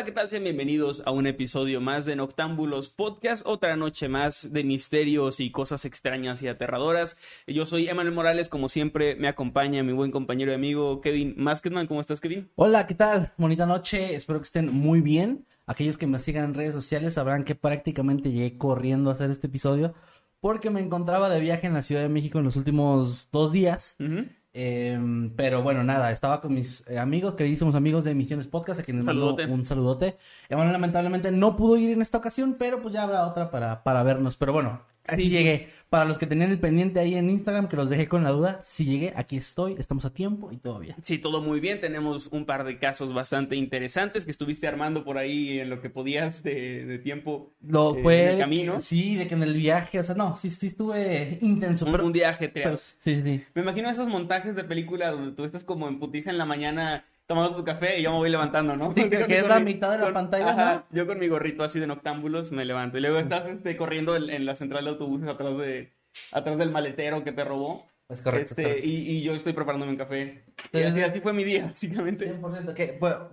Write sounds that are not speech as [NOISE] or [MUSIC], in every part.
Hola, ¿qué tal? Sean bienvenidos a un episodio más de Noctámbulos Podcast, otra noche más de misterios y cosas extrañas y aterradoras. Yo soy Emanuel Morales, como siempre me acompaña mi buen compañero y amigo Kevin Masketman. ¿Cómo estás, Kevin? Hola, ¿qué tal? Bonita noche, espero que estén muy bien. Aquellos que me sigan en redes sociales sabrán que prácticamente llegué corriendo a hacer este episodio porque me encontraba de viaje en la Ciudad de México en los últimos dos días. Em, pero bueno, nada, estaba con mis eh, amigos, queridísimos amigos de Misiones Podcast, a quienes mando un saludote. Y bueno, lamentablemente no pudo ir en esta ocasión, pero pues ya habrá otra para, para vernos. Pero bueno, Sí. llegué. Para los que tenían el pendiente ahí en Instagram, que los dejé con la duda, si llegué, aquí estoy, estamos a tiempo y todo bien. Sí, todo muy bien. Tenemos un par de casos bastante interesantes que estuviste armando por ahí en lo que podías de, de tiempo. Lo eh, fue en el que- camino. sí, de que en el viaje, o sea, no, sí, sí estuve intenso, Un, pero, un ajetreado. pero sí, sí, sí. Me imagino esos montajes de película donde tú estás como en putiza en la mañana tomando tu café y yo me voy levantando, ¿no? [LAUGHS] Sí, que- es la mitad de la con- pantalla, ajá, Yo con mi gorrito así de noctámbulos me levanto. Y luego estás este, corriendo en, en la central de autobuses atrás, de, atrás del maletero que te robó. Es correcto, Este, correcto. Y, y yo estoy preparándome un café. Y así, sí. así fue mi día, [LAUGHS] básicamente. 100%. Que, bueno,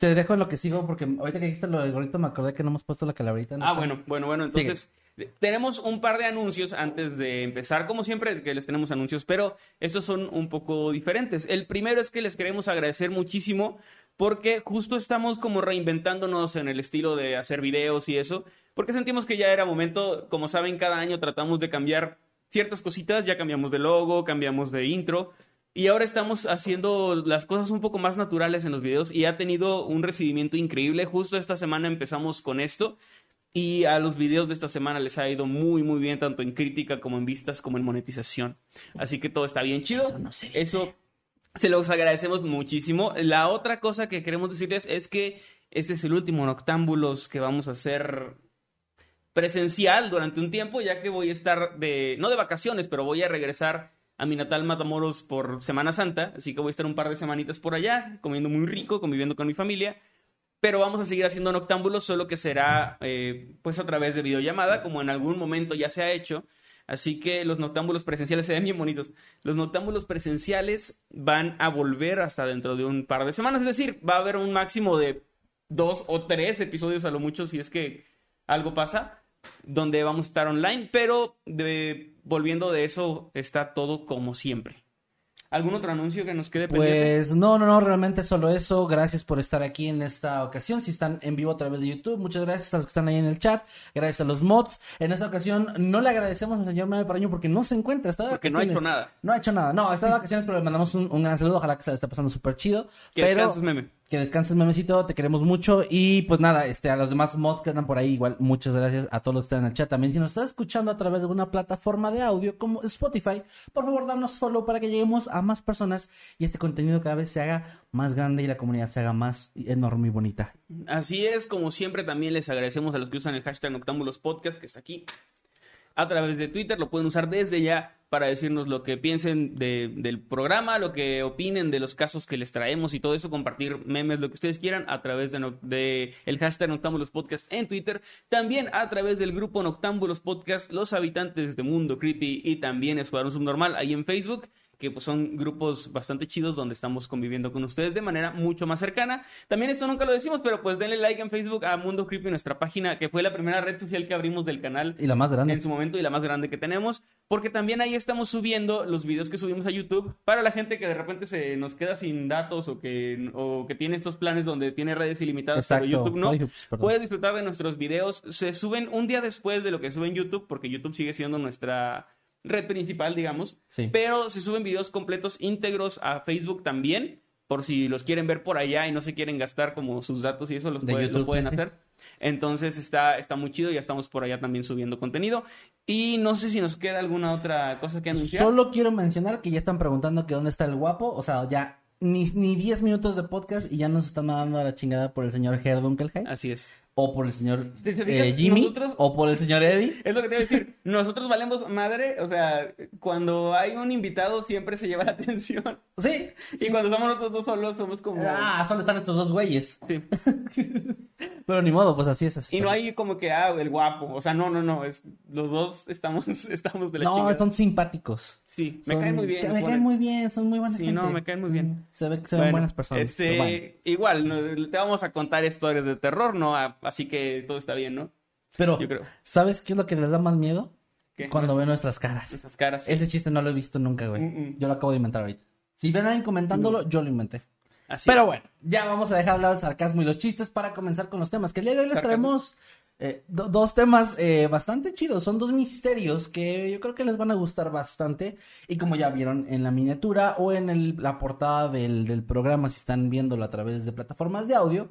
te dejo en lo que sigo porque ahorita que dijiste lo del gorrito me acordé que no hemos puesto la calaverita. ¿no? Ah, bueno, bueno, bueno. Entonces, tenemos un par de anuncios antes de empezar. Como siempre, que les tenemos anuncios, pero estos son un poco diferentes. El primero es que les queremos agradecer muchísimo porque justo estamos como reinventándonos en el estilo de hacer videos y eso, porque sentimos que ya era momento, como saben, cada año tratamos de cambiar ciertas cositas, ya cambiamos de logo, cambiamos de intro. Y ahora estamos haciendo las cosas un poco más naturales en los videos y ha tenido un recibimiento increíble. Justo esta semana empezamos con esto y a los videos de esta semana les ha ido muy, muy bien, tanto en crítica como en vistas como en monetización. Así que todo está bien chido. Eso se los agradecemos muchísimo. La otra cosa que queremos decirles es que este es el último Noctámbulos que vamos a hacer presencial durante un tiempo, ya que voy a estar de, no de vacaciones, pero voy a regresar a mi natal Matamoros por Semana Santa, así que voy a estar un par de semanitas por allá, comiendo muy rico, conviviendo con mi familia. Pero vamos a seguir haciendo noctámbulos, solo que será eh, pues a través de videollamada, como en algún momento ya se ha hecho. Así que los noctámbulos presenciales [LAUGHS] se ven bien bonitos. Los noctámbulos presenciales van a volver hasta dentro de un par de semanas. Es decir, va a haber un máximo de dos o tres episodios a lo mucho si es que algo pasa, donde vamos a estar online. Pero volviendo de eso, está todo como siempre. ¿Algún otro anuncio que nos quede pendiente? Pues no, no, no, realmente solo eso. Gracias por estar aquí en esta ocasión. Si están en vivo a través de YouTube, muchas gracias a los que están ahí en el chat. Gracias a los mods. En esta ocasión no le agradecemos al señor Meme Paraño porque no se encuentra. Está de Porque no ha hecho nada. No ha hecho nada. No, está de vacaciones, pero le mandamos un, un gran saludo. Ojalá que se la esté pasando súper chido. Que pero... descanses, meme. Que descanses, memecito, te queremos mucho. Y pues nada, este, a los demás mods que andan por ahí, igual, muchas gracias a todos los que están en el chat. También, si nos estás escuchando a través de una plataforma de audio como Spotify, por favor, danos follow para que lleguemos a más personas y este contenido cada vez se haga más grande y la comunidad se haga más enorme y bonita. Así es, como siempre también les agradecemos a los que usan el hashtag Noctámbulos Podcast, que está aquí a través de Twitter, lo pueden usar desde ya para decirnos lo que piensen de- del programa, lo que opinen de los casos que les traemos y todo eso, compartir memes, lo que ustedes quieran a través de el hashtag Noctámbulos Podcast en Twitter, también a través del grupo Noctámbulos Podcast, los habitantes de Mundo Creepy y también Escuadrón Subnormal ahí en Facebook que pues, son grupos bastante chidos donde estamos conviviendo con ustedes de manera mucho más cercana. También esto nunca lo decimos, pero pues denle like en Facebook a Mundo Creepy, nuestra página, que fue la primera red social que abrimos del canal Y la más grande. en su momento y la más grande que tenemos, porque también ahí estamos subiendo los videos que subimos a YouTube para la gente que de repente se nos queda sin datos o que, o que tiene estos planes donde tiene redes ilimitadas, pero. YouTube no. Ay, ups. Puedes disfrutar de nuestros videos. Se suben un día después de lo que sube en YouTube, porque YouTube sigue siendo nuestra red principal, digamos. Sí. Pero se suben videos completos íntegros a Facebook también, por si los quieren ver por allá y no se quieren gastar como sus datos y eso los puede- lo YouTube, pueden sí, [LAUGHS] hacer. Entonces está, está muy chido, ya estamos por allá también subiendo contenido. Y no sé si nos queda alguna otra cosa que anunciar. Solo quiero mencionar que ya están preguntando que dónde está el guapo. O sea, ya ni, ni 10 minutos de podcast y ya nos están mandando a la chingada por el señor Herdunkelheim. Así es. O por el señor ¿Te- te eh? Jimmy. Nosotros- O por el señor Eddie. Es lo que te voy a decir. [LAUGHS] Nosotros valemos madre. O sea, cuando hay un invitado siempre se lleva la atención. Sí. Y cuando somos nosotros dos solos somos como... Ah, solo están estos dos güeyes. Sí. [LAUGHS] Pero ni modo, pues así es. así Y no hay como que, ah, el guapo. O sea, no, no, no. Es, los dos estamos, [LAUGHS] estamos de la No, chingada. son simpáticos. Sí, me Son- caen muy bien. Me caen muy bien, son muy buenas Sí, gente. no, me caen muy bien. Se ve que ven Bueno, buenas personas. Este, bueno. igual, no, te vamos a contar historias de terror, ¿no? Ah, Así que todo está bien, ¿no? Pero, yo creo. ¿sabes qué es lo que les da más miedo? ¿Qué? Cuando ven nuestras caras. Nuestras caras. sí. Ese chiste no lo he visto nunca, güey. Mm, mm. Yo lo acabo de inventar ahorita. Si ven a alguien comentándolo, yo lo inventé. Así Pero es. bueno, ya vamos a dejar de lado el sarcasmo y los chistes para comenzar con los temas. Que el día de hoy les Sarcasmo. traemos eh, do- dos temas eh, bastante chidos. Son dos misterios que yo creo que les van a gustar bastante. Y como ya vieron en la miniatura o en la portada del, del programa, si están viéndolo a través de plataformas de audio,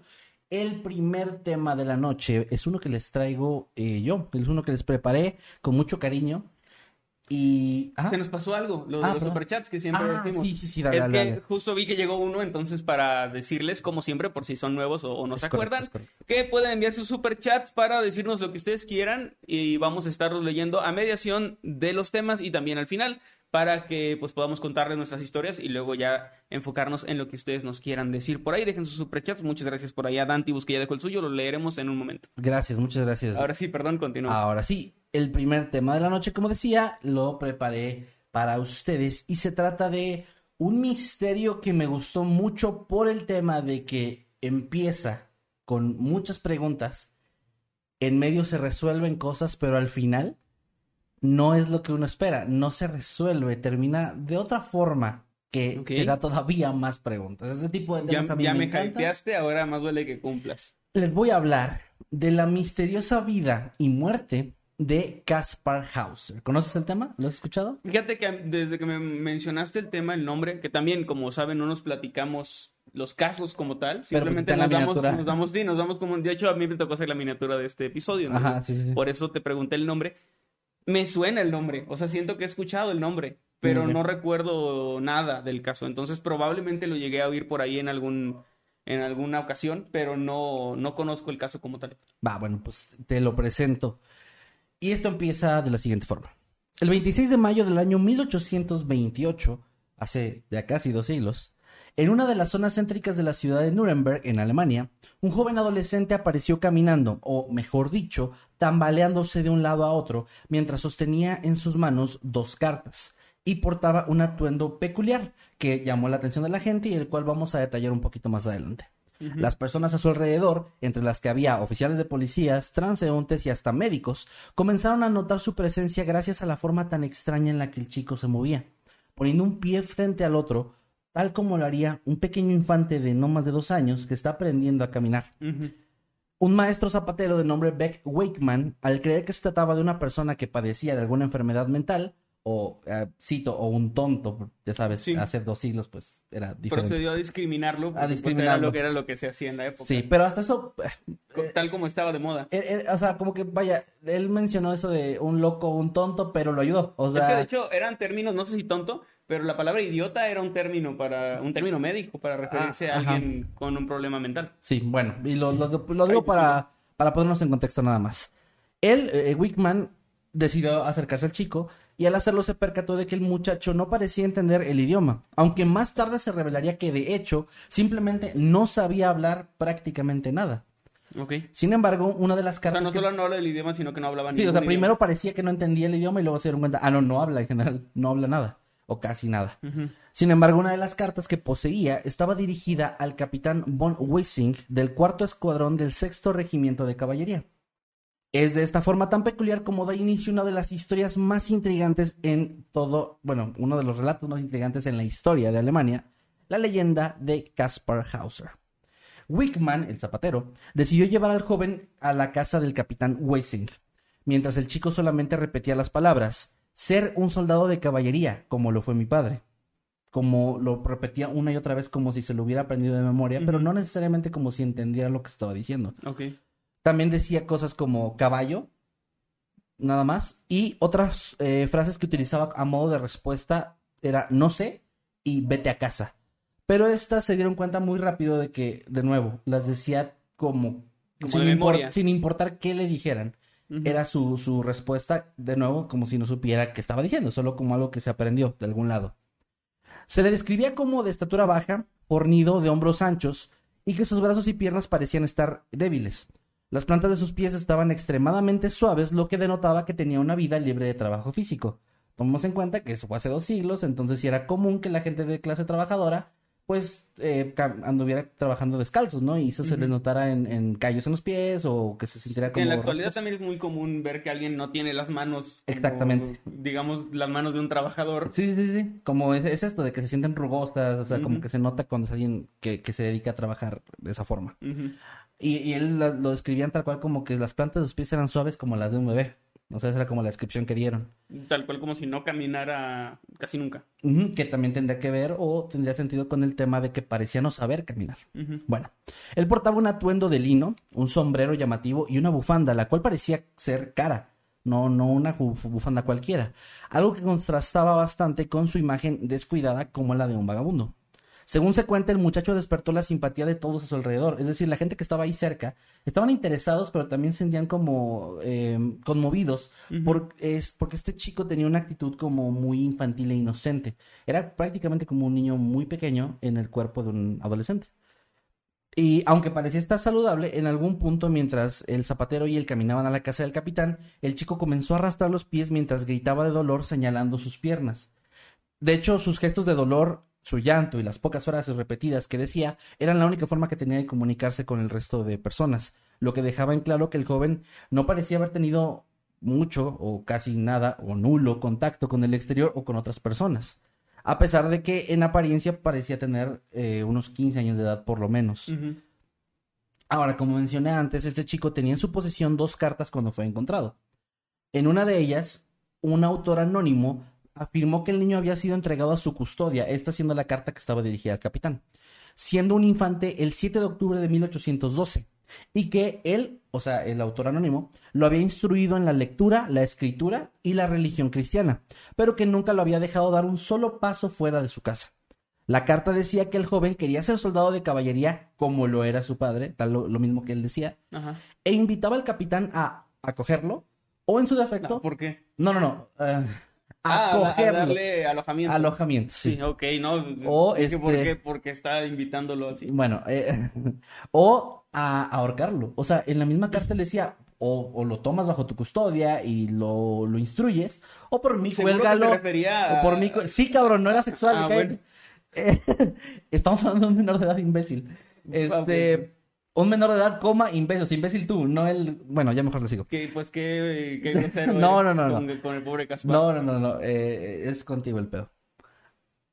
el primer tema de la noche es uno que les traigo eh, yo. Es uno que les preparé con mucho cariño. Y... ah, Se nos pasó algo, lo de Ah, los perdón. superchats que siempre Ah, decimos. sí, sí, sí, dale, es dale, que dale. justo vi que llegó uno, entonces para decirles, como siempre, por si son nuevos o, o no Es se correcto, acuerdan, que pueden enviar sus superchats para decirnos lo que ustedes quieran y vamos a estarlos leyendo a mediación de los temas y también al final para que pues podamos contarles nuestras historias y luego ya enfocarnos en lo que ustedes nos quieran decir. Por ahí dejen sus superchats. Muchas gracias por allá, Dantibus, que ya dejó el suyo, lo leeremos en un momento. Gracias, muchas gracias. Ahora sí, perdón, continúa. Ahora sí, el primer tema de la noche, como decía, lo preparé para ustedes y se trata de un misterio que me gustó mucho por el tema de que empieza con muchas preguntas, en medio se resuelven cosas, pero al final no es lo que uno espera, no se resuelve, termina de otra forma que te da todavía más preguntas. Ese tipo de ya temas a mí ya me, me, ahora más duele que cumplas. Les voy a hablar de la misteriosa vida y muerte de Caspar Hauser. ¿Conoces el tema? ¿Lo has escuchado? Fíjate que desde que me mencionaste el tema, el nombre, que también, como saben, no nos platicamos los casos como tal, pues, simplemente la nos, damos, nos damos, sí, nos damos como, de hecho a mí me tocó hacer la miniatura de este episodio, Ajá, entonces, sí, sí, sí. por eso te pregunté el nombre. Me suena el nombre, o sea, siento que he escuchado el nombre, pero Ok. no recuerdo nada del caso, entonces probablemente lo llegué a oír por ahí en algún en alguna ocasión, pero no, no conozco el caso como tal. Va, bueno, pues te lo presento. Y esto empieza de la siguiente forma. El 26 de mayo del año 1828, hace ya casi dos siglos, en una de las zonas céntricas de la ciudad de Nuremberg, en Alemania, un joven adolescente apareció caminando, o mejor dicho, tambaleándose de un lado a otro, mientras sostenía en sus manos dos cartas, y portaba un atuendo peculiar que llamó la atención de la gente y el cual vamos a detallar un poquito más adelante. Las personas a su alrededor, entre las que había oficiales de policías, transeúntes y hasta médicos, comenzaron a notar su presencia gracias a la forma tan extraña en la que el chico se movía, poniendo un pie frente al otro, tal como lo haría un pequeño infante de no más de dos años que está aprendiendo a caminar. Un maestro zapatero de nombre Beck Wakeman, al creer que se trataba de una persona que padecía de alguna enfermedad mental, o eh, cito, o un tonto, ya sabes, Sí. hace dos siglos pues era diferente. Procedió a discriminarlo, porque, pues, discriminarlo. era lo que era lo que se hacía en la época, Sí, pero hasta eso Co- tal como estaba de moda. Eh, eh, o sea, como que vaya, él mencionó eso de un loco, un tonto, pero lo ayudó. O sea, es que de hecho eran términos, no sé si tonto, pero la palabra idiota era un término para un término médico para referirse Ah, a ajá. alguien con un problema mental. sí, bueno, y lo, lo- lo digo Ay, para, para ponernos en contexto nada más. Él, eh, Wickman, decidió acercarse al chico y al hacerlo se percató de que el muchacho no parecía entender el idioma, aunque más tarde se revelaría que de hecho simplemente no sabía hablar prácticamente nada. Ok. Sin embargo, una de las O sea, cartas no que- solo no habla el idioma, sino que no hablaba Sí, ningún o sea, idioma. primero parecía que no entendía el idioma y luego se dieron cuenta, ah, no, no habla en general, no habla nada. O casi nada. Sin embargo, una de las cartas que poseía estaba dirigida al capitán von Wissing del cuarto escuadrón del sexto regimiento de caballería. Es de esta forma tan peculiar como da inicio una de las historias más intrigantes en todo, bueno, uno de los relatos más intrigantes en la historia de Alemania, la leyenda de Caspar Hauser. Wickman, el zapatero, decidió llevar al joven a la casa del capitán Wissing, mientras el chico solamente repetía las palabras, ser un soldado de caballería, como lo fue mi padre. Como lo repetía una y otra vez como si se lo hubiera aprendido de memoria, pero no necesariamente como si entendiera lo que estaba diciendo. También decía cosas como caballo, nada más. Y otras eh, frases que utilizaba a modo de respuesta era no sé y vete a casa. Pero estas se dieron cuenta muy rápido de que, de nuevo, las decía como, sin importar qué le dijeran. Era su, su respuesta, de nuevo, como si no supiera qué estaba diciendo, solo como algo que se aprendió de algún lado. Se le describía como de estatura baja, fornido, de hombros anchos, y que sus brazos y piernas parecían estar débiles. Las plantas de sus pies estaban extremadamente suaves, lo que denotaba que tenía una vida libre de trabajo físico. Tomemos en cuenta que eso fue hace dos siglos, entonces sí era común que la gente de clase trabajadora, pues, eh, anduviera trabajando descalzos, ¿no? Y eso se le notara en, en callos en los pies o que se sintiera como... en la actualidad también es muy común ver que alguien no tiene las manos. como, Exactamente. Digamos, las manos de un trabajador. Sí, sí, sí, sí. Como es, es esto de que se sienten rugostas, o sea, como que se nota cuando es alguien que, que se dedica a trabajar de esa forma. Y, y él la- lo describían tal cual como que las plantas de sus pies eran suaves como las de un bebé. O sea, esa era como la descripción que dieron. Tal cual como si no caminara casi nunca. Que también tendría que ver o tendría sentido con el tema de que parecía no saber caminar. Bueno, él portaba un atuendo de lino, un sombrero llamativo y una bufanda, la cual parecía ser cara, no, no una bufanda cualquiera, algo que contrastaba bastante con su imagen descuidada como la de un vagabundo. Según se cuenta, el muchacho despertó la simpatía de todos a su alrededor, es decir, la gente que estaba ahí cerca estaban interesados, pero también sentían como eh, conmovidos por- es, porque este chico tenía una actitud como muy infantil e inocente. Era prácticamente como un niño muy pequeño en el cuerpo de un adolescente. Y aunque parecía estar saludable, en algún punto mientras el zapatero y él caminaban a la casa del capitán, el chico comenzó a arrastrar los pies mientras gritaba de dolor señalando sus piernas. De hecho, sus gestos de dolor, su llanto y las pocas frases repetidas que decía eran la única forma que tenía de comunicarse con el resto de personas, lo que dejaba en claro que el joven no parecía haber tenido mucho o casi nada o nulo contacto con el exterior o con otras personas, a pesar de que en apariencia parecía tener eh, unos 15 años de edad por lo menos. Ahora, como mencioné antes, este chico tenía en su posesión dos cartas cuando fue encontrado. En una de ellas, un autor anónimo afirmó que el niño había sido entregado a su custodia, esta siendo la carta que estaba dirigida al capitán, siendo un infante el 7 de octubre de 1812, y que él, o sea, el autor anónimo, lo había instruido en la lectura, la escritura y la religión cristiana, pero que nunca lo había dejado dar un solo paso fuera de su casa. La carta decía que el joven quería ser soldado de caballería como lo era su padre, tal lo, lo mismo que él decía, Ajá. e invitaba al capitán a acogerlo o en su defecto... No, ¿Por qué? No, no, no. Ah, a- a acogerlo. darle alojamiento. Alojamiento, sí. Sí, ok, no. O dije, ¿Por este- qué? Porque está invitándolo así. Bueno, eh, [LAUGHS] o a ahorcarlo. O sea, en la misma carta le decía, o, o lo tomas bajo tu custodia y lo, lo instruyes, o por mí cuélgalo. se refería a- O por mí, sí, cabrón, no era sexual. Ah. Eh, [LAUGHS] estamos hablando de un menor de edad imbécil. Este, bueno. Un menor de edad, coma, imbécil. Imbécil tú, no el. Bueno, ya mejor le sigo. Que, pues qué, qué [LAUGHS] grosero No, no, no, con, no. con el pobre Caspar. No, no, no, no. eh, es contigo el pedo.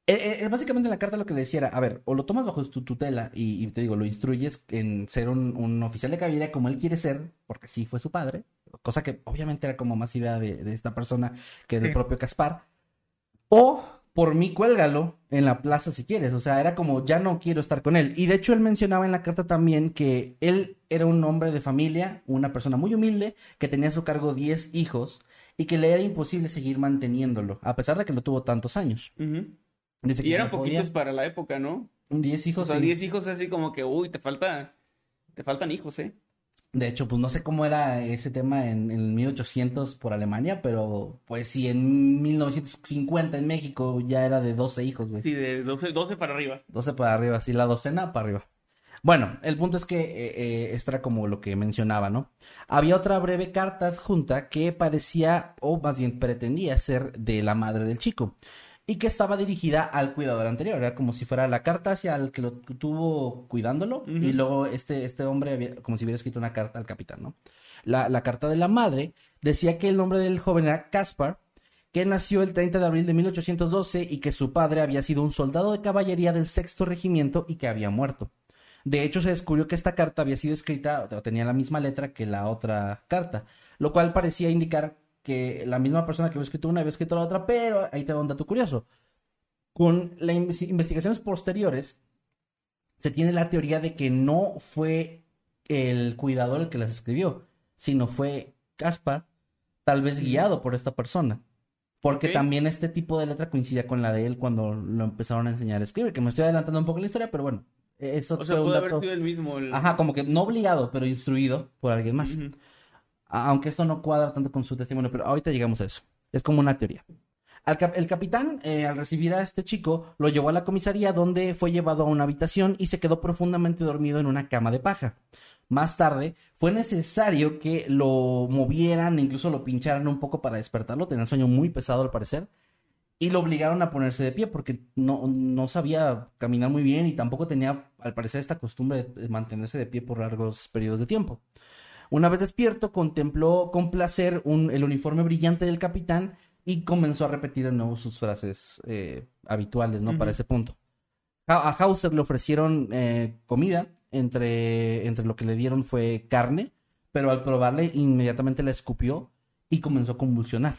Eh, eh, básicamente en la carta lo que decía era, a ver, o lo tomas bajo tu tutela y, y te digo, lo instruyes en ser un, un oficial de caballería como él quiere ser, porque sí fue su padre, cosa que obviamente era como más idea de, de esta persona que del Sí. propio Caspar, o por mí cuélgalo en la plaza si quieres, o sea, era como, ya no quiero estar con él. Y de hecho él mencionaba en la carta también que él era un hombre de familia, una persona muy humilde, que tenía a su cargo 10 hijos y que le era imposible seguir manteniéndolo, a pesar de que lo tuvo tantos años. Y eran no podía. poquitos para la época, ¿no? 10 O hijos, sea, sí. 10 hijos así como que, uy, te falta, te faltan hijos, ¿eh? De hecho, pues no sé cómo era ese tema en, en 1800 por Alemania, pero pues sí, en 1950 en México ya era de 12 hijos, güey. Sí, de 12, 12 para arriba. 12 para arriba, así la docena para arriba. Bueno, el punto es que eh, eh, esto era como lo que mencionaba, ¿no? Había otra breve carta adjunta que parecía, o más bien pretendía ser de la madre del chico. Y que estaba dirigida al cuidador anterior. Era como si fuera la carta hacia el que lo tuvo cuidándolo y luego este, este hombre, había- como si hubiera escrito una carta al capitán, ¿no? La, la carta de la madre decía que el nombre del joven era Caspar, que nació el 30 de abril de 1812 y que su padre había sido un soldado de caballería del sexto regimiento y que había muerto. De hecho, se descubrió que esta carta había sido escrita, o tenía la misma letra que la otra carta, lo cual parecía indicar que la misma persona que había escrito una había escrito la otra, pero ahí te da un dato curioso. Con las investigaciones posteriores, se tiene la teoría de que no fue el cuidador el que las escribió, sino fue Caspar, tal vez guiado por esta persona. Porque también este tipo de letra coincidía con la de él cuando lo empezaron a enseñar a escribir, que me estoy adelantando un poco la historia, pero bueno, eso O sea, un puede haber sido el mismo. el- Ajá, como que no obligado, pero instruido por alguien más. Aunque esto no cuadra tanto con su testimonio, pero ahorita llegamos a eso. Es como una teoría. El capitán, eh, al recibir a este chico, lo llevó a la comisaría donde fue llevado a una habitación y se quedó profundamente dormido en una cama de paja. Más tarde, fue necesario que lo movieran, incluso lo pincharan un poco para despertarlo. Tenía un sueño muy pesado al parecer. Y lo obligaron a ponerse de pie porque no, no sabía caminar muy bien y tampoco tenía, al parecer, esta costumbre de mantenerse de pie por largos periodos de tiempo. Una vez despierto, contempló con placer un- el uniforme brillante del capitán y comenzó a repetir de nuevo sus frases eh, habituales, ¿no? Para ese punto. A, a Hauser le ofrecieron eh, comida, entre, entre lo que le dieron fue carne, pero al probarle inmediatamente la escupió y comenzó a convulsionar.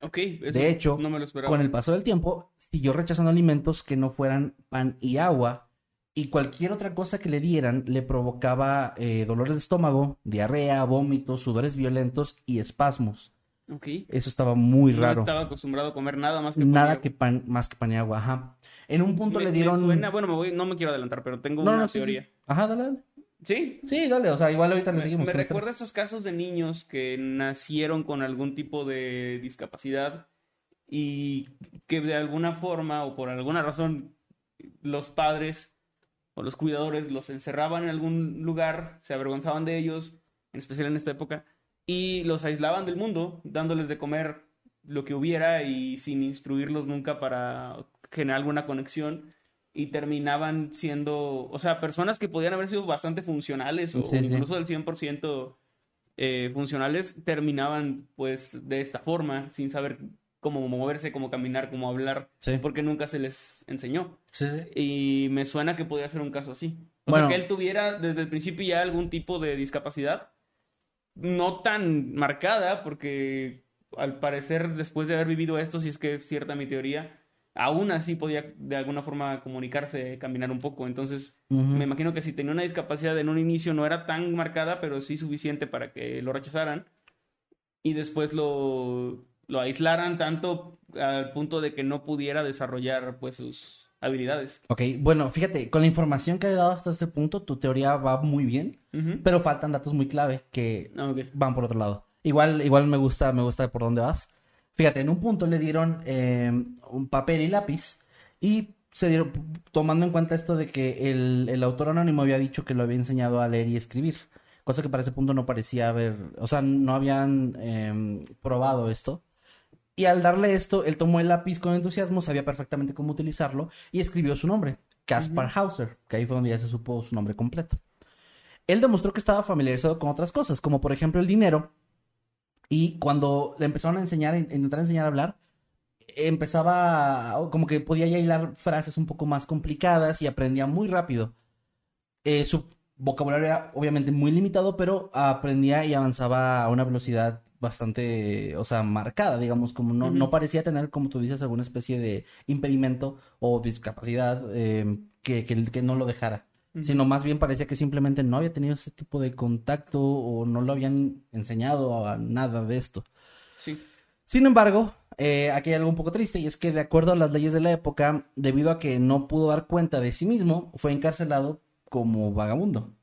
Ok, eso De hecho, no me lo esperaba. Con el paso del tiempo, siguió rechazando alimentos que no fueran pan y agua, y cualquier otra cosa que le dieran le provocaba eh, dolores de estómago, diarrea, vómitos, sudores violentos y espasmos. Eso estaba muy No raro. estaba acostumbrado a comer nada más que Nada pan y que pan, más que pan y agua, ajá. En un punto Me- le dieron... bueno, me voy, no me quiero adelantar, pero tengo No, una no, sí, sí. teoría. Ajá, dale, dale. ¿Sí? Sí, dale, o sea, igual ahorita le seguimos. me recuerda estos casos de niños que nacieron con algún tipo de discapacidad y que de alguna forma o por alguna razón los padres o los cuidadores los encerraban en algún lugar, se avergonzaban de ellos, en especial en esta época, y los aislaban del mundo, dándoles de comer lo que hubiera y sin instruirlos nunca para generar alguna conexión. Y terminaban siendo, o sea, personas que podían haber sido bastante funcionales o Sí, incluso del 100% eh, funcionales, terminaban pues de esta forma, sin saber cómo moverse, cómo caminar, cómo hablar, Sí. porque nunca se les enseñó. Sí, sí. Y me suena que podría ser un caso así. O Bueno. sea, que él tuviera desde el principio ya algún tipo de discapacidad, no tan marcada, porque al parecer después de haber vivido esto, si es que es cierta mi teoría, aún así podía de alguna forma comunicarse, caminar un poco. Entonces, Ujú. me imagino que si tenía una discapacidad en un inicio no era tan marcada, pero sí suficiente para que lo rechazaran y después lo, lo aislaran tanto al punto de que no pudiera desarrollar pues sus habilidades. Ok, bueno, fíjate, con la información que he dado hasta este punto, tu teoría va muy bien, pero faltan datos muy clave que Ah, van por otro lado. Igual, igual me gusta, me gusta por dónde vas. Fíjate, en un punto le dieron eh, un papel y lápiz y se dieron, tomando en cuenta esto de que el, el autor anónimo había dicho que lo había enseñado a leer y escribir, cosa que para ese punto no parecía haber, o sea, no habían eh, probado esto. Y al darle esto, él tomó el lápiz con entusiasmo, sabía perfectamente cómo utilizarlo y escribió su nombre, Caspar Hauser, que ahí fue donde ya se supo su nombre completo. Él demostró que estaba familiarizado con otras cosas, como por ejemplo el dinero, y cuando le empezaron a enseñar, a intentar enseñar a hablar, empezaba, como que podía ya hilar frases un poco más complicadas y aprendía muy rápido. Eh, su vocabulario era obviamente muy limitado, pero aprendía y avanzaba a una velocidad bastante, o sea, marcada, digamos, como no, no parecía tener, como tú dices, alguna especie de impedimento o discapacidad eh, que, que, que no lo dejara sino más bien parecía que simplemente no había tenido ese tipo de contacto o no lo habían enseñado a nada de esto. Sí. Sin embargo, eh, aquí hay algo un poco triste y es que de acuerdo a las leyes de la época, debido a que no pudo dar cuenta de sí mismo, fue encarcelado como vagabundo.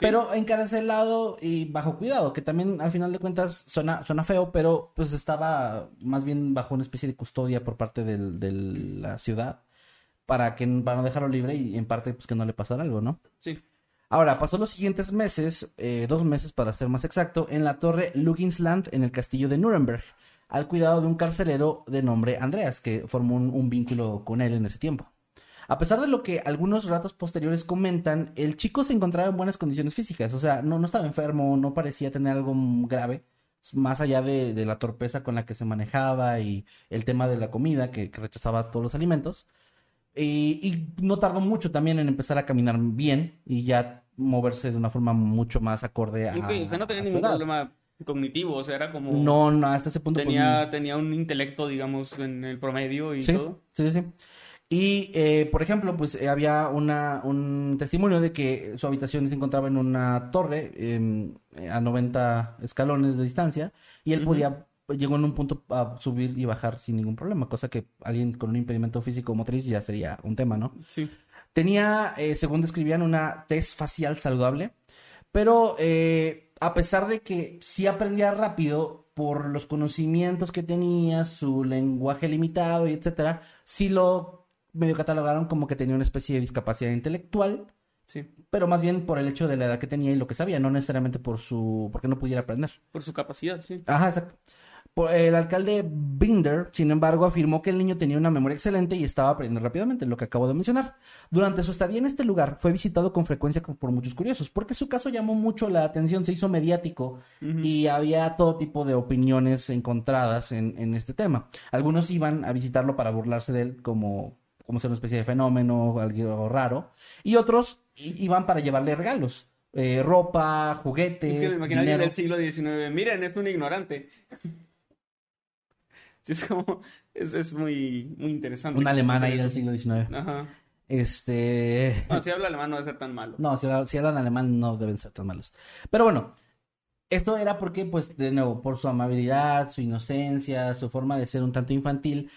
Pero encarcelado y bajo cuidado, que también al final de cuentas suena, suena feo, pero pues estaba más bien bajo una especie de custodia por parte del- de la ciudad para que para no dejarlo libre y en parte pues que no le pasara algo, ¿no? Sí. Ahora, pasó los siguientes meses, eh, dos meses para ser más exacto, en la torre Luginsland en el castillo de Nuremberg. al cuidado de un carcelero de nombre Andreas, que formó un, un vínculo con él en ese tiempo. A pesar de lo que algunos relatos posteriores comentan, el chico se encontraba en buenas condiciones físicas, o sea, no, no estaba enfermo, no parecía tener algo grave, más allá de, de la torpeza con la que se manejaba y el tema de la comida, que, que rechazaba todos los alimentos. Y, y no tardó mucho también en empezar a caminar bien y ya moverse de una forma mucho más acorde a. O sea, no tenía ningún edad. problema cognitivo, o sea, era como... No, no, hasta ese punto. pues, Tenía, tenía un intelecto, digamos, en el promedio y sí, todo. sí, sí, sí. Y, eh, por ejemplo, pues eh, había una, un testimonio de que su habitación se encontraba en una torre em, eh, a 90 escalones de distancia y él podía, llegó en un punto a subir y bajar sin ningún problema, cosa que alguien con un impedimento físico o motriz ya sería un tema, ¿no? Sí. Tenía, eh, según describían, una tez facial saludable, pero eh, a pesar de que sí aprendía rápido por los conocimientos que tenía, su lenguaje limitado y etcétera, sí lo medio catalogaron como que tenía una especie de discapacidad intelectual, Sí. pero más bien por el hecho de la edad que tenía y lo que sabía, no necesariamente por su, porque no pudiera aprender. Por su capacidad, sí. Ajá, exacto. Por- el alcalde Binder, sin embargo, afirmó que el niño tenía una memoria excelente y estaba aprendiendo rápidamente, lo que acabo de mencionar. Durante su estadía en este lugar, fue visitado con frecuencia por muchos curiosos, porque su caso llamó mucho la atención, se hizo mediático y había todo tipo de opiniones encontradas en, en este tema. Algunos iban a visitarlo para burlarse de él como, como ser una especie de fenómeno, algo raro, y otros iban para llevarle regalos. eh, ropa, juguetes, Es que me imagino alguien del siglo XIX. Miren, es un ignorante. [LAUGHS] Sí, es como... Es, es muy, muy interesante. Un alemán ahí del siglo XIX. Ajá. Este. Bueno, si habla alemán no debe ser tan malo. No, si, hablan- si hablan alemán no deben ser tan malos. Pero bueno, esto era porque, pues, de nuevo, por su amabilidad, su inocencia, su forma de ser un tanto infantil,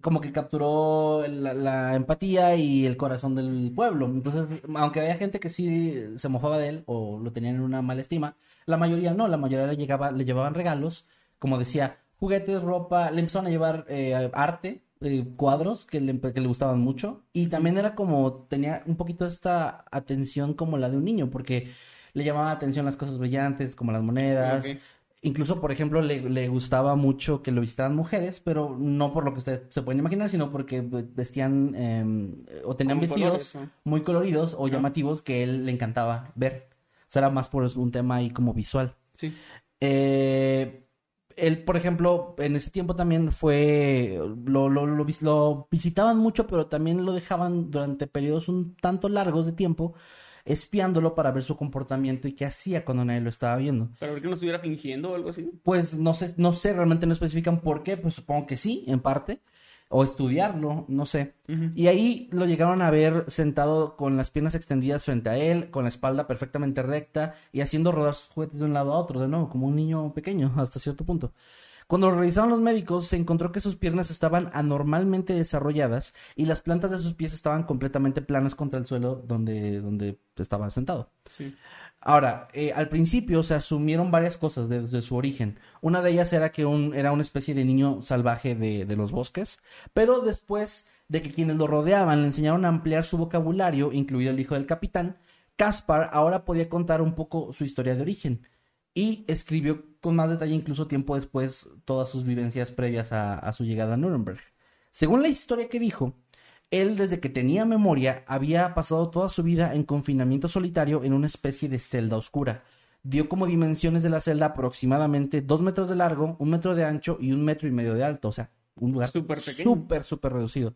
como que capturó la, la empatía y el corazón del pueblo. Entonces, aunque había gente que sí se mofaba de él o lo tenían en una mala estima, la mayoría no, la mayoría le, llegaba, le llevaban regalos, como decía, juguetes, ropa, le empezaron a llevar eh, arte, eh, cuadros que le, que le gustaban mucho y también era como, tenía un poquito esta atención como la de un niño, porque le llamaban la atención las cosas brillantes, como las monedas, Ok. Incluso, por ejemplo, le, le gustaba mucho que lo visitaran mujeres, pero no por lo que ustedes se pueden imaginar, sino porque vestían eh, o tenían vestidos muy coloridos o llamativos que él le encantaba ver. O sea, era más por un tema ahí como visual. Sí. Eh, él, por ejemplo, en ese tiempo también fue, lo, lo, lo lo visitaban mucho, pero también lo dejaban durante periodos un tanto largos de tiempo, espiándolo para ver su comportamiento y qué hacía cuando nadie lo estaba viendo. Para ver que no estuviera fingiendo o algo así. Pues no sé, no sé, realmente no especifican por qué, pues supongo que sí, en parte, o estudiarlo, no sé. Y ahí lo llegaron a ver sentado con las piernas extendidas frente a él, con la espalda perfectamente recta y haciendo rodar sus juguetes de un lado a otro, de nuevo, como un niño pequeño, hasta cierto punto. Cuando lo revisaron los médicos, se encontró que sus piernas estaban anormalmente desarrolladas y las plantas de sus pies estaban completamente planas contra el suelo donde, donde estaba sentado. Sí. Ahora, eh, al principio se asumieron varias cosas desde su origen. Una de ellas era que un, era una especie de niño salvaje de, de los bosques, pero después de que quienes lo rodeaban le enseñaron a ampliar su vocabulario, incluido el hijo del capitán, Caspar ahora podía contar un poco su historia de origen y escribió con más detalle incluso tiempo después todas sus vivencias previas a, a su llegada a Nuremberg. Según la historia que dijo, él desde que tenía memoria había pasado toda su vida en confinamiento solitario en una especie de celda oscura. Dio como dimensiones de la celda aproximadamente dos metros de largo, un metro de ancho y un metro y medio de alto, o sea, un lugar Súper súper, súper reducido.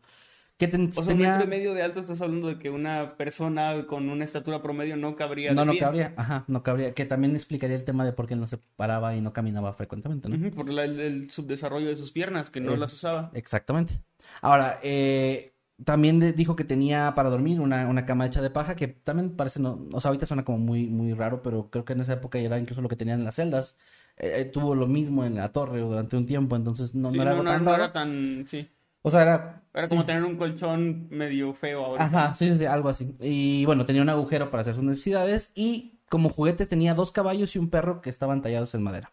Que ten- O sea, un tenía... metro y medio de alto estás hablando de que una persona con una estatura promedio no cabría No, de no pie. cabría, ajá, no cabría, que también explicaría el tema de por qué él no se paraba y no caminaba frecuentemente, ¿no? Por la- el, el subdesarrollo de sus piernas, que no Eh, las usaba. Exactamente. Ahora, eh, también dijo que tenía para dormir una, una cama hecha de paja, que también parece, no, o sea, ahorita suena como muy, muy raro, pero creo que en esa época era incluso lo que tenían en las celdas. Eh, eh, tuvo lo mismo en la torre durante un tiempo, entonces no, Sí, no era no, tan no era tan... Sí. O sea, era... Era como tener un colchón medio feo ahora. Ajá, sí, sí, sí, algo así. Y bueno, tenía un agujero para hacer sus necesidades y como juguetes tenía dos caballos y un perro que estaban tallados en madera.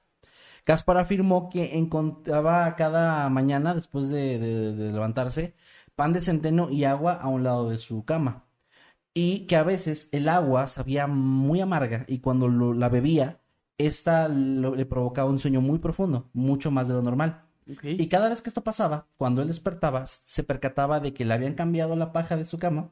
Caspar afirmó que encontraba cada mañana, después de, de- de levantarse, pan de centeno y agua a un lado de su cama. Y que a veces el agua sabía muy amarga y cuando lo- la bebía, esta lo- le provocaba un sueño muy profundo, mucho más de lo normal. Y cada vez que esto pasaba, cuando él despertaba, se percataba de que le habían cambiado la paja de su cama,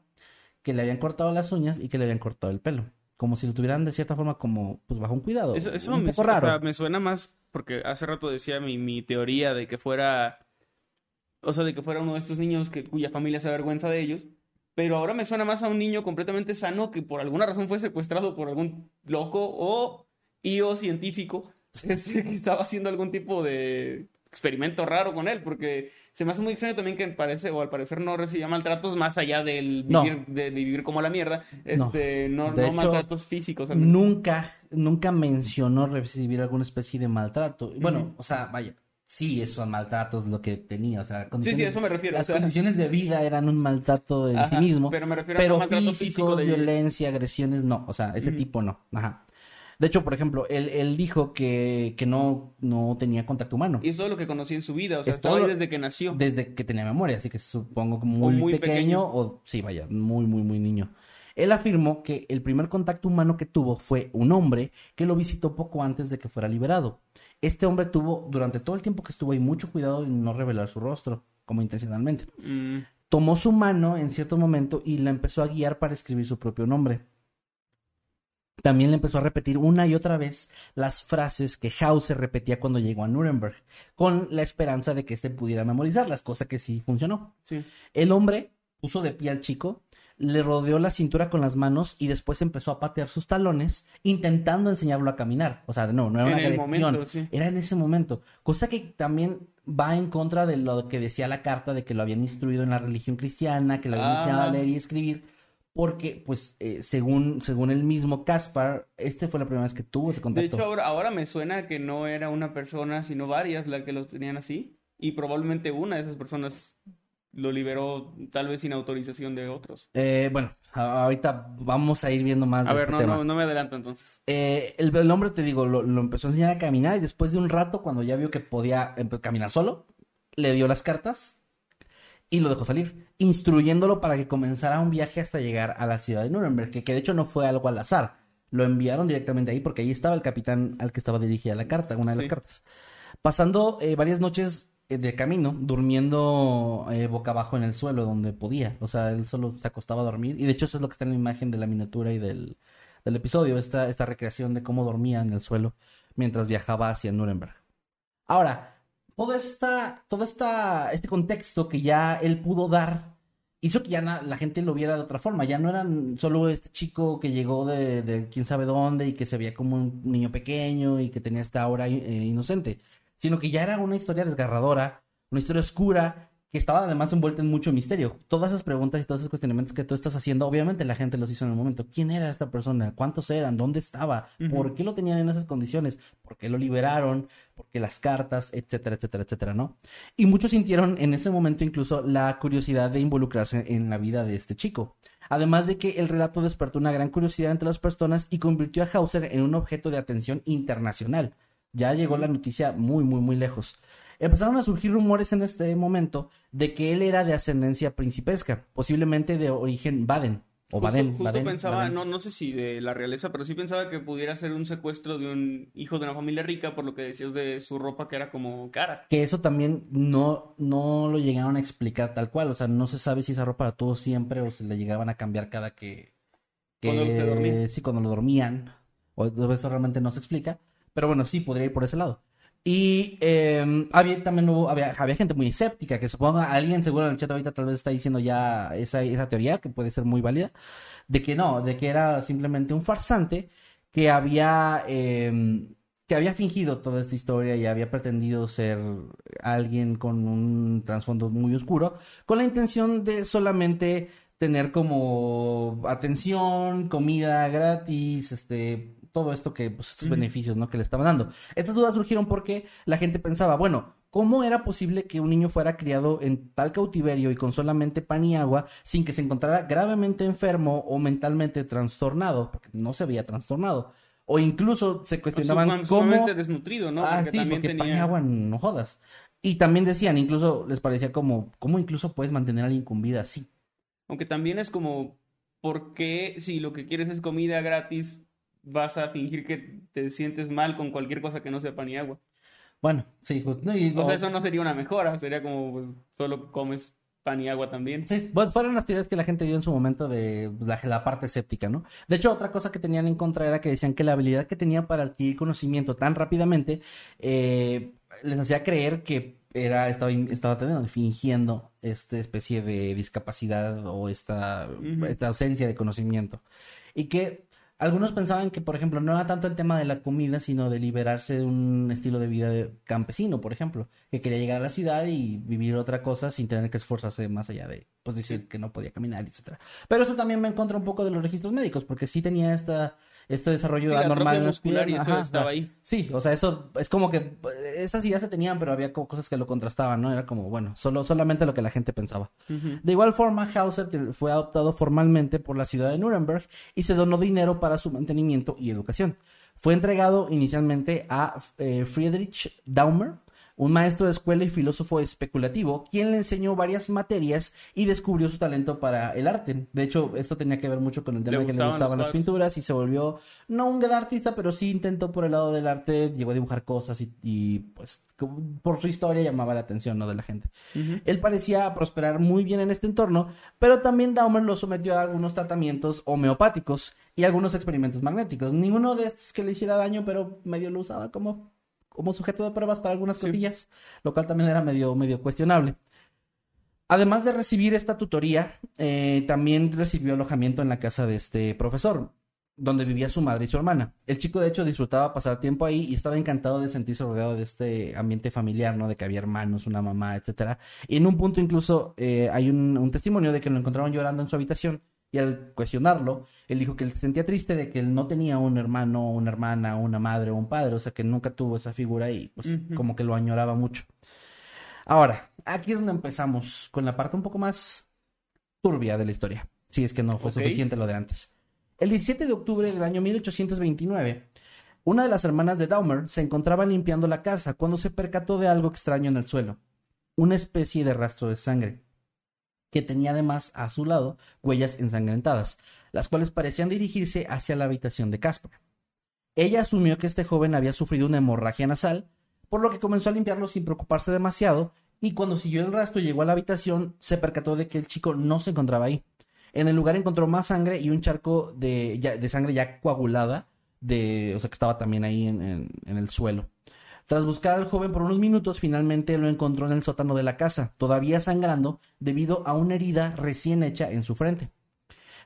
que le habían cortado las uñas y que le habían cortado el pelo. Como si lo tuvieran de cierta forma como pues bajo un cuidado. Eso, eso un me, poco su- o raro. sea, me suena más porque hace rato decía mi, mi teoría de que fuera, o sea, de que fuera uno de estos niños que, cuya familia se avergüenza de ellos, pero ahora me suena más a un niño completamente sano que por alguna razón fue secuestrado por algún loco o io científico [LAUGHS] que estaba haciendo algún tipo de experimento raro con él, porque se me hace muy extraño también que parece, o al parecer no recibía maltratos más allá del No. vivir, de, de vivir como la mierda, No. este, no, De no hecho, maltratos físicos. Nunca, nunca mencionó recibir alguna especie de maltrato. Bueno, o sea, vaya, sí, esos maltratos lo que tenía. O sea, Sí, sí, eso me refiero. Las o sea, condiciones de vida eran un maltrato en sí mismo. pero me refiero a un maltrato físicos, físico de- violencia, agresiones, no. O sea, ese tipo no. Ajá. De hecho, por ejemplo, él, él dijo que, que no, no tenía contacto humano. Y eso es lo que conocí en su vida, o sea, Es estaba todo ahí desde que nació. Desde que tenía memoria, así que supongo que muy, muy pequeño, pequeño. o sí, vaya, muy, muy, muy niño. Él afirmó que el primer contacto humano que tuvo fue un hombre que lo visitó poco antes de que fuera liberado. Este hombre tuvo, durante todo el tiempo que estuvo ahí, mucho cuidado de no revelar su rostro, como intencionalmente. Mm, Tomó su mano en cierto momento y la empezó a guiar para escribir su propio nombre. También le empezó a repetir una y otra vez las frases que Hauser repetía cuando llegó a Nuremberg, con la esperanza de que éste pudiera memorizarlas, cosa que sí funcionó. sí. El hombre puso de pie al chico, le rodeó la cintura con las manos y después empezó a patear sus talones, intentando enseñarlo a caminar. O sea, no, no era En una el momento, sí. era en ese momento. Cosa que también va en contra de lo que decía la carta de que lo habían instruido en la religión cristiana, que lo habían Ah. enseñado a leer y escribir. Porque, pues, eh, según, según el mismo Caspar, este fue la primera vez que tuvo ese De contacto. hecho, ahora, ahora me suena que no era una persona, sino varias la que los tenían así. Y probablemente una de esas personas lo liberó tal vez sin autorización de otros. Eh, bueno, ahorita vamos a ir viendo más A de ver, este no, tema. no, no me adelanto entonces. Eh, el, el hombre, te digo, lo, lo empezó a enseñar a caminar y después de un rato, cuando ya vio que podía empe- caminar solo, le dio las cartas y lo dejó salir, instruyéndolo para que comenzara un viaje hasta llegar a la ciudad de Nuremberg, que, que de hecho no fue algo al azar. Lo enviaron directamente ahí porque ahí estaba el capitán al que estaba dirigida la carta, una de las cartas. Pasando eh, varias noches eh, de camino, durmiendo eh, boca abajo en el suelo donde podía. O sea, él solo se acostaba a dormir. Y de hecho eso es lo que está en la imagen de la miniatura y del, del episodio, esta, esta recreación de cómo dormía en el suelo mientras viajaba hacia Nuremberg. Ahora, todo esta, todo esta, este contexto que ya él pudo dar hizo que ya la gente lo viera de otra forma. Ya no eran solo este chico que llegó de, de quién sabe dónde y que se veía como un niño pequeño y que tenía esta aura eh, inocente, sino que ya era una historia desgarradora, una historia oscura que estaba además envuelta en mucho misterio. Todas esas preguntas y todos esos cuestionamientos que tú estás haciendo, obviamente la gente los hizo en el momento. ¿Quién era esta persona? ¿Cuántos eran? ¿Dónde estaba? ¿Por qué lo tenían en esas condiciones? ¿Por qué lo liberaron? ¿Por qué las cartas? Etcétera, etcétera, etcétera, ¿no? Y muchos sintieron en ese momento incluso la curiosidad de involucrarse en la vida de este chico. Además de que el relato despertó una gran curiosidad entre las personas y convirtió a Hauser en un objeto de atención internacional. Ya llegó la noticia muy, muy, muy lejos. Empezaron a surgir rumores en este momento de que él era de ascendencia principesca, posiblemente de origen Baden. O Justo, Baden, justo Baden, pensaba, Baden. No, no sé si de la realeza, pero sí pensaba que pudiera ser un secuestro de un hijo de una familia rica, por lo que decías de su ropa que era como cara. Que eso también no, no lo llegaron a explicar tal cual. O sea, no se sabe si esa ropa la tuvo siempre o se le llegaban a cambiar cada que. que Cuando se dormía. Sí, cuando lo dormían. O esto realmente no se explica. Pero bueno, sí, podría ir por ese lado. Y eh, había también hubo, había, había gente muy escéptica, que supongo alguien seguro en el chat ahorita tal vez está diciendo ya esa, esa teoría, que puede ser muy válida, de que no, de que era simplemente un farsante que había, eh, que había fingido toda esta historia y había pretendido ser alguien con un trasfondo muy oscuro, con la intención de solamente tener como atención, comida gratis, este, todo esto que, pues, estos beneficios, ¿no? Que le estaban dando. Estas dudas surgieron porque la gente pensaba, bueno, ¿cómo era posible que un niño fuera criado en tal cautiverio y con solamente pan y agua sin que se encontrara gravemente enfermo o mentalmente trastornado? Porque no se veía trastornado. O incluso se cuestionaban cómo... Desnutrido, ¿no? Ah, porque sí, también porque pan y tenía... agua no jodas. Y también decían, incluso les parecía como, ¿cómo incluso puedes mantener a alguien con vida así? Aunque también es como, ¿por qué si lo que quieres es comida gratis, vas a fingir que te sientes mal con cualquier cosa que no sea pan y agua? Bueno, sí, no, y- O sea, eso no sería una mejora, sería como pues, solo comes pan y agua también. Sí, pues fueron las teorías que la gente dio en su momento de la, la parte escéptica, ¿no? De hecho, otra cosa que tenían en contra era que decían que la habilidad que tenía para adquirir conocimiento tan rápidamente eh, les hacía creer que era estaba, estaba teniendo- fingiendo esta especie de discapacidad o esta ausencia de conocimiento. Y que algunos pensaban que, por ejemplo, no era tanto el tema de la comida, sino de liberarse de un estilo de vida de- campesino, por ejemplo, que quería llegar a la ciudad y vivir otra cosa sin tener que esforzarse más allá de, pues, decir que no podía caminar, etcétera. Pero eso también me encontró un poco de los registros médicos, porque sí tenía esta, este desarrollo Sí, anormal en estaba ahí. Sí, o sea, eso es como que esas ideas se tenían, pero había como cosas que lo contrastaban, ¿no? Era como, bueno, solo, solamente lo que la gente pensaba. De igual forma, Hauser fue adoptado formalmente por la ciudad de Nuremberg y se donó dinero para su mantenimiento y educación. Fue entregado inicialmente a eh, Friedrich Daumer, un maestro de escuela y filósofo especulativo, quien le enseñó varias materias y descubrió su talento para el arte. De hecho, esto tenía que ver mucho con el tema de que le gustaban las pinturas y se volvió no un gran artista, pero sí intentó por el lado del arte, llegó a dibujar cosas y, y, pues por su historia llamaba la atención ¿no? de la gente. Él parecía prosperar muy bien en este entorno, pero también Daumer lo sometió a algunos tratamientos homeopáticos y algunos experimentos magnéticos. Ninguno de estos que le hiciera daño, pero medio lo usaba como, como sujeto de pruebas para algunas Sí. cosillas, lo cual también era medio, medio cuestionable. Además de recibir esta tutoría, eh, también recibió alojamiento en la casa de este profesor, donde vivía su madre y su hermana. El chico, de hecho, disfrutaba pasar tiempo ahí y estaba encantado de sentirse rodeado de este ambiente familiar, ¿no? De que había hermanos, una mamá, etcétera. Y en un punto incluso eh, hay un, un testimonio de que lo encontraron llorando en su habitación y al cuestionarlo, él dijo que él se sentía triste de que él no tenía un hermano, una hermana, una madre o un padre, o sea que nunca tuvo esa figura y pues como que lo añoraba mucho. Ahora, aquí es donde empezamos con la parte un poco más turbia de la historia, si es que no fue suficiente lo de antes. El 17 de octubre del año 1829, una de las hermanas de Daumer se encontraba limpiando la casa cuando se percató de algo extraño en el suelo, una especie de rastro de sangre, que tenía además a su lado huellas ensangrentadas, las cuales parecían dirigirse hacia la habitación de Casper. Ella asumió que este joven había sufrido una hemorragia nasal, por lo que comenzó a limpiarlo sin preocuparse demasiado, y cuando siguió el rastro y llegó a la habitación, se percató de que el chico no se encontraba ahí. En el lugar encontró más sangre y un charco de, sangre ya coagulada, de, o sea que estaba también ahí en el suelo. Tras buscar al joven por unos minutos, finalmente lo encontró en el sótano de la casa, todavía sangrando debido a una herida recién hecha en su frente.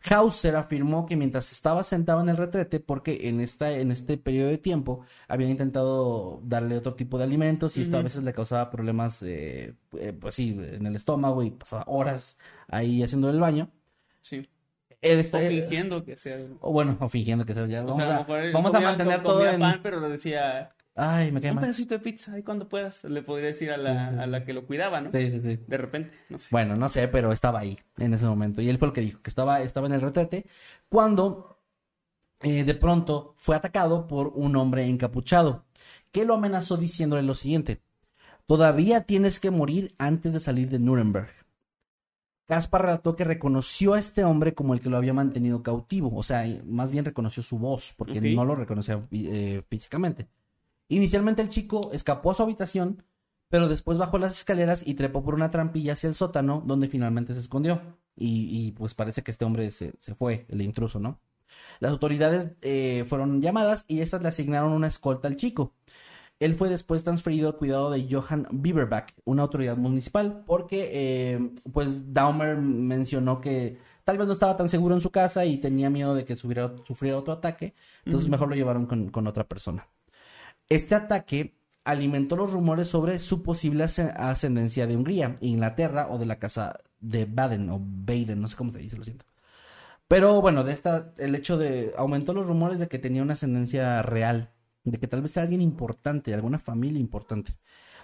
Hauser afirmó que mientras estaba sentado en el retrete, porque en, esta, en este periodo de tiempo habían intentado darle otro tipo de alimentos y esto a veces le causaba problemas, eh, eh, pues sí, en el estómago y pasaba horas ahí haciendo el baño. Sí. Él O está- fingiendo que sea. o bueno, o fingiendo que sea ya. O Vamos, sea, a vamos a mantener todo en... pan, pero lo decía, Ay, me cae un pedacito de pizza, ahí cuando puedas. Le podría decir a la, a la que lo cuidaba, ¿no? Sí, sí, sí. De repente, no sé. Bueno, no sé, pero estaba ahí en ese momento. Y él fue el que dijo que estaba, estaba en el retrete cuando eh, de pronto fue atacado por un hombre encapuchado que lo amenazó diciéndole lo siguiente. Todavía tienes que morir antes de salir de Nuremberg. Caspar relató que reconoció a este hombre como el que lo había mantenido cautivo, o sea, más bien reconoció su voz, porque no lo reconocía eh, físicamente. Inicialmente el chico escapó a su habitación, pero después bajó las escaleras y trepó por una trampilla hacia el sótano, donde finalmente se escondió. Y, y, pues parece que este hombre se, se fue, el intruso, ¿no? Las autoridades eh, fueron llamadas y estas le asignaron una escolta al chico. Él fue después transferido al cuidado de Johann Bieberback, una autoridad municipal, porque eh, pues Daumer mencionó que tal vez no estaba tan seguro en su casa y tenía miedo de que sufriera otro ataque, entonces mejor lo llevaron con, con otra persona. Este ataque alimentó los rumores sobre su posible asc- ascendencia de Hungría, Inglaterra o de la casa de Baden o Baden, no sé cómo se dice, lo siento. Pero bueno, de esta, el hecho de aumentó los rumores de que tenía una ascendencia real, de que tal vez era alguien importante, alguna familia importante.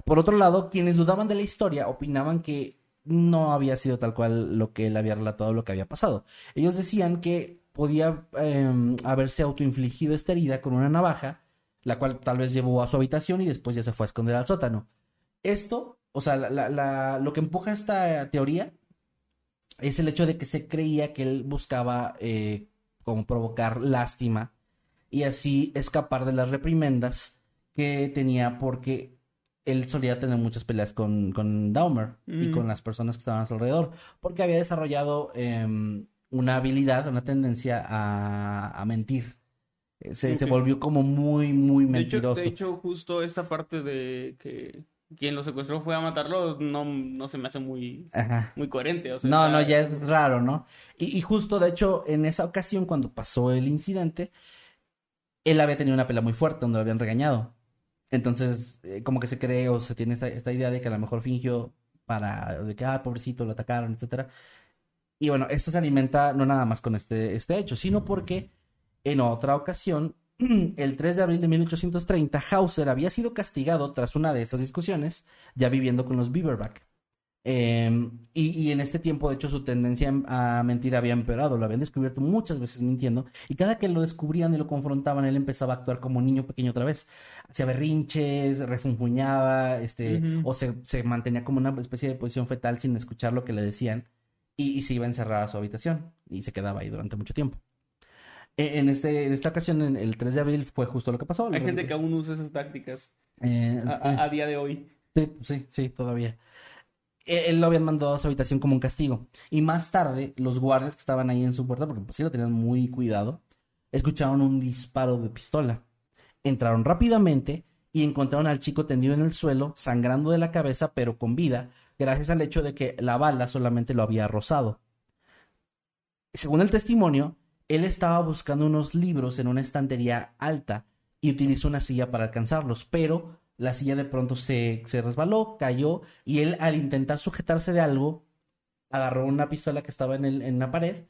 Por otro lado, quienes dudaban de la historia opinaban que no había sido tal cual lo que él había relatado, lo que había pasado. Ellos decían que podía eh, haberse autoinfligido esta herida con una navaja, la cual tal vez llevó a su habitación y después ya se fue a esconder al sótano. Esto, o sea, la- lo que empuja esta teoría es el hecho de que se creía que él buscaba eh, como provocar lástima y así escapar de las reprimendas que tenía porque él solía tener muchas peleas con, con Dahmer y Mm. con las personas que estaban a su alrededor, porque había desarrollado em, una habilidad, una tendencia a, a mentir. Eh, Se, se volvió como muy, muy De hecho, mentiroso. de hecho, justo esta parte de que quien lo secuestró fue a matarlo, no, no se me hace muy, Ajá. muy coherente. O sea, No, no, ya es raro, ¿no? Y, y justo, de hecho, en esa ocasión, cuando pasó el incidente, él había tenido una pelea muy fuerte donde lo habían regañado. Entonces, eh, como que se cree o se tiene esta, esta idea de que a lo mejor fingió para, de que, ah, pobrecito, lo atacaron, etcétera. Y bueno, esto se alimenta no nada más con este, este hecho, sino porque en otra ocasión, [CLEARS THROAT] el 3 de abril de 1830, Hauser había sido castigado tras una de estas discusiones, ya viviendo con los Beaverback. Eh, y, y en este tiempo, de hecho, su tendencia a mentir había empeorado. Lo habían descubierto muchas veces mintiendo. Y cada que lo descubrían y lo confrontaban, él empezaba a actuar como un niño pequeño otra vez. Hacía berrinches, refunfuñaba, este, o se, se mantenía como una especie de posición fetal sin escuchar lo que le decían. Y, y se iba a encerrar a su habitación. Y se quedaba ahí durante mucho tiempo. E- En, este, en esta ocasión, en el 3 de abril, fue justo lo que pasó. Hay gente que aún usa esas tácticas Eh, a, día de hoy. Sí, sí, sí, todavía. Él, él lo habían mandado a su habitación como un castigo. Y más tarde, los guardias que estaban ahí en su puerta, porque pues sí lo tenían muy cuidado, escucharon un disparo de pistola. Entraron rápidamente y encontraron al chico tendido en el suelo, sangrando de la cabeza, pero con vida, gracias al hecho de que la bala solamente lo había rozado. Según el testimonio, él estaba buscando unos libros en una estantería alta y utilizó una silla para alcanzarlos, pero la silla de pronto se, se resbaló, cayó y él al intentar sujetarse de algo, agarró una pistola que estaba en, el, en la pared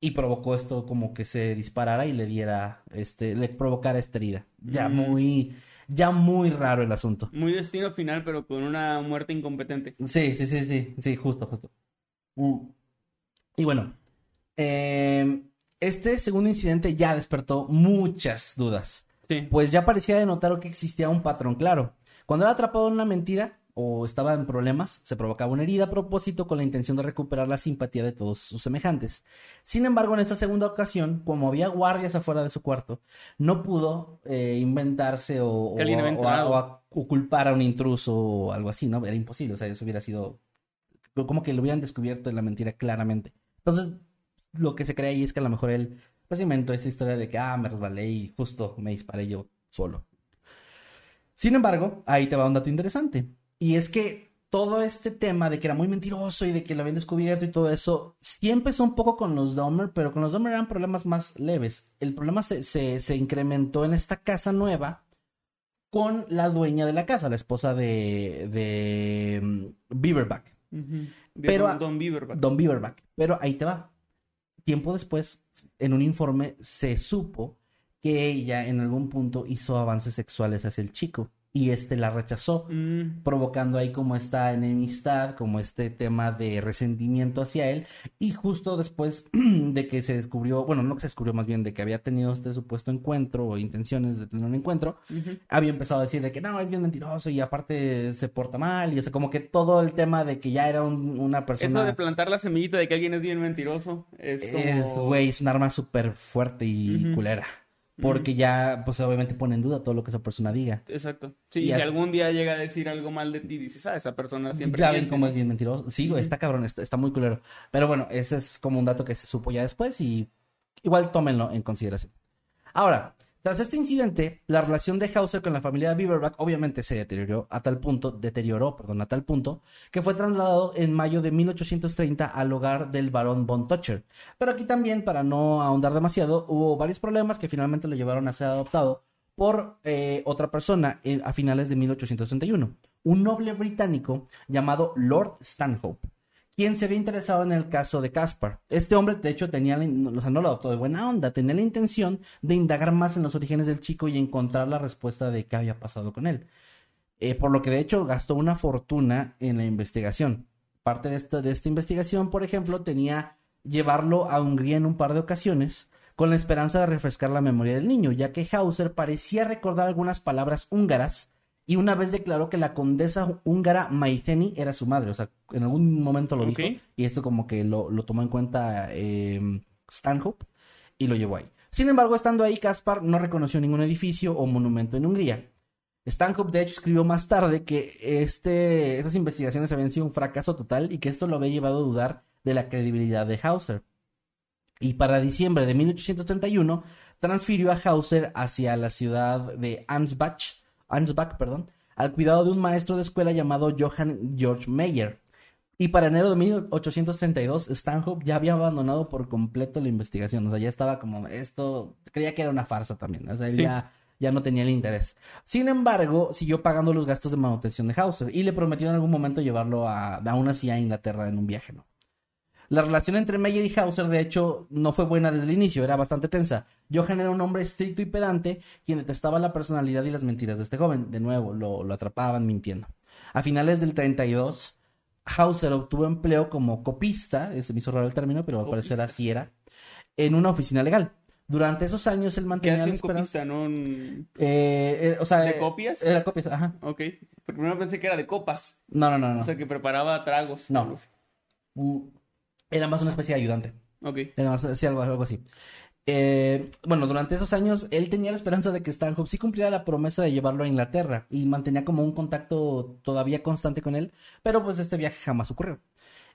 y provocó esto como que se disparara y le diera, este, le provocara esta herida. Ya Mm. muy, ya muy raro el asunto. Muy destino final, pero con una muerte incompetente. Sí, sí, sí, sí, sí, justo, justo. Mm. Y bueno, eh, este segundo incidente ya despertó muchas dudas. Sí. Pues ya parecía denotar que existía un patrón claro. Cuando era atrapado en una mentira o estaba en problemas, se provocaba una herida a propósito con la intención de recuperar la simpatía de todos sus semejantes. Sin embargo, en esta segunda ocasión, como había guardias afuera de su cuarto, no pudo eh, inventarse o, a- o culpar a un intruso o algo así, ¿no? Era imposible, o sea, eso hubiera sido como que lo hubieran descubierto en la mentira claramente. Entonces, lo que se cree ahí es que a lo mejor él pues inventó esa historia de que, ah, me resbalé y justo me disparé yo solo. Sin embargo, ahí te va un dato interesante. Y es que todo este tema de que era muy mentiroso y de que lo habían descubierto y todo eso, sí empezó un poco con los Dahmer, pero con los Dahmer eran problemas más leves. El problema se, se, se incrementó en esta casa nueva con la dueña de la casa, la esposa de, de mm, Beaverback. De Pero Don Beaverback. Don Beaverback. Pero ahí te va. Tiempo después, en un informe, se supo que ella en algún punto hizo avances sexuales hacia el chico y este la rechazó, Mm, provocando ahí como esta enemistad, como este tema de resentimiento hacia él. Y justo después [CLEARS THROAT] de que se descubrió, bueno, no que se descubrió más bien de que había tenido este supuesto encuentro o intenciones de tener un encuentro, había empezado a decir de que no, es bien mentiroso y aparte se porta mal y o sea, como que todo el tema de que ya era un- una persona... Eso de plantar la semillita de que alguien es bien mentiroso es como... Güey, es un arma súper fuerte y culera. Porque ya, pues obviamente pone en duda todo lo que esa persona diga. Exacto. Sí, Y y si algún día llega a decir algo mal de ti, dices, ah, esa persona siempre ya ven miente". cómo es bien mentiroso. Sí, güey, está cabrón, está, está muy culero. Pero bueno, ese es como un dato que se supo ya después y igual tómenlo en consideración. Ahora, tras este incidente, la relación de Hauser con la familia de Beaverback obviamente se deterioró a tal punto, deterioró, perdón, a tal punto, que fue trasladado en mayo de 1830 al hogar del barón von Toucher. Pero aquí también, para no ahondar demasiado, hubo varios problemas que finalmente lo llevaron a ser adoptado por eh, otra persona eh, a finales de 1861, un noble británico llamado Lord Stanhope quien se había interesado en el caso de Caspar. Este hombre, de hecho, tenía, o sea, no lo adoptó de buena onda, tenía la intención de indagar más en los orígenes del chico y encontrar la respuesta de qué había pasado con él. Eh, por lo que, de hecho, gastó una fortuna en la investigación. Parte de esta, de esta investigación, por ejemplo, tenía llevarlo a Hungría en un par de ocasiones con la esperanza de refrescar la memoria del niño, ya que Hauser parecía recordar algunas palabras húngaras y una vez declaró que la condesa húngara Maiceni era su madre. O sea, en algún momento lo dijo. Y esto como que lo, lo tomó en cuenta eh, Stanhope y lo llevó ahí. Sin embargo, estando ahí, Caspar no reconoció ningún edificio o monumento en Hungría. Stanhope, de hecho, escribió más tarde que este, estas investigaciones habían sido un fracaso total y que esto lo había llevado a dudar de la credibilidad de Hauser. Y para diciembre de 1831 transfirió a Hauser hacia la ciudad de Ansbach, Ansbach perdón, al cuidado de un maestro de escuela llamado Johann George Meyer. Y para enero de 1832, Stanhope ya había abandonado por completo la investigación. O sea, ya estaba como, esto, creía que era una farsa también. O sea, él Sí. ya, ya no tenía el interés. Sin embargo, siguió pagando los gastos de manutención de Hauser y le prometió en algún momento llevarlo a, aún así a Inglaterra en un viaje, ¿no? La relación entre Meyer y Hauser, de hecho, no fue buena desde el inicio, era bastante tensa. Johann era un hombre estricto y pedante, quien detestaba la personalidad y las mentiras de este joven. De nuevo, lo, lo atrapaban mintiendo. A finales del 32, Hauser obtuvo empleo como copista, se me hizo raro el término, pero al parecer así era, en una oficina legal. Durante esos años él ¿Qué mantenía hace la un copista, no? Un- Eh, eh, o sea, ¿De eh, copias? Era copias, ajá. Ok. Primero pensé que era de copas. No, no, no, no. O sea, que preparaba tragos. No. así. Mm, Era más una especie de ayudante. Ok. Era más sí, algo, algo así. Eh, bueno, durante esos años él tenía la esperanza de que Stanhope sí cumpliera la promesa de llevarlo a Inglaterra y mantenía como un contacto todavía constante con él, pero pues este viaje jamás ocurrió.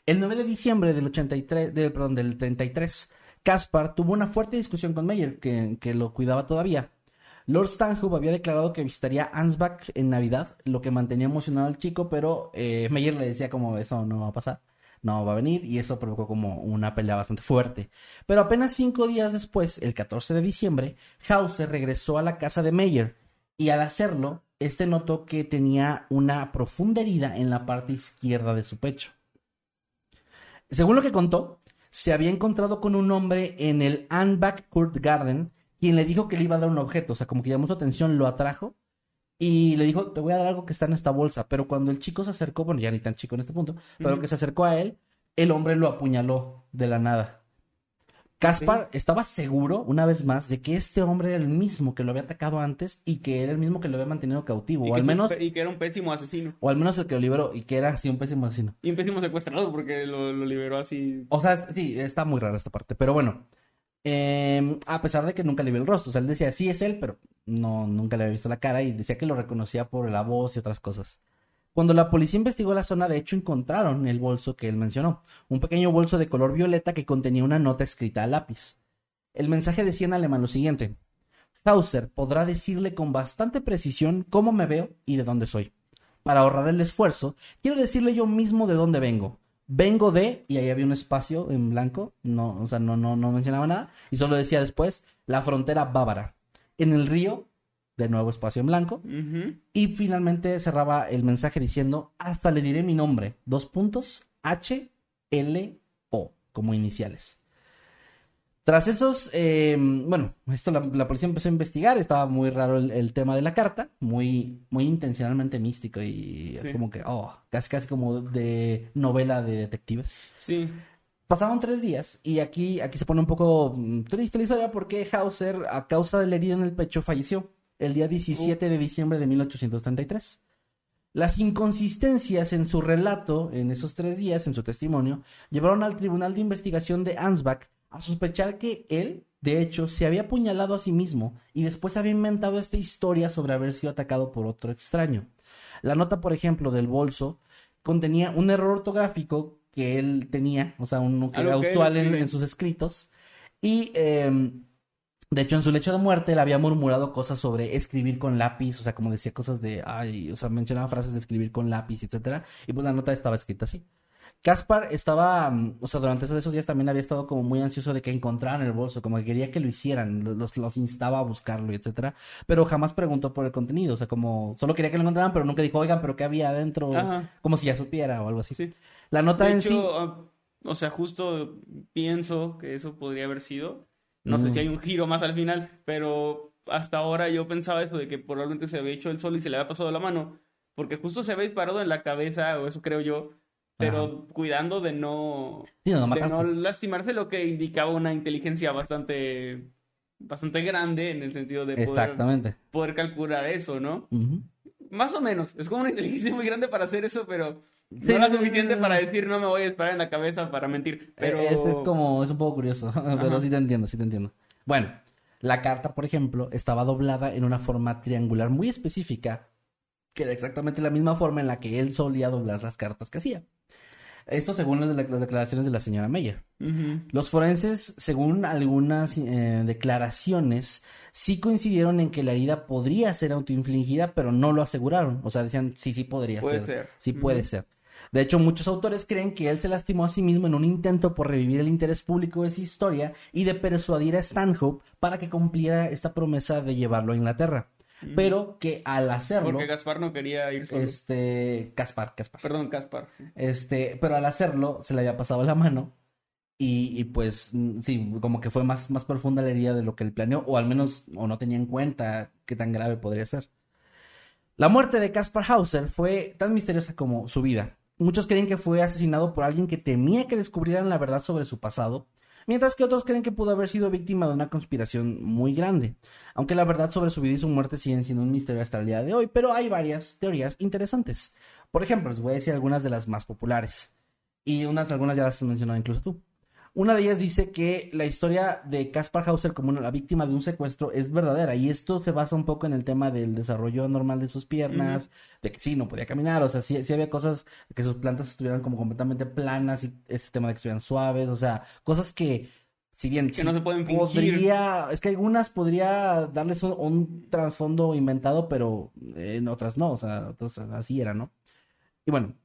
El 9 de diciembre del 83, de, perdón, del 33, Caspar tuvo una fuerte discusión con Meyer, que, que lo cuidaba todavía. Lord Stanhope había declarado que visitaría Ansbach en Navidad, lo que mantenía emocionado al chico, pero eh, Meyer le decía como eso no va a pasar, no va a venir, y eso provocó como una pelea bastante fuerte. Pero apenas cinco días después, el 14 de diciembre, Hauser regresó a la casa de Meyer, y al hacerlo, este notó que tenía una profunda herida en la parte izquierda de su pecho. Según lo que contó, se había encontrado con un hombre en el Anbach Court Garden, quien le dijo que le iba a dar un objeto, o sea, como que llamó su atención, lo atrajo y le dijo, te voy a dar algo que está en esta bolsa, pero cuando el chico se acercó, bueno, ya ni tan chico en este punto, pero que se acercó a él, el hombre lo apuñaló de la nada. Caspar estaba seguro, una vez más, de que este hombre era el mismo que lo había atacado antes y que era el mismo que lo había mantenido cautivo, Y o al menos, Y que era un pésimo asesino. o al menos el que lo liberó y que era así un pésimo asesino. Y un pésimo secuestrador porque lo, lo liberó así. O sea, sí, está muy rara esta parte. Pero bueno, eh, a pesar de que nunca le vio el rostro. O sea, él decía, sí es él, pero no, nunca le había visto la cara y decía que lo reconocía por la voz y otras cosas. Cuando la policía investigó la zona, de hecho encontraron el bolso que él mencionó. Un pequeño bolso de color violeta que contenía una nota escrita a lápiz. El mensaje decía en alemán lo siguiente. Hauser podrá decirle con bastante precisión cómo me veo y de dónde soy. Para ahorrar el esfuerzo, quiero decirle yo mismo de dónde vengo. Vengo de, y ahí había un espacio en blanco, no, o sea, no, no, no mencionaba nada, y solo decía después, la frontera bávara. En el río, de nuevo espacio en blanco, y finalmente cerraba el mensaje diciendo, hasta le diré mi nombre, dos puntos, H, L, O, como iniciales. Tras esos, eh, bueno, esto la, la policía empezó a investigar, estaba muy raro el, el tema de la carta, muy, muy intencionalmente místico y es Sí. como que, oh, casi casi como de novela de detectives. Sí. Pasaron tres días y aquí, aquí se pone un poco mm, triste la historia porque Hauser, a causa de la herida en el pecho, falleció el día 17 de diciembre de 1833. Las inconsistencias en su relato en esos tres días, en su testimonio, llevaron al Tribunal de Investigación de Ansbach a sospechar que él, de hecho, se había apuñalado a sí mismo y después había inventado esta historia sobre haber sido atacado por otro extraño. La nota, por ejemplo, del bolso contenía un error ortográfico que él tenía, o sea, uno que era él usual en, sus escritos. Y eh, de hecho, en su lecho de muerte, él había murmurado cosas sobre escribir con lápiz, o sea, como decía cosas de, ay, o sea, mencionaba frases de escribir con lápiz, etcétera, y pues la nota estaba escrita así. Caspar estaba, mm, o sea, durante esos, días también había estado como muy ansioso de que encontraran el bolso, como que quería que lo hicieran, lo- los, los instaba a buscarlo, etcétera, pero jamás preguntó por el contenido, o sea, como solo quería que lo encontraran, pero nunca dijo, oigan, pero qué había adentro, Ajá. como si ya supiera o algo así. Sí. La nota De en hecho, sí, ah, o sea, justo pienso que eso podría haber sido. No sé Mm. si hay un giro más al final, pero hasta ahora yo pensaba eso de que probablemente se había hecho el sol y se le había pasado la mano, porque justo se había disparado en la cabeza, o eso creo yo, pero cuidando de no, sí, no, no de no lastimarse, lo que indicaba una inteligencia bastante, bastante grande en el sentido de poder, Exactamente. poder calcular eso, ¿no? Más o menos. Es como una inteligencia muy grande para hacer eso, pero Sí, no la suficiente sí, para decir no me voy a disparar en la cabeza para mentir. Pero Eh, Es, es como, es un poco curioso, [LAUGHS] pero sí te entiendo, sí te entiendo. Bueno, la carta, por ejemplo, estaba doblada en una forma triangular muy específica que era exactamente la misma forma en la que él solía doblar las cartas que hacía. Esto según las, las declaraciones de la señora Meyer. Los forenses, según algunas eh, declaraciones, sí coincidieron en que la herida podría ser autoinfligida, pero no lo aseguraron. O sea, decían, sí, sí podría Puede ser. ser. Sí puede ser. De hecho, muchos autores creen que él se lastimó a sí mismo en un intento por revivir el interés público de esa historia y de persuadir a Stanhope para que cumpliera esta promesa de llevarlo a Inglaterra. Pero que al hacerlo, Porque Gaspar no quería ir solo. este, Caspar, Caspar. Perdón, Gaspar. sí. Este, pero al hacerlo se le había pasado la mano y, y pues sí, como que fue más, más profunda la herida de lo que él planeó, o al menos o no tenía en cuenta qué tan grave podría ser. La muerte de Caspar Hauser fue tan misteriosa como su vida. Muchos creen que fue asesinado por alguien que temía que descubrieran la verdad sobre su pasado, mientras que otros creen que pudo haber sido víctima de una conspiración muy grande. Aunque la verdad sobre su vida y su muerte siguen siendo un misterio hasta el día de hoy, pero hay varias teorías interesantes. Por ejemplo, les voy a decir algunas de las más populares. Y unas, algunas ya las has mencionado incluso tú. Una de ellas dice que la historia de Caspar Hauser como una- la víctima de un secuestro es verdadera. Y esto se basa un poco en el tema del desarrollo normal de sus piernas, de que sí, no podía caminar. O sea, sí, sí había cosas que sus plantas estuvieran como completamente planas y este tema de que estuvieran suaves. O sea, cosas que, si bien Que no se pueden fingir. podría, es que algunas podría darles un, un trasfondo inventado, pero en otras no. O sea, otras así era, ¿no? Y bueno,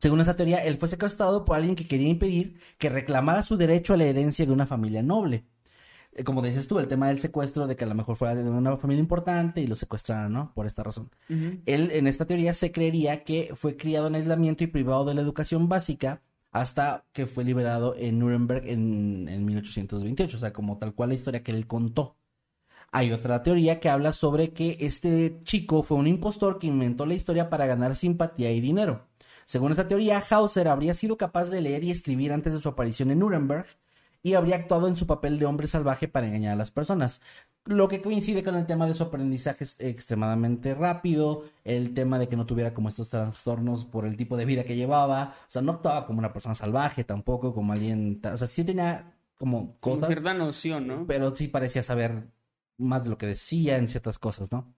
según esta teoría, él fue secuestrado por alguien que quería impedir que reclamara su derecho a la herencia de una familia noble. Eh, Como dices tú, el tema del secuestro, de que a lo mejor fuera de una familia importante y lo secuestraran, ¿no? Por esta razón. Él, en esta teoría, se creería que fue criado en aislamiento y privado de la educación básica hasta que fue liberado en Nuremberg en, en 1828, o sea, como tal cual la historia que él contó. Hay otra teoría que habla sobre que este chico fue un impostor que inventó la historia para ganar simpatía y dinero. Según esta teoría, Hauser habría sido capaz de leer y escribir antes de su aparición en Nuremberg y habría actuado en su papel de hombre salvaje para engañar a las personas. Lo que coincide con el tema de su aprendizaje es extremadamente rápido, el tema de que no tuviera como estos trastornos por el tipo de vida que llevaba, o sea, no actuaba como una persona salvaje tampoco, como alguien, o sea, sí tenía como Con cosas, cierta noción, ¿no? pero sí parecía saber más de lo que decía en ciertas cosas, ¿no?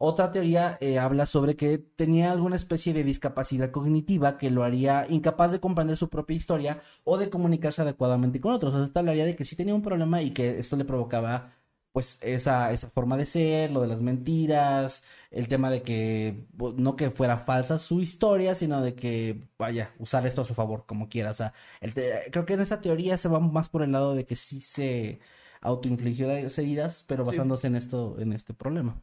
Otra teoría eh, habla sobre que tenía alguna especie de discapacidad cognitiva que lo haría incapaz de comprender su propia historia o de comunicarse adecuadamente con otros. O sea, esta hablaría de que sí tenía un problema y que esto le provocaba pues esa, esa forma de ser, lo de las mentiras, el tema de que no que fuera falsa su historia, sino de que vaya, usar esto a su favor como quiera. O sea, el te- creo que en esta teoría se va más por el lado de que sí se autoinfligió las heridas, pero Sí. basándose en esto, en este problema.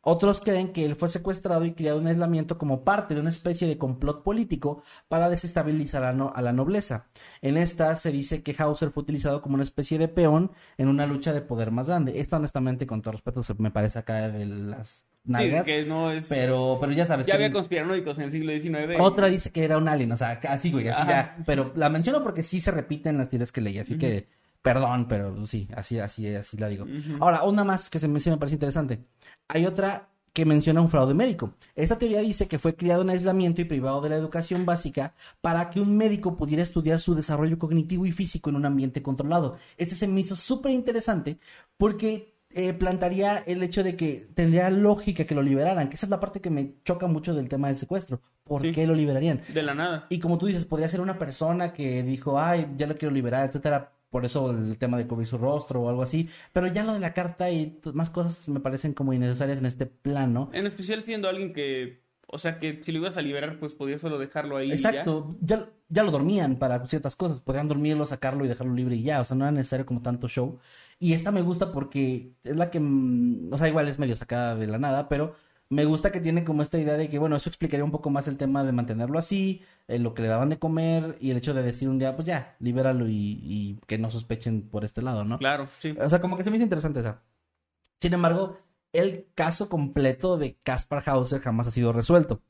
Otros creen que él fue secuestrado y criado en aislamiento como parte de una especie de complot político para desestabilizar a, no- a la nobleza. En esta se dice que Hauser fue utilizado como una especie de peón en una lucha de poder más grande. Esta honestamente, con todo respeto, se me parece acá de las Sí, nalgas. que no es... Pero, pero ya sabes. Ya que- había conspiranoicos en el siglo XIX. otra dice que era un alien, o sea, así, güey, así Ajá. ya. Pero la menciono porque sí se repiten las teorías que leí, así que, perdón, pero sí, así, así, así la digo. Ahora, una más que se me, sí me parece interesante. Hay otra que menciona un fraude médico. Esta teoría dice que fue criado en aislamiento y privado de la educación básica para que un médico pudiera estudiar su desarrollo cognitivo y físico en un ambiente controlado. Este se me hizo súper interesante porque eh, plantaría el hecho de que tendría lógica que lo liberaran, que esa es la parte que me choca mucho del tema del secuestro. ¿Por Sí. qué lo liberarían? De la nada. Y como tú dices, podría ser una persona que dijo, ay, ya lo quiero liberar, etcétera. Por eso el tema de cubrir su rostro o algo así. Pero ya lo de la carta y más cosas me parecen como innecesarias en este plano. En especial siendo alguien que... O sea, que si lo ibas a liberar, pues podías solo dejarlo ahí y Exacto. Ya, ya lo dormían para ciertas cosas. Podrían dormirlo, sacarlo y dejarlo libre y ya. O sea, no era necesario como tanto show. Y esta me gusta porque es la que... mm, O sea, igual es medio sacada de la nada, pero me gusta que tiene como esta idea de que, bueno, eso explicaría un poco más el tema de mantenerlo así, eh, lo que le daban de comer y el hecho de decir un día, pues ya, libéralo y, y que no sospechen por este lado, ¿no? Claro, sí. O sea, como que se me hizo interesante esa. Sin embargo, el caso completo de Caspar Hauser jamás ha sido resuelto.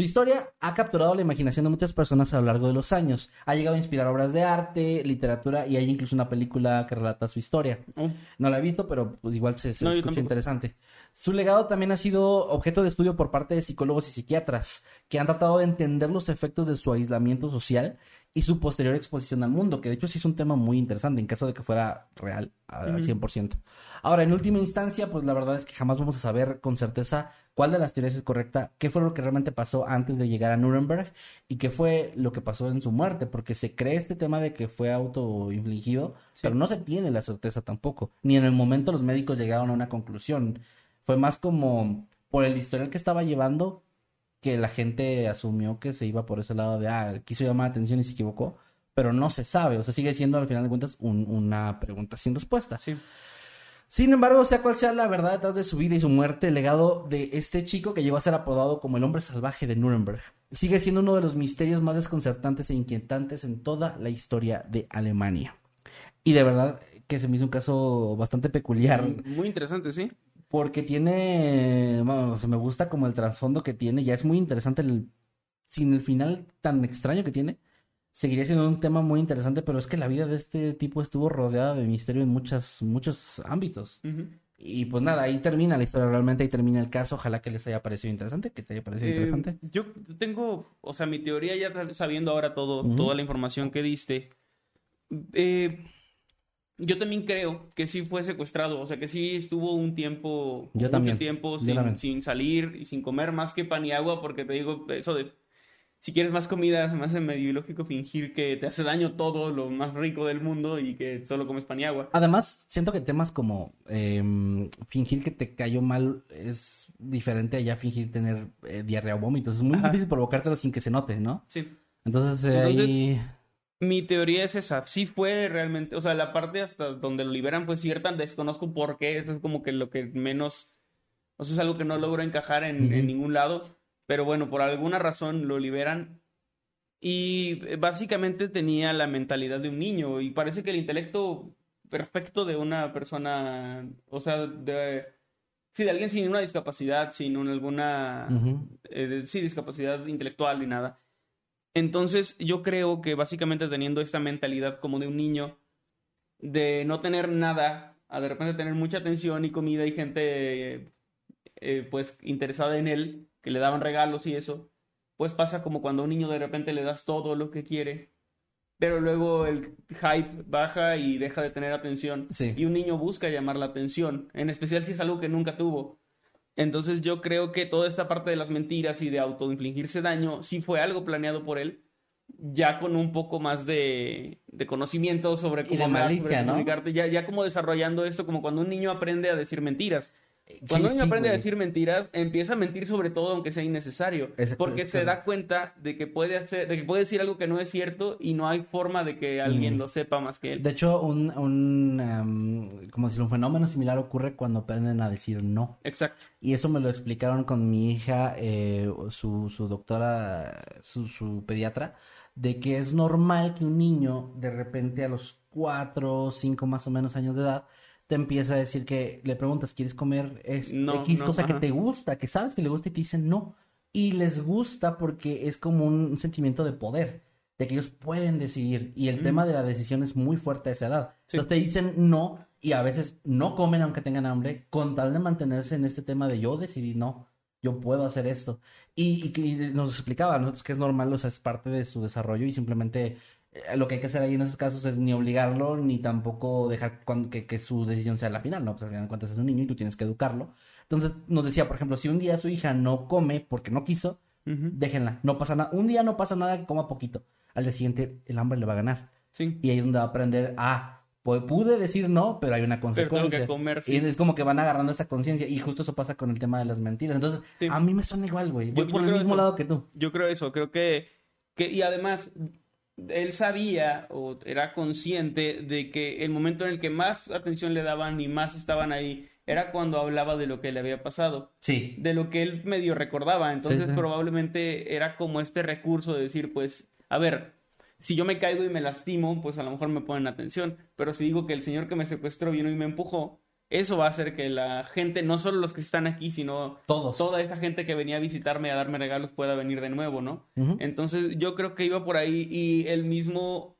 Su historia ha capturado la imaginación de muchas personas a lo largo de los años. Ha llegado a inspirar obras de arte, literatura y hay incluso una película que relata su historia. Oh, No la he visto, pero pues igual se, se No, yo escucha interesante. Su legado también ha sido objeto de estudio por parte de psicólogos y psiquiatras, que han tratado de entender los efectos de su aislamiento social y su posterior exposición al mundo, que de hecho sí es un tema muy interesante en caso de que fuera real al 100%. Ahora, en última instancia, pues la verdad es que jamás vamos a saber con certeza cuál de las teorías es correcta, qué fue lo que realmente pasó antes de llegar a Nuremberg y qué fue lo que pasó en su muerte, porque se cree este tema de que fue autoinfligido, pero no se tiene la certeza tampoco, ni en el momento los médicos llegaron a una conclusión. Fue más como por el historial que estaba llevando que la gente asumió que se iba por ese lado de, ah, quiso llamar la atención y se equivocó, pero no se sabe, o sea, sigue siendo al final de cuentas un- una pregunta sin respuesta. Sí. Sin embargo, sea cual sea la verdad detrás de su vida y su muerte, el legado de este chico que llegó a ser apodado como el hombre salvaje de Nuremberg sigue siendo uno de los misterios más desconcertantes e inquietantes en toda la historia de Alemania. Y de verdad que se me hizo un caso bastante peculiar Muy interesante, sí. Porque tiene, bueno, se me gusta como el trasfondo que tiene, ya es muy interesante el, sin el final tan extraño que tiene, seguiría siendo un tema muy interesante, pero es que la vida de este tipo estuvo rodeada de misterio en muchas, muchos ámbitos. Y pues nada, ahí termina la historia, realmente ahí termina el caso, ojalá que les haya parecido interesante, que te haya parecido Eh, interesante. yo tengo, o sea, mi teoría ya sab- sabiendo ahora todo, toda la información que diste. eh, yo también creo que sí fue secuestrado, o sea, que sí estuvo un tiempo, Yo también, tiempo sin, salir y sin comer más que pan y agua, porque te digo, eso de si quieres más comida, se me hace medio ilógico fingir que te hace daño todo lo más rico del mundo y que solo comes pan y agua. Además, siento que temas como em, fingir que te cayó mal es diferente a ya fingir tener eh, diarrea o vómitos. Es muy Ajá. difícil provocártelo sin que se note, ¿no? Sí. Entonces, eh, Entonces, ahí... Mi teoría es esa. Sí fue realmente, o sea, la parte hasta donde lo liberan fue cierta. Desconozco por qué. Eso es como que lo que menos, o sea, es algo que no logro encajar en, ningún lado. Pero bueno, por alguna razón lo liberan. Y eh, básicamente tenía la mentalidad de un niño. Y parece que el intelecto perfecto de una persona, o sea, de, sí, de alguien sin una discapacidad, sin una- alguna, eh, sí, discapacidad intelectual ni nada. Entonces, yo creo que básicamente teniendo esta mentalidad como de un niño, de no tener nada, a de repente tener mucha atención y comida y gente, eh, eh, pues, interesada en él, que le daban regalos y eso, pues pasa como cuando a un niño de repente le das todo lo que quiere, pero luego el hype baja y deja de tener atención. Sí. Y un niño busca llamar la atención, en especial si es algo que nunca tuvo. Entonces yo creo que toda esta parte de las mentiras y de autoinfligirse daño sí fue algo planeado por él, ya con un poco más de, de conocimiento sobre Y cómo de hablar, malicia, sobre ¿no? comunicarte, ya, ya como desarrollando esto, como cuando un niño aprende a decir mentiras. Cuando un Sí, niño sí, aprende a decir mentiras, empieza a mentir sobre todo aunque sea innecesario, porque se da cuenta de que puede hacer, de que puede decir algo que no es cierto y no hay forma de que alguien Mm. lo sepa más que él. De hecho, un, un em, como decir, un fenómeno similar ocurre cuando aprenden a decir no. Exacto. Y eso me lo explicaron con mi hija, eh, su, su doctora, su, su pediatra, de que es normal que un niño de repente a los cuatro, cinco más o menos años de edad te empieza a decir que le preguntas, ¿quieres comer es- No, X no, cosa que te gusta, que sabes que le gusta y te dicen no? Y les gusta porque es como un, sentimiento de poder, de que ellos pueden decidir. Y el tema de la decisión es muy fuerte a esa edad. Sí. Entonces te dicen no y a veces no comen aunque tengan hambre, con tal de mantenerse en este tema de yo decidí no, yo puedo hacer esto. Y, y, nos explicaba a nosotros que es normal, o sea, es parte de su desarrollo y simplemente lo que hay que hacer ahí en esos casos es ni obligarlo ni tampoco dejar cuan- que, que su decisión sea la final, ¿no? Pues al final de cuentas es un niño y tú tienes que educarlo. Entonces nos decía, por ejemplo, si un día su hija no come porque no quiso, déjenla, no pasa nada. Un día no pasa nada que coma poquito. Al día siguiente el hambre le va a ganar. Sí. Y ahí es donde va a aprender, ah, pues pude decir no, pero hay una tengo consecuencia. que comer, sí. Y es como que van agarrando esta conciencia. Y justo eso pasa con el tema de las mentiras. Entonces, Sí. a mí me suena igual, güey. Voy Yo- por yo el mismo eso. lado que tú. Yo creo eso, creo que, que y además él sabía o era consciente de que el momento en el que más atención le daban y más estaban ahí era cuando hablaba de lo que le había pasado, Sí. de lo que él medio recordaba, entonces sí. probablemente era como este recurso de decir, pues, a ver, si yo me caigo y me lastimo, pues a lo mejor me ponen atención, pero si digo que el señor que me secuestró vino y me empujó, eso va a hacer que la gente, no solo los que están aquí, sino Todos. toda esa gente que venía a visitarme a darme regalos pueda venir de nuevo, ¿no? Entonces yo creo que iba por ahí y el mismo,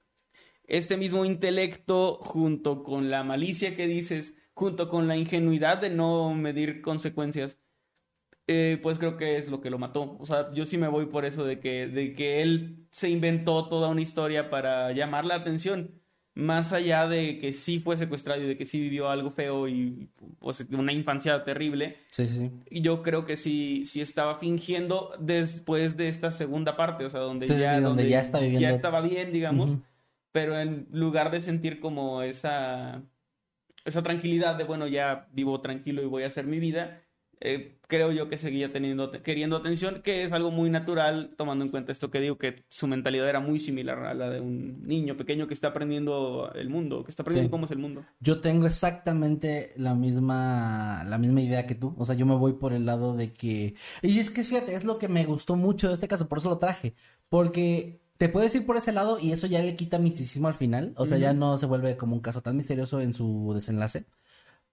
este mismo intelecto junto con la malicia que dices, junto con la ingenuidad de no medir consecuencias, eh, pues creo que es lo que lo mató. O sea, yo sí me voy por eso de que, de que él se inventó toda una historia para llamar la atención. Más allá de que sí fue secuestrado y de que sí vivió algo feo y pues, una infancia terrible, Sí, yo creo que sí, sí estaba fingiendo después de esta segunda parte, o sea, donde, Sí, ya, donde ya está viviendo. ya estaba bien, digamos, pero en lugar de sentir como esa, esa tranquilidad de, bueno, ya vivo tranquilo y voy a hacer mi vida, eh, creo yo que seguía teniendo, queriendo atención, que es algo muy natural, tomando en cuenta esto que digo, que su mentalidad era muy similar a la de un niño pequeño que está aprendiendo el mundo, que está aprendiendo Sí. cómo es el mundo. Yo tengo exactamente la misma, la misma idea que tú. O sea, yo me voy por el lado de que... Y es que fíjate, es lo que me gustó mucho de este caso, por eso lo traje. Porque te puedes ir por ese lado y eso ya le quita misticismo al final. O sea, ya no se vuelve como un caso tan misterioso en su desenlace.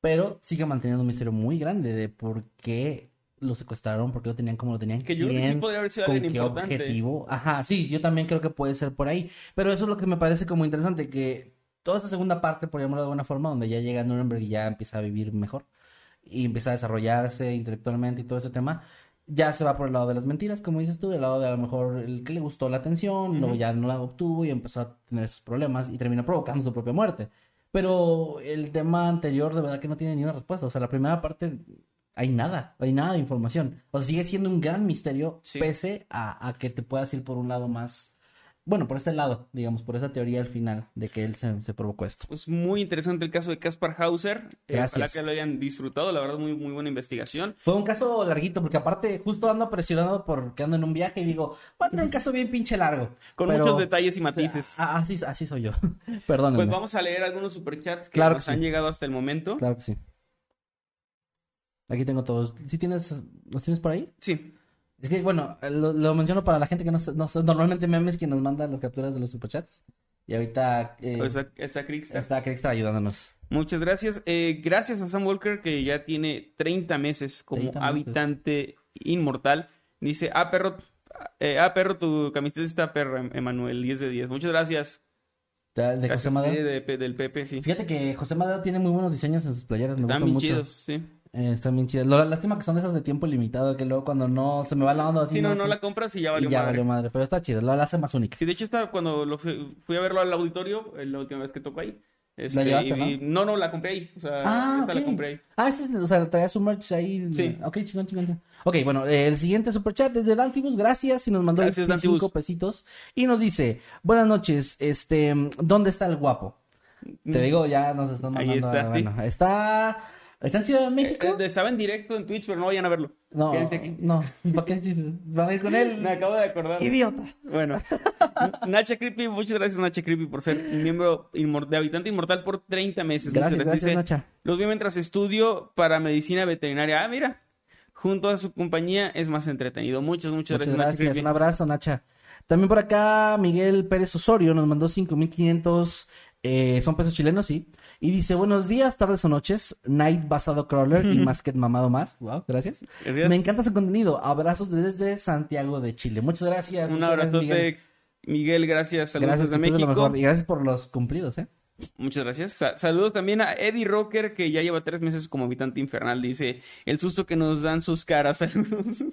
Pero sigue manteniendo un misterio muy grande de por qué lo secuestraron, por qué lo tenían como lo tenían. Que yo creo que sí quién, podría haber sido con alguien qué importante. objetivo. Ajá, sí, yo también creo que puede ser por ahí. Pero eso es lo que me parece como interesante, que toda esa segunda parte, por llamarlo de alguna forma, donde ya llega a Nuremberg y ya empieza a vivir mejor y empieza a desarrollarse intelectualmente y todo ese tema, ya se va por el lado de las mentiras, como dices tú, el lado de a lo mejor el que le gustó la atención, luego ya no la obtuvo y empezó a tener esos problemas y terminó provocando su propia muerte. Pero el tema anterior de verdad que no tiene ni una respuesta, o sea, la primera parte hay nada, hay nada de información. O sea, sigue siendo un gran misterio Sí. pese a, a que te puedas ir por un lado más, bueno, por este lado, digamos, por esa teoría al final de que él se, se provocó esto. Pues muy interesante el caso de Caspar Hauser. Eh, ojalá que lo hayan disfrutado, la verdad, muy, muy buena investigación. Fue un caso larguito, porque aparte justo ando presionado porque ando en un viaje y digo, va a tener un caso bien pinche largo. Con Pero- muchos detalles y matices. Ah, así, así soy yo. [LAUGHS] Perdónenme. Pues vamos a leer algunos superchats que Claro nos que sí. han llegado hasta el momento. Claro que sí. Aquí tengo todos. ¿Sí tienes, los tienes por ahí? Sí. Es que, bueno, lo, lo menciono para la gente que no, no normalmente memes que nos mandan las capturas de los superchats. Y ahorita eh, Pues está, Krixta. está ayudándonos. Muchas gracias. Eh, gracias a Sam Walker, que ya tiene 30 meses como 30 meses. habitante inmortal. Dice, ah, perro, eh, ah, perro, tu camiseta está perra, Emanuel, 10 de 10. Muchas gracias. De, de José Gracias, Madero. sí, de del Pepe, sí. Fíjate que José Madero tiene muy buenos diseños en sus playeras. Me Están gustan bien mucho. chidos, sí. Eh, están bien chidas. Lo, lástima que son de esas de tiempo limitado, que luego cuando no se me va la onda. Si no, no la compras y ya y valió ya madre. valió madre. Pero está chido, la, la hace más única. Sí, de hecho, está cuando lo fui, fui a verlo al auditorio, eh, la última vez que tocó ahí. Este, llevaste, y- y- no? no, la compré ahí. O sea, Ah, esa ok. la compré ahí. Ah, ese es, o sea, traía su merch ahí. Sí. Ok, chingón, chingón. chingón. Ok, bueno, el siguiente superchat es de Dantibus, gracias, y nos mandó Gracias, 25 Dantibus. pesitos. Y nos dice, buenas noches, este, ¿dónde está el guapo? Te digo, ya nos están Mm. Ahí mandando. está, sí. bueno, está, está en Ciudad de México. Eh, Estaba en directo en Twitch, pero no vayan a verlo. no, Quédense aquí. no, ¿para qué? ¿Van a ir con él? [LAUGHS] Me acabo de acordar. Idiota. Bueno, Nacha Creepy, muchas gracias Nacha Creepy por ser un miembro de Habitante Inmortal por 30 meses. Muchas Gracias, gracias, Nacha. Los vi mientras estudio para medicina veterinaria. Ah, mira, junto a su compañía es más entretenido. Muchas, muchas, Muchas gracias, Nacha gracias, Creepy. un abrazo, Nacha. También por acá, Miguel Pérez Osorio nos mandó 5500, eh, son pesos chilenos, sí. Y dice, buenos días, tardes o noches, Night Basado Crawler y [LAUGHS] Masket Mamado Más. Wow, gracias. Gracias. Me encanta su contenido. Abrazos desde Santiago de Chile. Muchas gracias. Un abrazote, Miguel. Miguel. gracias. Saludos Gracias, desde que México. mejor. Y gracias por los cumplidos, ¿eh? Muchas gracias. Sa- saludos también a Eddie Rocker, que ya lleva tres meses como habitante infernal. Dice, el susto que nos dan sus caras. [LAUGHS] Saludos.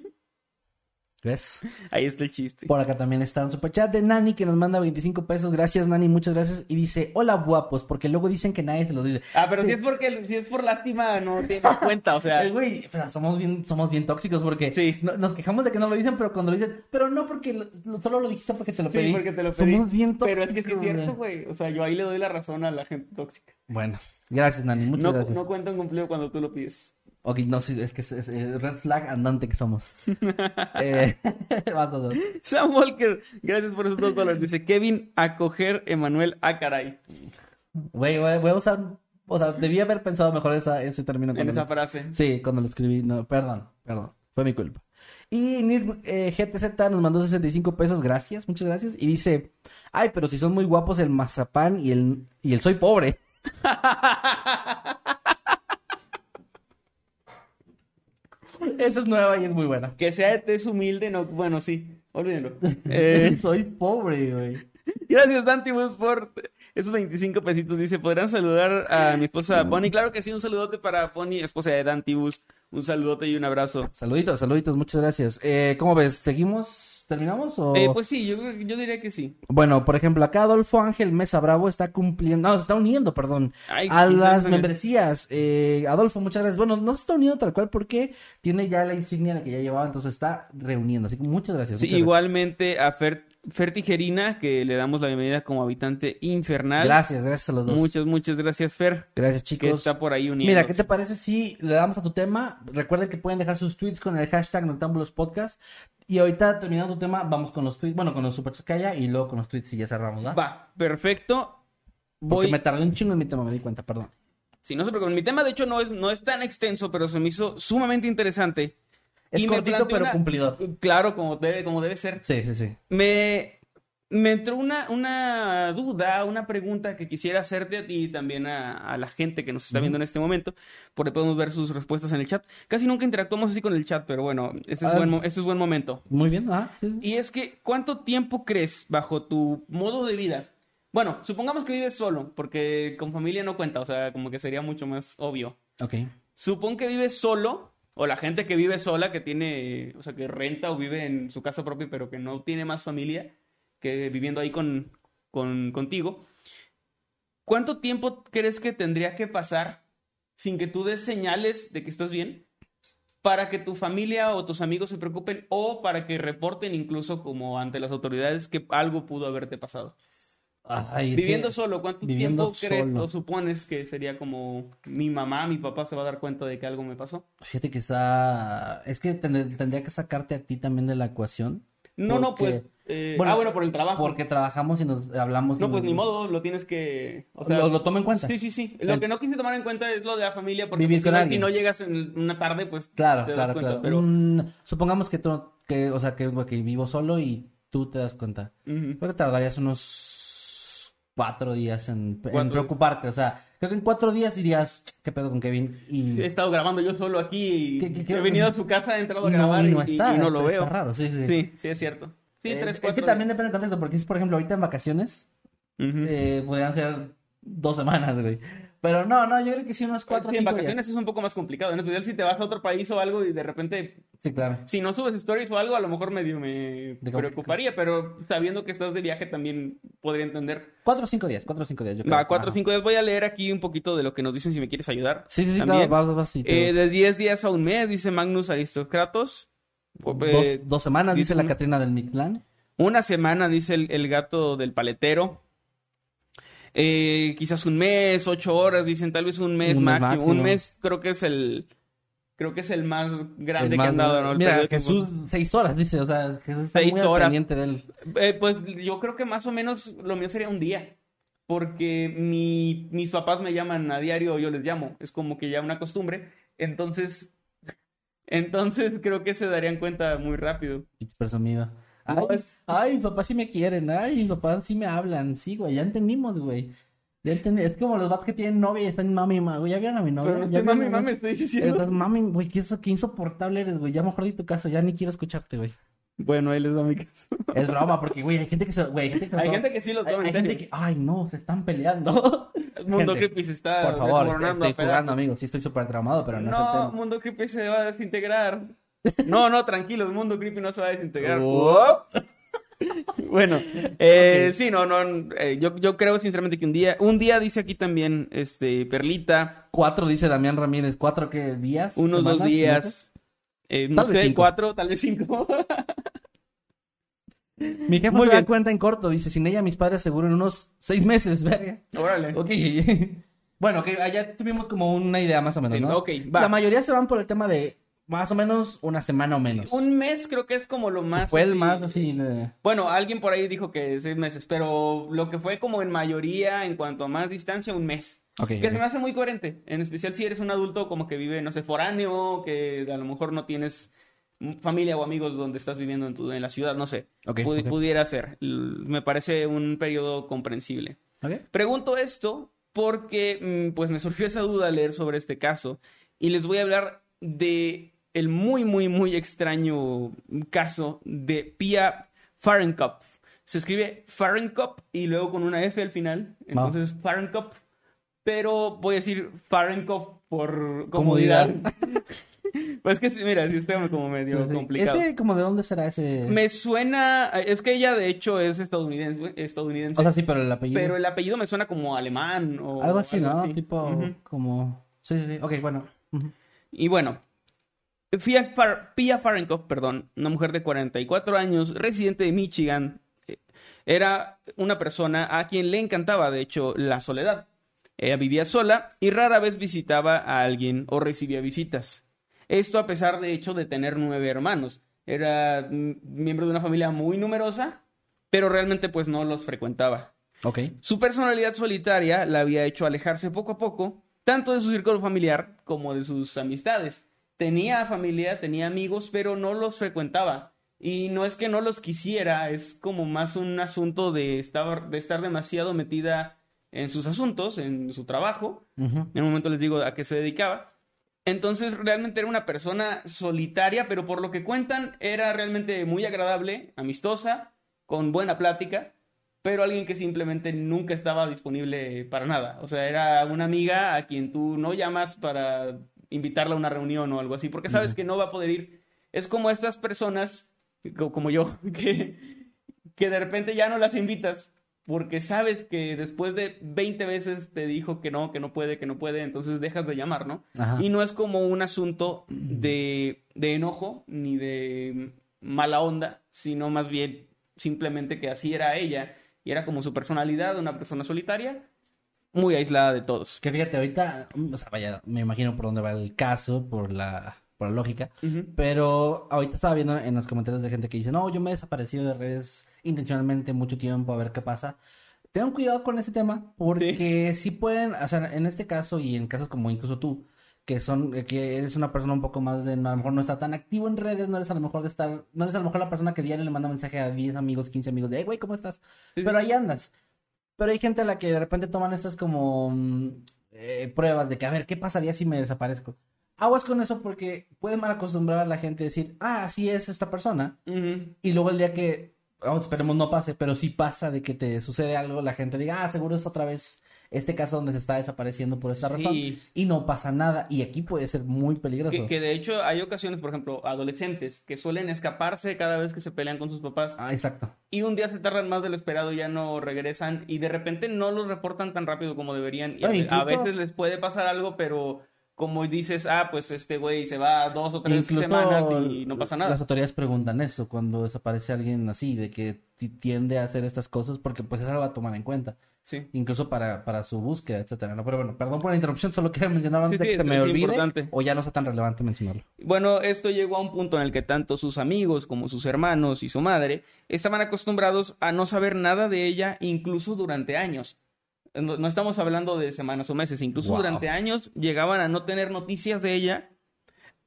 ¿Ves? Ahí está el chiste. Por acá también está un superchat de Nani que nos manda 25 pesos. Gracias, Nani, muchas gracias. Y dice, hola guapos, porque luego dicen que nadie se los dice. Ah, pero Sí. si es porque si es por lástima, no tiene [LAUGHS] cuenta, o sea. Eh, güey, pero somos bien, somos bien tóxicos porque Sí. no- nos quejamos de que no lo dicen, pero cuando lo dicen, pero no porque lo- lo- solo lo dijiste porque te lo Sí, pedí. porque te lo pedí. Somos bien tóxicos. Pero es que sí es cierto, güey. güey. O sea, yo ahí le doy la razón a la gente tóxica. Bueno, gracias, Nani, muchas No, gracias. no cuentan cumplido cuando tú lo pides. Ok, no, sí, es que es, es, eh, red flag andante que somos. [LAUGHS] eh. [LAUGHS] Sam Walker, gracias por esos dos dólares. Dice Kevin, acoger Emanuel, ah, caray. Güey, voy a usar, o sea, debí haber pensado mejor esa, ese término. En esa lo- frase. Sí, cuando lo escribí, no, perdón, perdón, fue mi culpa. Y Nir eh, GTZ nos mandó 65 pesos, gracias, muchas gracias. Y dice, ay, pero si son muy guapos el mazapán y el, y el soy pobre. [LAUGHS] [LAUGHS] Esa es nueva y es muy buena. Que sea de tez humilde, no. Bueno, sí, olvídenlo. [LAUGHS] Eh, [LAUGHS] soy pobre, güey. gracias, Dantibus, por esos 25 pesitos. Dice, ¿podrán saludar a mi esposa Pony? Claro que sí, un saludote para Pony, esposa de Dantibus. Un saludote y un abrazo. Saluditos, saluditos, muchas gracias. Eh, ¿Cómo ves? ¿Seguimos? ¿Terminamos? O... Eh, pues sí, yo, yo diría que sí. Bueno, por ejemplo, acá Adolfo Ángel Mesa Bravo está cumpliendo, no, se está uniendo, perdón, Ay, a las membresías. Eh, Adolfo, muchas gracias. Bueno, no se está uniendo tal cual porque tiene ya la insignia de que ya llevaba, entonces está reuniendo. Así que muchas gracias. Sí, muchas igualmente a Fer, Fer Tijerina, que le damos la bienvenida como habitante infernal. Gracias, gracias a los dos. Muchas, muchas gracias, Fer. Gracias, Que chicos. está por ahí uniendo. Mira, ¿qué te parece si le damos a tu tema? Recuerden que pueden dejar sus tweets con el hashtag Noctambulos Podcast. Y ahorita, terminando tu tema, vamos con los tweets, bueno, con los superchats que haya y luego con los tweets y ya cerramos, ¿va? Va, perfecto. Porque Voy. me tardé un chingo en mi tema, me di cuenta, perdón. Sí, no sé, porque mi tema de hecho no es, no es tan extenso, pero se me hizo sumamente interesante. Es Y me cortito, planteó pero una- cumplidor. Claro, como debe, como debe ser. Sí, sí, sí. Me, me entró una, una duda, una pregunta que quisiera hacerte a ti y también a, a la gente que nos está viendo en este momento, porque podemos ver sus respuestas en el chat. Casi nunca interactuamos así con el chat, pero bueno, ese es, Ah. buen, ese es buen momento. Muy bien, ah, sí, sí. Y es que, ¿cuánto tiempo crees bajo tu modo de vida? Bueno, supongamos que vives solo, porque con familia no cuenta, o sea, como que sería mucho más obvio. Ok. Supón que vives solo, o la gente que vive sola, que tiene, o sea, que renta o vive en su casa propia, pero que no tiene más familia que viviendo ahí con, con- contigo. ¿Cuánto tiempo crees que tendría que pasar sin que tú des señales de que estás bien para que tu familia o tus amigos se preocupen o para que reporten incluso como ante las autoridades que algo pudo haberte pasado? Ay, Viviendo que- solo, ¿cuánto viviendo tiempo crees solo. o supones que sería como mi mamá, mi papá se va a dar cuenta de que algo me pasó? Fíjate que está... Es que tend- tendría que sacarte a ti también de la ecuación. No, no, pues. eh, Bueno, ah, bueno, por el trabajo. Porque trabajamos y nos hablamos. No, pues ni modo, lo tienes que. O sea, Lo- lo tomo en cuenta. Sí, sí, sí. Lo El- que no quise tomar en cuenta es lo de la familia, porque Vivir pues, si con no- si alguien. no llegas en una tarde, pues. Claro, te das claro, cuenta, claro. Pero. Mm, supongamos que tú, que, o sea, que, que vivo solo y tú te das cuenta. Ujú. Creo que tardarías unos cuatro días en, preocuparte. O sea, creo que en cuatro días dirías, ¿qué pedo con Kevin? Y, He estado grabando yo solo aquí y ¿Qué- qué- qué- he venido a su casa, he entrado a no, grabar y no está. y no lo está- veo. Está raro, sí, sí. Sí, sí, es cierto. Sí, Eh, tres, es cuatro. que también depende tanto de eso, porque si, por ejemplo, ahorita en vacaciones, Ujú. eh, podrían ser dos semanas, güey. Pero no, no, yo creo que sí unos cuatro sí, en cinco vacaciones días. es un poco más complicado. En especial si te vas a otro país o algo y de repente, Sí, claro. si no subes stories o algo, a lo mejor medio me De preocuparía, pero sabiendo que estás de viaje también podría entender. Cuatro o cinco días, cuatro o cinco días, yo creo. Va, cuatro o cinco días. Voy a leer aquí un poquito de lo que nos dicen si me quieres ayudar. Sí, sí, sí, También. claro, vas, vas, sí, Eh, de 10 días a un mes, dice Magnus Aristocratos. dos, Eh, dos semanas, dice dice la Catrina del Mictlán. Una semana, dice el, el gato del paletero. Eh, quizás un mes, ocho horas, dicen tal vez un mes Un máximo. Un mes creo que es el creo que es el más grande El que más- han dado, ¿no? El Mira, Jesús, seis horas, dice, o sea, Jesús está Seis muy horas. pendiente de él. Eh, pues yo creo que más o menos lo mío sería un día. Porque mi, mis papás me llaman a diario, yo les llamo. Es como que ya una costumbre. Entonces, entonces creo que se darían cuenta muy rápido. Presumido. Ay, No, es- ay, mis papás sí me quieren, ay, mis papás sí me hablan, sí, güey, ya entendimos, güey. Ya entendí, es como los vatos que tienen novia y están mami, mami, güey, ya vieron a mi novia. Pero no mami, mami, estoy diciendo. Entonces, mami, güey, qué, qué insoportable eres, güey, ya mejor di tu caso, ya ni quiero escucharte, güey. Bueno, ahí les va mi caso. Es broma, porque, güey, hay gente que se, güey, hay gente que Hay gente que sí lo hay, toma en hay gente que, ay, no, se están peleando. [LAUGHS] Mundo Gente, Creepy se está Por favor, estoy jugando, amigo, sí estoy súper traumado, pero no, es el No, tema. Mundo Creepy se va a desintegrar. No, no, tranquilos, Mundo Creepy no se va a desintegrar. [LAUGHS] Bueno, eh, sí, no, no, eh, yo, yo creo sinceramente que un día, un día dice aquí también, este, Perlita, Cuatro, dice Damián Ramírez, ¿cuatro qué días? unos dos semanas, días, eh, no Tal vez sé, cinco. cuatro, tal vez cinco. [LAUGHS] Mi jefe Muy se da bien. cuenta en corto, dice, sin ella mis padres seguro en unos seis meses, verga. Órale. Ok. [LAUGHS] bueno, que allá tuvimos como una idea más o menos, Sí, ¿no? ok, va. La mayoría se van por el tema de más o menos una semana o menos. Un mes creo que es como lo más. Fue el más así de... Bueno, alguien por ahí dijo que seis meses, pero lo que fue como en mayoría, en cuanto a más distancia, un mes. Ok, Que se me hace muy coherente, en especial si eres un adulto como que vive, no sé, foráneo, que a lo mejor no tienes familia o amigos donde estás viviendo en, tu, en la ciudad, no sé. Ok, Pu- ok. Pudiera ser. Me parece un periodo comprensible. Pregunto esto porque mm, pues me surgió esa duda al leer sobre este caso y les voy a hablar de el muy muy muy extraño caso de Pia Fahrenkopf. Se escribe Fahrenkopf y luego con una F al final. Entonces, Fahrenkopf. Pero voy a decir Fahrenkopf por comodidad. [LAUGHS] pues que mira, sí está como medio complicado. ¿Ese, como de dónde será ese? Me suena, es que ella de hecho es estadounidense, estadounidense. O sea, sí, pero el apellido. Pero el apellido me suena como alemán o algo así, ¿no? Tipo como Sí, sí, sí. Ok, bueno. Y bueno, Pia, Pia Fahrenkopf, perdón, una mujer de 44 años, residente de Michigan, eh, era una persona a quien le encantaba, de hecho, la soledad. Ella vivía sola y rara vez visitaba a alguien o recibía visitas. Esto a pesar de hecho de tener nueve hermanos. Era miembro de una familia muy numerosa, pero realmente pues no los frecuentaba. Su personalidad solitaria la había hecho alejarse poco a poco, tanto de su círculo familiar como de sus amistades. Tenía familia, tenía amigos, pero no los frecuentaba. Y no es que no los quisiera, es como más un asunto de estar, de estar demasiado metida en sus asuntos, en su trabajo. En un momento les digo a qué se dedicaba. Entonces realmente era una persona solitaria, pero por lo que cuentan era realmente muy agradable, amistosa, con buena plática, pero alguien que simplemente nunca estaba disponible para nada. O sea, era una amiga a quien tú no llamas para invitarla a una reunión o algo así, porque sabes que no va a poder ir. Es como estas personas, como yo, [LAUGHS] que, que de repente ya no las invitas porque sabes que después de 20 veces te dijo que no, que no puede, que no puede, entonces dejas de llamar, ¿no? Y no es como un asunto de, de enojo ni de mala onda, sino más bien simplemente que así era ella y era como su personalidad, una persona solitaria, muy aislada de todos. Que fíjate, ahorita, o sea, vaya, me imagino por dónde va el caso, por la, por la lógica, pero ahorita estaba viendo en los comentarios de gente que dice, no, yo me he desaparecido de redes intencionalmente mucho tiempo a ver qué pasa. Tengan cuidado con ese tema porque si pueden, o sea, en este caso y en casos como incluso tú, que son que eres una persona un poco más de a lo mejor no está tan activo en redes, no eres a lo mejor de estar, no eres a lo mejor la persona que diario le manda mensaje a 10 amigos, 15 amigos de, hey, güey, ¿cómo estás? Pero ahí andas. Pero hay gente a la que de repente toman estas como mm, eh, pruebas de que, a ver, ¿qué pasaría si me desaparezco? Aguas con eso porque puede mal acostumbrar a la gente a decir, ah, así es esta persona. Y luego el día que esperemos no pase, pero si pasa de que te sucede algo, la gente diga, ah, seguro es otra vez este caso donde se está desapareciendo por esta razón y no pasa nada y aquí puede ser muy peligroso. Que, de hecho hay ocasiones, por ejemplo, adolescentes que suelen escaparse cada vez que se pelean con sus papás. Ah, exacto. Y un día se tardan más de lo esperado, ya no regresan y de repente no los reportan tan rápido como deberían. Y a veces les puede pasar algo, pero como dices, ah, pues este güey se va dos o tres semanas y no pasa nada. Las autoridades preguntan eso cuando desaparece alguien así, de que tiende a hacer estas cosas, porque pues es algo a tomar en cuenta. Sí. Incluso para, para su búsqueda, etcétera. No, pero bueno, perdón por la interrupción, solo quería mencionarlo antes de que me olvide. Importante. O ya no sea tan relevante mencionarlo. Bueno, esto llegó a un punto en el que tanto sus amigos como sus hermanos y su madre estaban acostumbrados a no saber nada de ella, incluso durante años no, estamos hablando de semanas o meses, incluso durante años llegaban a no tener noticias de ella,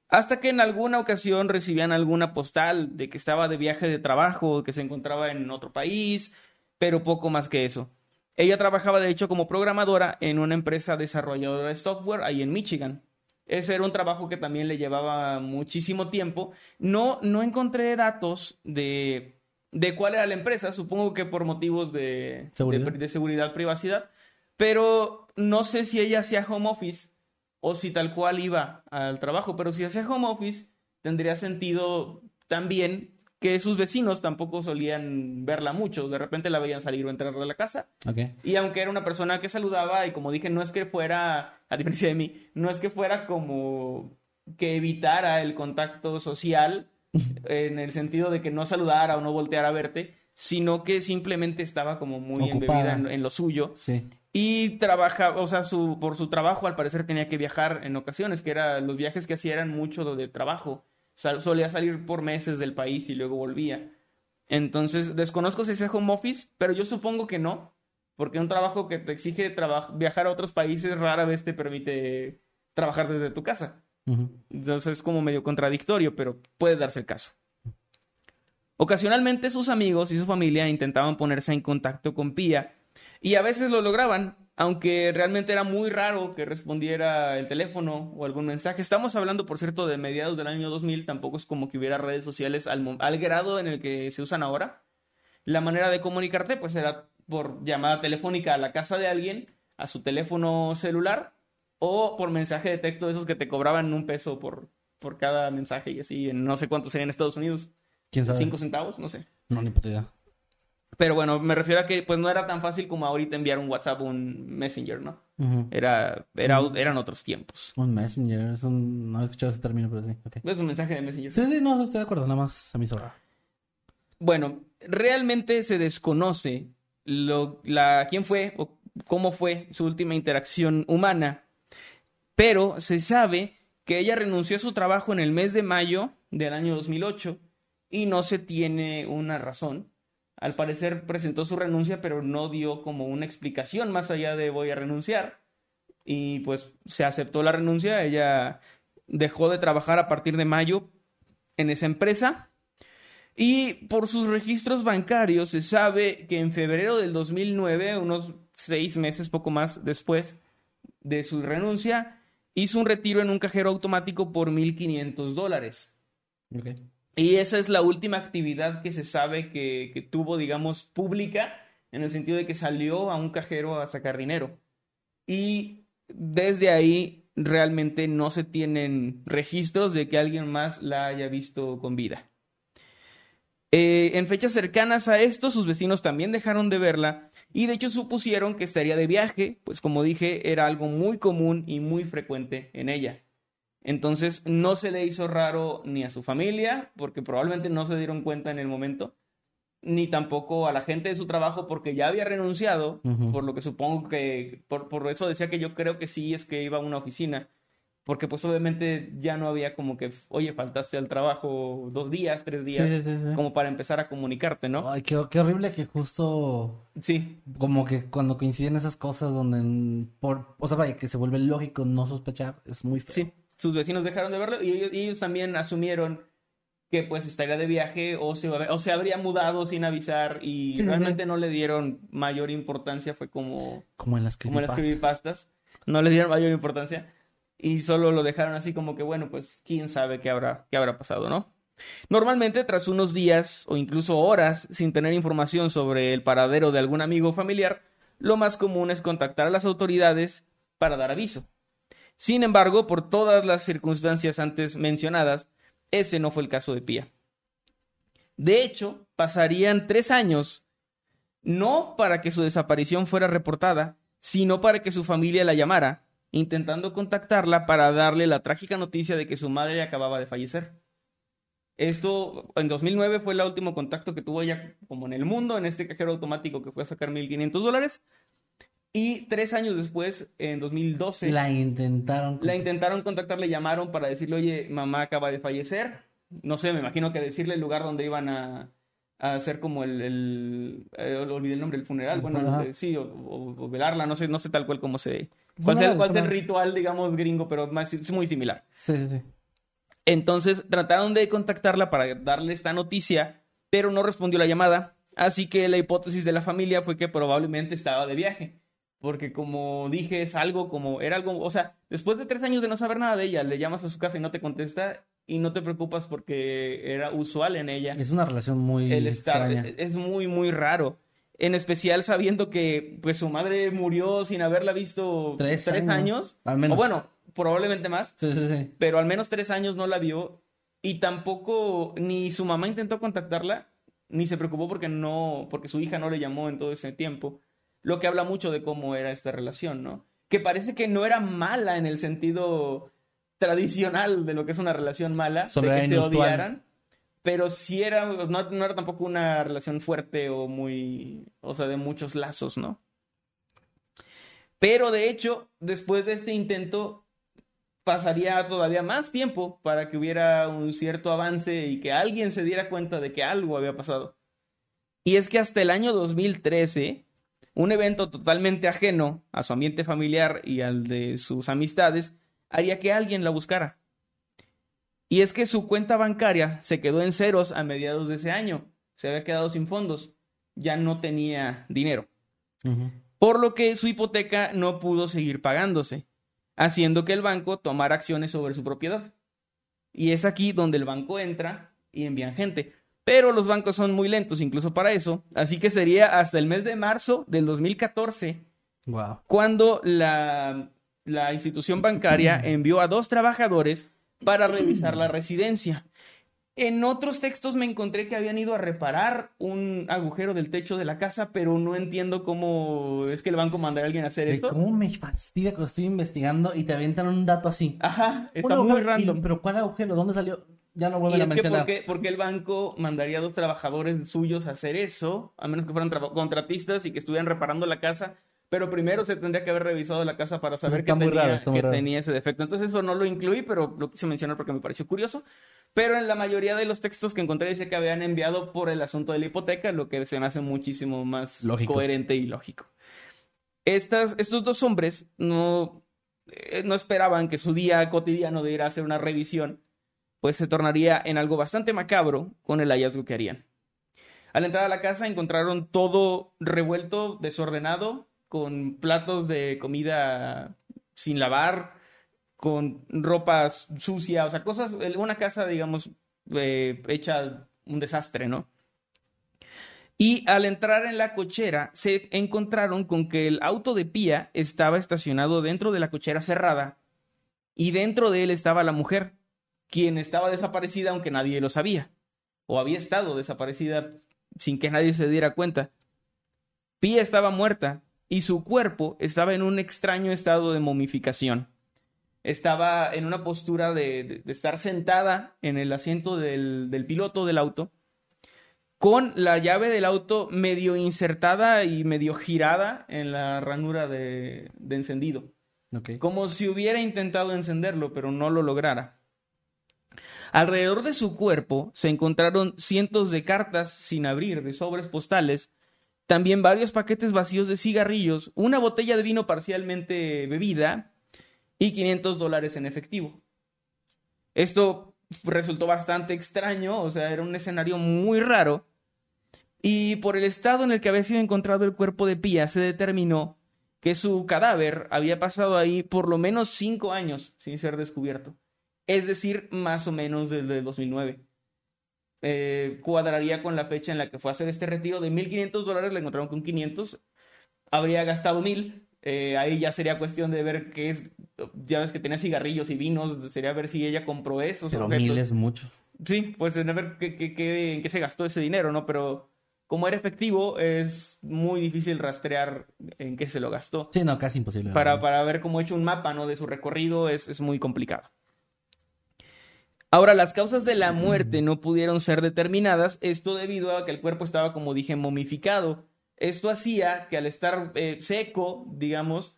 hasta que en alguna ocasión recibían alguna postal de que estaba de viaje de trabajo, que se encontraba en otro país, pero poco más que eso. Ella trabajaba de hecho como programadora en una empresa desarrolladora de software ahí en Michigan. Ese era un trabajo que también le llevaba muchísimo tiempo. No, no encontré datos de, de cuál era la empresa, supongo que por motivos de, ¿Seguridad? de, de seguridad, privacidad. Pero no sé si ella hacía home office o si tal cual iba al trabajo. Pero si hacía home office, tendría sentido también que sus vecinos tampoco solían verla mucho. De repente la veían salir o entrar de la casa. Y aunque era una persona que saludaba, y como dije, no es que fuera, a diferencia de mí, no es que fuera como que evitara el contacto social [LAUGHS] en el sentido de que no saludara o no volteara a verte, sino que simplemente estaba como muy embebida en, en, lo suyo. Sí. Y trabajaba, o sea, su, por su trabajo al parecer tenía que viajar en ocasiones, que era, los viajes que hacía eran mucho de trabajo. solía salir por meses del país y luego volvía. Entonces, desconozco si es home office, pero yo supongo que no, porque un trabajo que te exige viajar a otros países rara vez te permite trabajar desde tu casa. Entonces es como medio contradictorio, pero puede darse el caso. Ocasionalmente sus amigos y su familia intentaban ponerse en contacto con Pia y a veces lo lograban, aunque realmente era muy raro que respondiera el teléfono o algún mensaje. Estamos hablando, por cierto, de mediados del año 2000, tampoco es como que hubiera redes sociales al, grado en el que se usan ahora. La manera de comunicarte pues era por llamada telefónica a la casa de alguien, a su teléfono celular o por mensaje de texto de esos que te cobraban un peso por, por cada mensaje y así, en no sé cuánto sería en Estados Unidos. ¿Quién sabe? ¿Cinco centavos? No sé. No, ni puta idea. Pero bueno, me refiero a que pues no era tan fácil como ahorita enviar un WhatsApp o un Messenger, ¿no? Era, era, eran otros tiempos. Un messenger, es un... no he escuchado ese término, pero sí. ok. Es un mensaje de Messenger. Sí, sí, no, estoy de acuerdo, nada más a mí sobra. Bueno, realmente se desconoce lo, la, quién fue o cómo fue su última interacción humana, pero se sabe que ella renunció a su trabajo en el mes de mayo del año 2008 y no se tiene una razón. Al parecer presentó su renuncia, pero no dio como una explicación más allá de voy a renunciar. Y pues se aceptó la renuncia, ella dejó de trabajar a partir de mayo en esa empresa. Y por sus registros bancarios se sabe que en febrero del 2009, unos seis meses poco más después de su renuncia, hizo un retiro en un cajero automático por 1.500 dólares. Y esa es la última actividad que se sabe que, que tuvo, digamos, pública, en el sentido de que salió a un cajero a sacar dinero. Y desde ahí realmente no se tienen registros de que alguien más la haya visto con vida. Eh, en fechas cercanas a esto, sus vecinos también dejaron de verla y de hecho supusieron que estaría de viaje, pues como dije, era algo muy común y muy frecuente en ella. Entonces no se le hizo raro ni a su familia, porque probablemente no se dieron cuenta en el momento, ni tampoco a la gente de su trabajo, porque ya había renunciado, por lo que supongo que, por, por eso decía que yo creo que sí es que iba a una oficina, porque pues obviamente ya no había como que, oye, faltaste al trabajo dos días, tres días, Sí, sí, sí, sí. como para empezar a comunicarte, ¿no? Ay, qué, qué horrible que justo Sí, como que cuando coinciden esas cosas donde mm, por, o sea, vaya, que se vuelve lógico no sospechar, es muy feo. Sí, sus vecinos dejaron de verlo y ellos, y ellos también asumieron que pues estaría de viaje o se, o se habría mudado sin avisar y Sí, realmente no le dieron mayor importancia, fue como, Como en las como en las creepypastas, no le dieron mayor importancia y solo lo dejaron así como que bueno, pues quién sabe qué habrá, qué habrá pasado, ¿no? Normalmente tras unos días o incluso horas sin tener información sobre el paradero de algún amigo o familiar, lo más común es contactar a las autoridades para dar aviso. Sin embargo, por todas las circunstancias antes mencionadas, ese no fue el caso de Pía. De hecho, pasarían tres años, no para que su desaparición fuera reportada, sino para que su familia la llamara, intentando contactarla para darle la trágica noticia de que su madre acababa de fallecer. Esto en 2009 fue el último contacto que tuvo ella como en el mundo, en este cajero automático que fue a sacar 1.500 dólares. Y tres años después, en 2012, La intentaron. la intentaron contactar, le llamaron para decirle, oye, mamá acaba de fallecer. No sé, me imagino que decirle el lugar donde iban a, a hacer como el, el eh, olvidé el nombre, el funeral, bueno, eh, sí, o, o- o velarla, no sé, no sé tal cual cómo se... ¿Cuál es Funeral, el, cuál es el funeral. ritual, digamos, gringo, pero más, es muy similar? Sí, sí, sí. Entonces trataron de contactarla para darle esta noticia, pero no respondió la llamada. Así que la hipótesis de la familia fue que probablemente estaba de viaje. Porque como dije, es algo como, era algo, o sea, después de tres años de no saber nada de ella, le llamas a su casa y no te contesta y no te preocupas porque era usual en ella Es una relación muy el estar, extraña. es muy, muy raro. En especial sabiendo que pues su madre murió sin haberla visto Tres años. años, al menos. O bueno, probablemente más Sí, sí, sí. pero al menos tres años no la vio y tampoco ni su mamá intentó contactarla ni se preocupó porque no porque su hija no le llamó en todo ese tiempo lo que habla mucho de cómo era esta relación no que parece que no era mala en el sentido tradicional de lo que es una relación mala de que inusual. odiaran pero sí era no, no era tampoco una relación fuerte o muy o sea de muchos lazos no pero de hecho después de este intento pasaría todavía más tiempo para que hubiera un cierto avance y que alguien se diera cuenta de que algo había pasado. Y es que hasta el año 2013, un evento totalmente ajeno a su ambiente familiar y al de sus amistades haría que alguien la buscara. Y es que su cuenta bancaria se quedó en ceros a mediados de ese año. Se había quedado sin fondos. Ya no tenía dinero por lo que su hipoteca no pudo seguir pagándose, haciendo que el banco tomara acciones sobre su propiedad. Y es aquí donde el banco entra y envían gente. Pero los bancos son muy lentos incluso para eso, así que sería hasta el mes de marzo del 2014 Wow. cuando la, la institución bancaria [CLEARS THROAT] envió a dos trabajadores para [CLEARS THROAT] revisar la residencia. En otros textos me encontré que habían ido a reparar un agujero del techo de la casa, pero no entiendo cómo es que el banco mandaría a alguien a hacer esto. ¿Cómo me fastidia cuando estoy investigando y te avientan un dato así? Ajá, está muy random. Pero ¿cuál agujero? ¿Dónde salió? Ya no Y vuelven a es que mencionar. ¿por qué, por qué el banco mandaría a dos trabajadores suyos a hacer eso? A menos que fueran contratistas y que estuvieran reparando la casa. Pero primero se tendría que haber revisado la casa para saber está que, tenía, raro, que tenía ese defecto. Entonces eso no lo incluí, pero lo quise mencionar porque me pareció curioso. Pero en la mayoría de los textos que encontré dice que habían enviado por el asunto de la hipoteca, lo que se me hace muchísimo más Lógico. coherente y lógico. Estas, estos dos hombres no, eh, no esperaban que su día cotidiano de ir a hacer una revisión pues se tornaría en algo bastante macabro con el hallazgo que harían. Al entrar a la casa encontraron todo revuelto, desordenado, con platos de comida sin lavar, con ropa sucia, o sea, cosas, una casa, digamos, eh, hecha un desastre, ¿no? Y al entrar en la cochera, se encontraron con que el auto de Pía estaba estacionado dentro de la cochera cerrada y dentro de él estaba la mujer, quien estaba desaparecida aunque nadie lo sabía, o había estado desaparecida sin que nadie se diera cuenta. Pía estaba muerta y su cuerpo estaba en un extraño estado de momificación. Estaba en una postura de, de- de estar sentada en el asiento del, del piloto del auto, con la llave del auto medio insertada y medio girada en la ranura de- de encendido como si hubiera intentado encenderlo, pero no lo lograra. Alrededor de su cuerpo se encontraron cientos de cartas sin abrir, de sobres postales, también varios paquetes vacíos de cigarrillos, una botella de vino parcialmente bebida y 500 dólares en efectivo. Esto resultó bastante extraño, o sea, era un escenario muy raro. Y por el estado en el que había sido encontrado el cuerpo de Pía, se determinó que su cadáver había pasado ahí por lo menos cinco años sin ser descubierto. Es decir, más o menos desde el 2009. Eh, cuadraría con la fecha en la que fue a hacer este retiro de 1.500 dólares, le encontraron con 500. Habría gastado 1.000. eh, ahí ya sería cuestión de ver qué es. Ya ves que tenía cigarrillos y vinos. Sería ver si ella compró esos Pero objetos. mil es mucho. Sí, pues en ver qué, qué- qué- en qué se gastó ese dinero, ¿no? Pero como era efectivo, es muy difícil rastrear en qué se lo gastó. Sí, no, casi imposible. Para, para ver cómo he hecho un mapa, ¿no? De su recorrido es, es muy complicado. Ahora, las causas de la muerte no pudieron ser determinadas, esto debido a que el cuerpo estaba, como dije, momificado. Esto hacía que al estar eh, seco, digamos,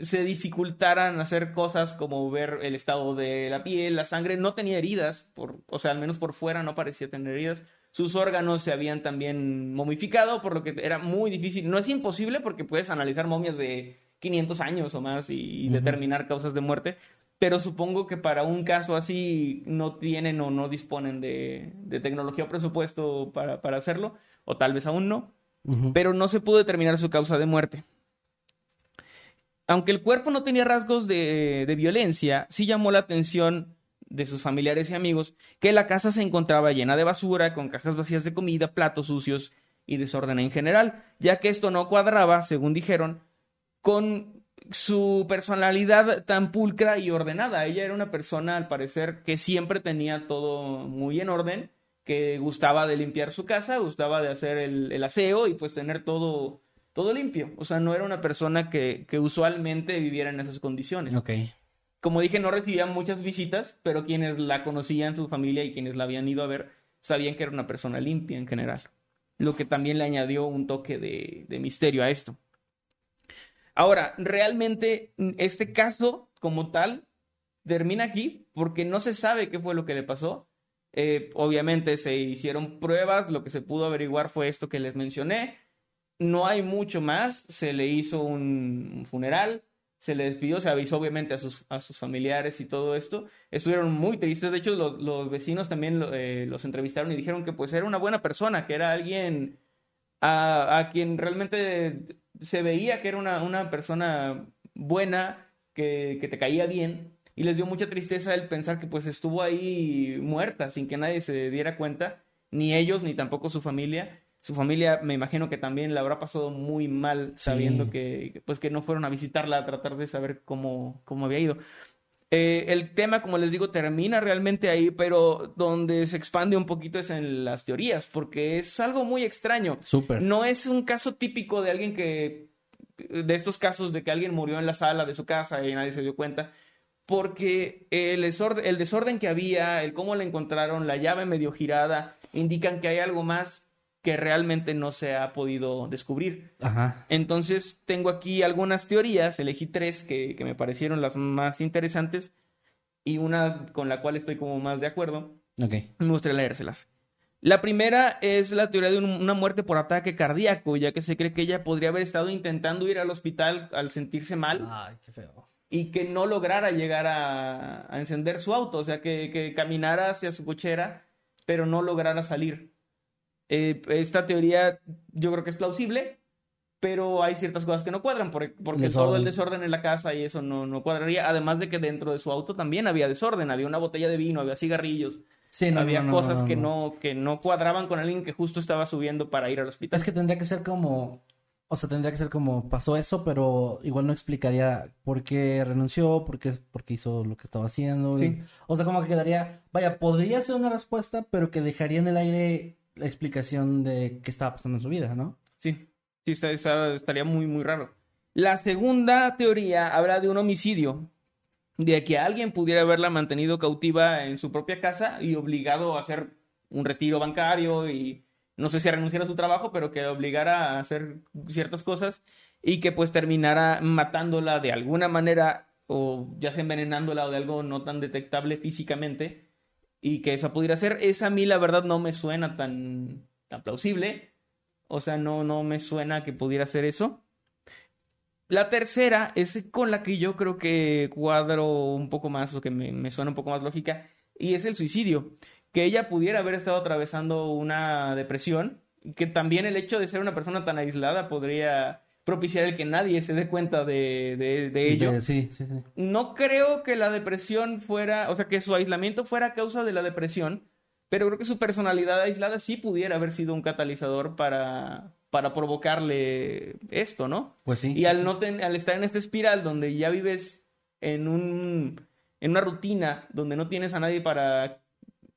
se dificultaran hacer cosas como ver el estado de la piel, la sangre, no tenía heridas, por, o sea, al menos por fuera no parecía tener heridas. Sus órganos se habían también momificado, por lo que era muy difícil. No es imposible porque puedes analizar momias de 500 años o más y, y determinar causas de muerte, pero supongo que para un caso así no tienen o no disponen de, de tecnología o presupuesto para, para hacerlo, o tal vez aún no pero no se pudo determinar su causa de muerte. Aunque el cuerpo no tenía rasgos de, de violencia, sí llamó la atención de sus familiares y amigos que la casa se encontraba llena de basura, con cajas vacías de comida, platos sucios y desorden en general, ya que esto no cuadraba, según dijeron, con su personalidad tan pulcra y ordenada. Ella era una persona, al parecer, que siempre tenía todo muy en orden, que gustaba de limpiar su casa, gustaba de hacer el, el aseo y pues tener todo, todo limpio. O sea, no era una persona que, que usualmente viviera en esas condiciones. Ok. Como dije, no recibía muchas visitas, pero quienes la conocían, su familia y quienes la habían ido a ver, sabían que era una persona limpia en general. Lo que también le añadió un toque de, de misterio a esto. Ahora, realmente mm, este caso como tal termina aquí porque no se sabe qué fue lo que le pasó. Eh, obviamente se hicieron pruebas, lo que se pudo averiguar fue esto que les mencioné. No hay mucho más, se le hizo un, un funeral, se le despidió, se avisó obviamente a sus, a sus familiares y todo esto. Estuvieron muy tristes, de hecho los, los vecinos también eh, los entrevistaron y dijeron que pues era una buena persona, que era alguien a, a quien realmente se veía que era una, una persona buena, que, que te caía bien, y les dio mucha tristeza el pensar que pues estuvo ahí muerta sin que nadie se diera cuenta, ni ellos, ni tampoco su familia. Su familia, me imagino que también la habrá pasado muy mal, sabiendo que, pues, que no fueron a visitarla a tratar de saber cómo, cómo había ido. Eh, el tema, como les digo, termina realmente ahí, pero donde se expande un poquito es en las teorías, porque es algo muy extraño. Súper. No es un caso típico de alguien que, de estos casos de que alguien murió en la sala de su casa y nadie se dio cuenta, porque el desorden, el desorden que había, el cómo la encontraron, la llave medio girada, indican que hay algo más que realmente no se ha podido descubrir. Ajá. Entonces tengo aquí algunas teorías, elegí tres que, que me parecieron las más interesantes y una con la cual estoy como más de acuerdo. Ok. Me gustaría leérselas. La primera es la teoría de un- una muerte por ataque cardíaco, ya que se cree que ella podría haber estado intentando ir al hospital al sentirse mal Ay, qué feo. y que no lograra llegar a, a encender su auto, o sea, que, que caminara hacia su cochera, pero no lograra salir. Eh, esta teoría yo creo que es plausible, pero hay ciertas cosas que no cuadran, por- porque Desorden. todo el desorden en la casa y eso no, no cuadraría, además de que dentro de su auto también había desorden, había una botella de vino, había cigarrillos, Sí, no, había no, cosas que, no. que no cuadraban con alguien que justo estaba subiendo para ir al hospital. Es que tendría que ser como, o sea, tendría que ser como pasó eso, pero igual no explicaría por qué renunció, por qué, por qué hizo lo que estaba haciendo. y- Sí. o sea, como que quedaría, vaya, podría ser una respuesta, pero que dejaría en el aire la explicación de qué estaba pasando en su vida, ¿no? Sí, sí, estaría muy, muy raro. La segunda teoría habla de un homicidio, de que alguien pudiera haberla mantenido cautiva en su propia casa y obligado a hacer un retiro bancario y no sé si renunciar a su trabajo, pero que obligara a hacer ciertas cosas y que pues terminara matándola de alguna manera o ya sea envenenándola o de algo no tan detectable físicamente y que esa pudiera ser. Esa a mí la verdad no me suena tan, tan plausible. O sea, no, no me suena que pudiera ser eso. La tercera es con la que yo creo que cuadro un poco más o que me, me suena un poco más lógica y es el suicidio. Que ella pudiera haber estado atravesando una depresión, que también el hecho de ser una persona tan aislada podría propiciar el que nadie se dé cuenta de, de- de ello. Sí, sí, sí. No creo que la depresión fuera, o sea, que su aislamiento fuera a causa de la depresión, pero creo que su personalidad aislada sí pudiera haber sido un catalizador para, para provocarle esto, ¿no? Pues sí. Y al, no ten- al estar en esta espiral donde ya vives en, un, en una rutina donde no tienes a nadie para,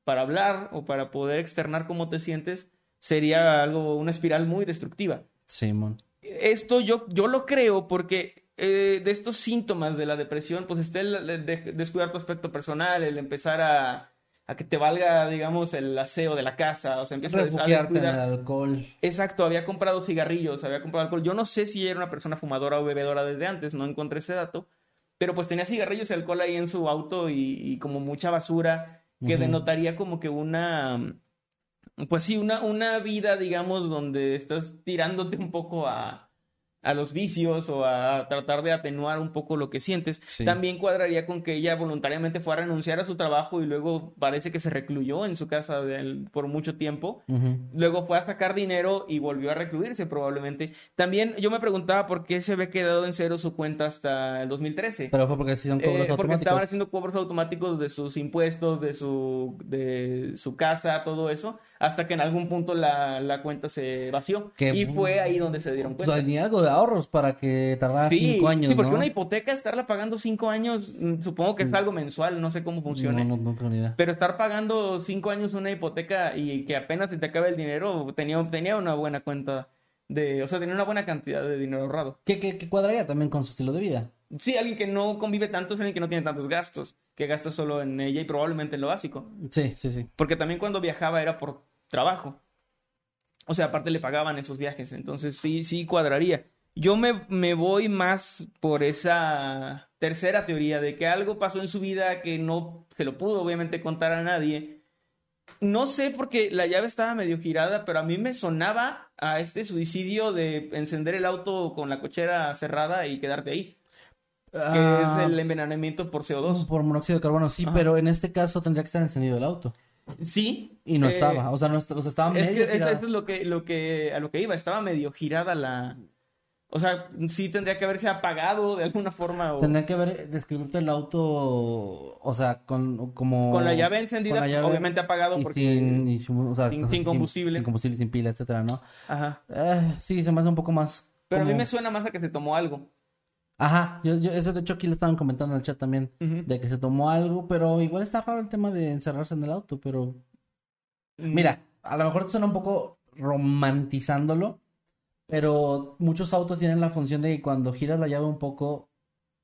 para hablar o para poder externar cómo te sientes, sería algo, una espiral muy destructiva. Simón. Esto yo, yo lo creo porque eh, de estos síntomas de la depresión, pues está el, el de- descuidar tu aspecto personal, el empezar a, a que te valga, digamos, el aseo de la casa, o sea, empiezas a des- a Refugiarte en el descuidar. alcohol. Exacto, había comprado cigarrillos, había comprado alcohol. Yo no sé si era una persona fumadora o bebedora desde antes, no encontré ese dato. Pero pues tenía cigarrillos y alcohol ahí en su auto y, y como mucha basura que denotaría como que una, pues sí, una, una vida, digamos, donde estás tirándote un poco a, a los vicios o a tratar de atenuar un poco lo que sientes. Sí. También cuadraría con que ella voluntariamente fue a renunciar a su trabajo y luego parece que se recluyó en su casa por mucho tiempo. Luego fue a sacar dinero y volvió a recluirse probablemente. También yo me preguntaba por qué se había quedado en cero su cuenta hasta el 2013. Pero fue porque son Eh, cobros porque automáticos. estaban haciendo cobros automáticos de sus impuestos, de su, de su casa, todo eso, hasta que en algún punto la, la cuenta se vació. Qué y fue ahí donde se dieron Pues cuenta. tenía algo de ahorros para que tardara Sí, cinco años, sí, porque ¿no? una hipoteca, estarla pagando cinco años, mm, supongo que es algo mensual, no sé cómo funcione. No, no, no tengo ni idea. Pero estar pagando cinco años una hipoteca y que apenas se te acabe el dinero, tenía, tenía una buena cuenta de, o sea, tenía una buena cantidad de dinero ahorrado. Que, que, que cuadraría también con su estilo de vida. Sí, alguien que no convive tanto es alguien que no tiene tantos gastos, que gasta solo en ella y probablemente en lo básico. Sí, sí, sí. Porque también cuando viajaba era por trabajo. O sea, aparte le pagaban esos viajes, entonces sí, sí cuadraría. Yo me, me voy más por esa tercera teoría de que algo pasó en su vida que no se lo pudo obviamente contar a nadie. No sé porque la llave estaba medio girada, pero a mí me sonaba a este suicidio de encender el auto con la cochera cerrada y quedarte ahí, que Ah, es el envenenamiento por CO2. Por monóxido de carbono, sí, Ajá. pero en este caso tendría que estar encendido el auto. Sí. Y no eh, estaba, o sea, no o sea, estaba Es que medio es- girado. esto es lo que, lo que, a lo que iba, estaba medio girada la, O sea, sí tendría que haberse apagado de alguna forma o Tendría que haber describirte el auto, o sea, con como con la llave encendida, con la llave obviamente apagado porque sin, y sin- o sea, sin- no sé, sin combustible. sin combustible, sin pila, etcétera, ¿no? Ajá. Eh, sí, se me hace un poco más. Pero a mí me suena más a que se tomó algo. Ajá, yo, yo- eso de hecho aquí le estaban comentando en el chat también, de que se tomó algo, pero igual está raro el tema de encerrarse en el auto, pero Mm. mira, a lo mejor te suena un poco romantizándolo, pero muchos autos tienen la función de que cuando giras la llave un poco,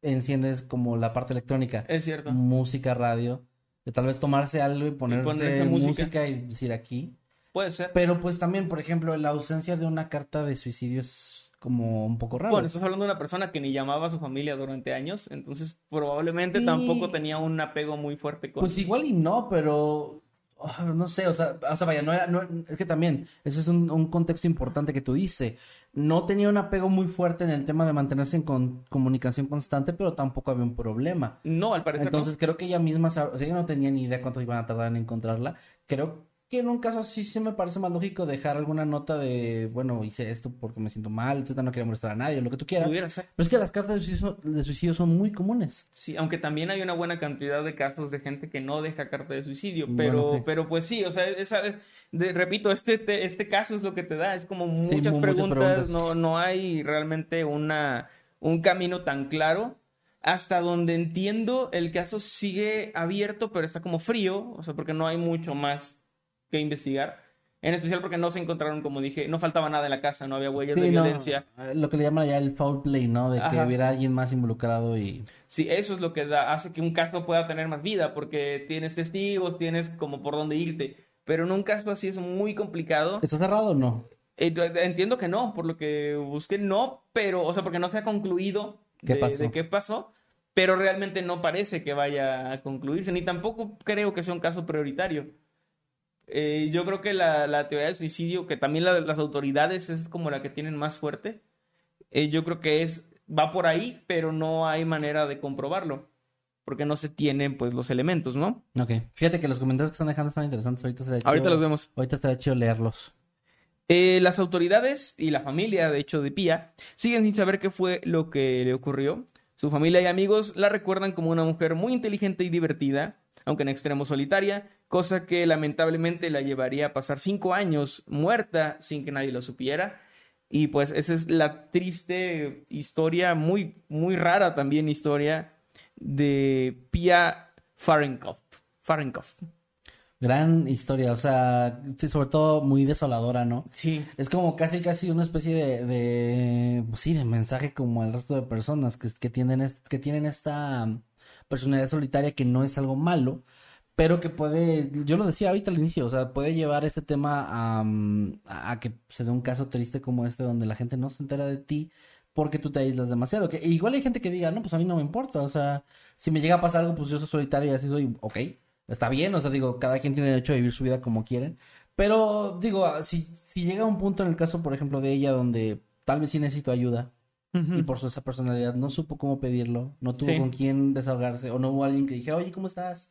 enciendes como la parte electrónica, Es cierto. música, radio, de tal vez tomarse algo y música. música. y decir aquí. Puede ser. Pero pues también, por ejemplo, la ausencia de una carta de suicidio es como un poco raro. Bueno, estás hablando de una persona que ni llamaba a su familia durante años, entonces probablemente Sí. tampoco tenía un apego muy fuerte con... Pues igual y no, pero ah, no sé, o sea, o sea, vaya, no era, no, es que también, ese es un, un contexto importante que tú dices. No tenía un apego muy fuerte en el tema de mantenerse en con- comunicación constante, pero tampoco había un problema. No, al parecer Entonces creo que ella misma, o sea, ella no tenía ni idea cuánto iban a tardar en encontrarla. Creo que en un caso así sí me parece más lógico dejar alguna nota de, bueno, hice esto porque me siento mal, etcétera, no quería molestar a nadie, lo que tú quieras. Pudiera ser. Pero es que las cartas de suicidio, de suicidio son muy comunes. Sí, aunque también hay una buena cantidad de casos de gente que no deja carta de suicidio, Bueno, pero, sí. pero pues sí, o sea, esa- de- repito, este, te- este caso es lo que te da, es como muchas, mu- muchas preguntas, preguntas. No, no hay realmente una, un camino tan claro. Hasta donde entiendo, el caso sigue abierto, pero está como frío, o sea, porque no hay mucho más que investigar. En especial porque no se encontraron, como dije, no faltaba nada en la casa, no había huellas de no, violencia. eh, lo que le llaman ya el foul play, ¿no? De que Ajá. hubiera alguien más involucrado y... Sí, eso es lo que da- hace que un caso pueda tener más vida, porque tienes testigos, tienes como por dónde irte. Pero en un caso así es muy complicado. ¿Está cerrado o no? Eh, yo entiendo que no, por lo que busqué, no, pero, o sea, porque no se ha concluido ¿Qué de, pasó? de qué pasó, pero realmente no parece que vaya a concluirse, ni tampoco creo que sea un caso prioritario. Eh, yo creo que la, la teoría del suicidio, que también la de las autoridades es como la que tienen más fuerte, eh, yo creo que es, va por ahí, pero no hay manera de comprobarlo, porque no se tienen pues los elementos, ¿no? Ok. Fíjate que los comentarios que están dejando están interesantes. Ahorita estaría Ahorita los vemos. Ahorita estaría chido leerlos. Eh, las autoridades y la familia, de hecho, de Pía, siguen sin saber qué fue lo que le ocurrió. Su familia y amigos la recuerdan como una mujer muy inteligente y divertida, aunque en extremo solitaria, cosa que lamentablemente la llevaría a pasar cinco años muerta sin que nadie lo supiera. Y pues esa es la triste historia, muy, muy rara también historia de Pia Fahrenkopf. Fahrenkopf. Gran historia, o sea, sobre todo muy desoladora, ¿no? Sí. Es como casi, casi una especie de, de pues sí, de mensaje como al resto de personas que, que que tienen esta personalidad solitaria que no es algo malo, pero que puede, yo lo decía ahorita al inicio, o sea, puede llevar este tema a, um, a a que se dé un caso triste como este donde la gente no se entera de ti porque tú te aíslas demasiado. Que igual hay gente que diga, no, pues a mí no me importa, o sea, si me llega a pasar algo, pues yo soy solitario y así soy, ok, está bien, o sea, digo, cada quien tiene derecho a vivir su vida como quieren. Pero digo, ah, si, si llega un punto en el caso, por ejemplo, de ella donde tal vez sí necesito ayuda y por su esa personalidad no supo cómo pedirlo, no tuvo Sí. con quién desahogarse o no hubo alguien que dijera, oye, ¿cómo estás?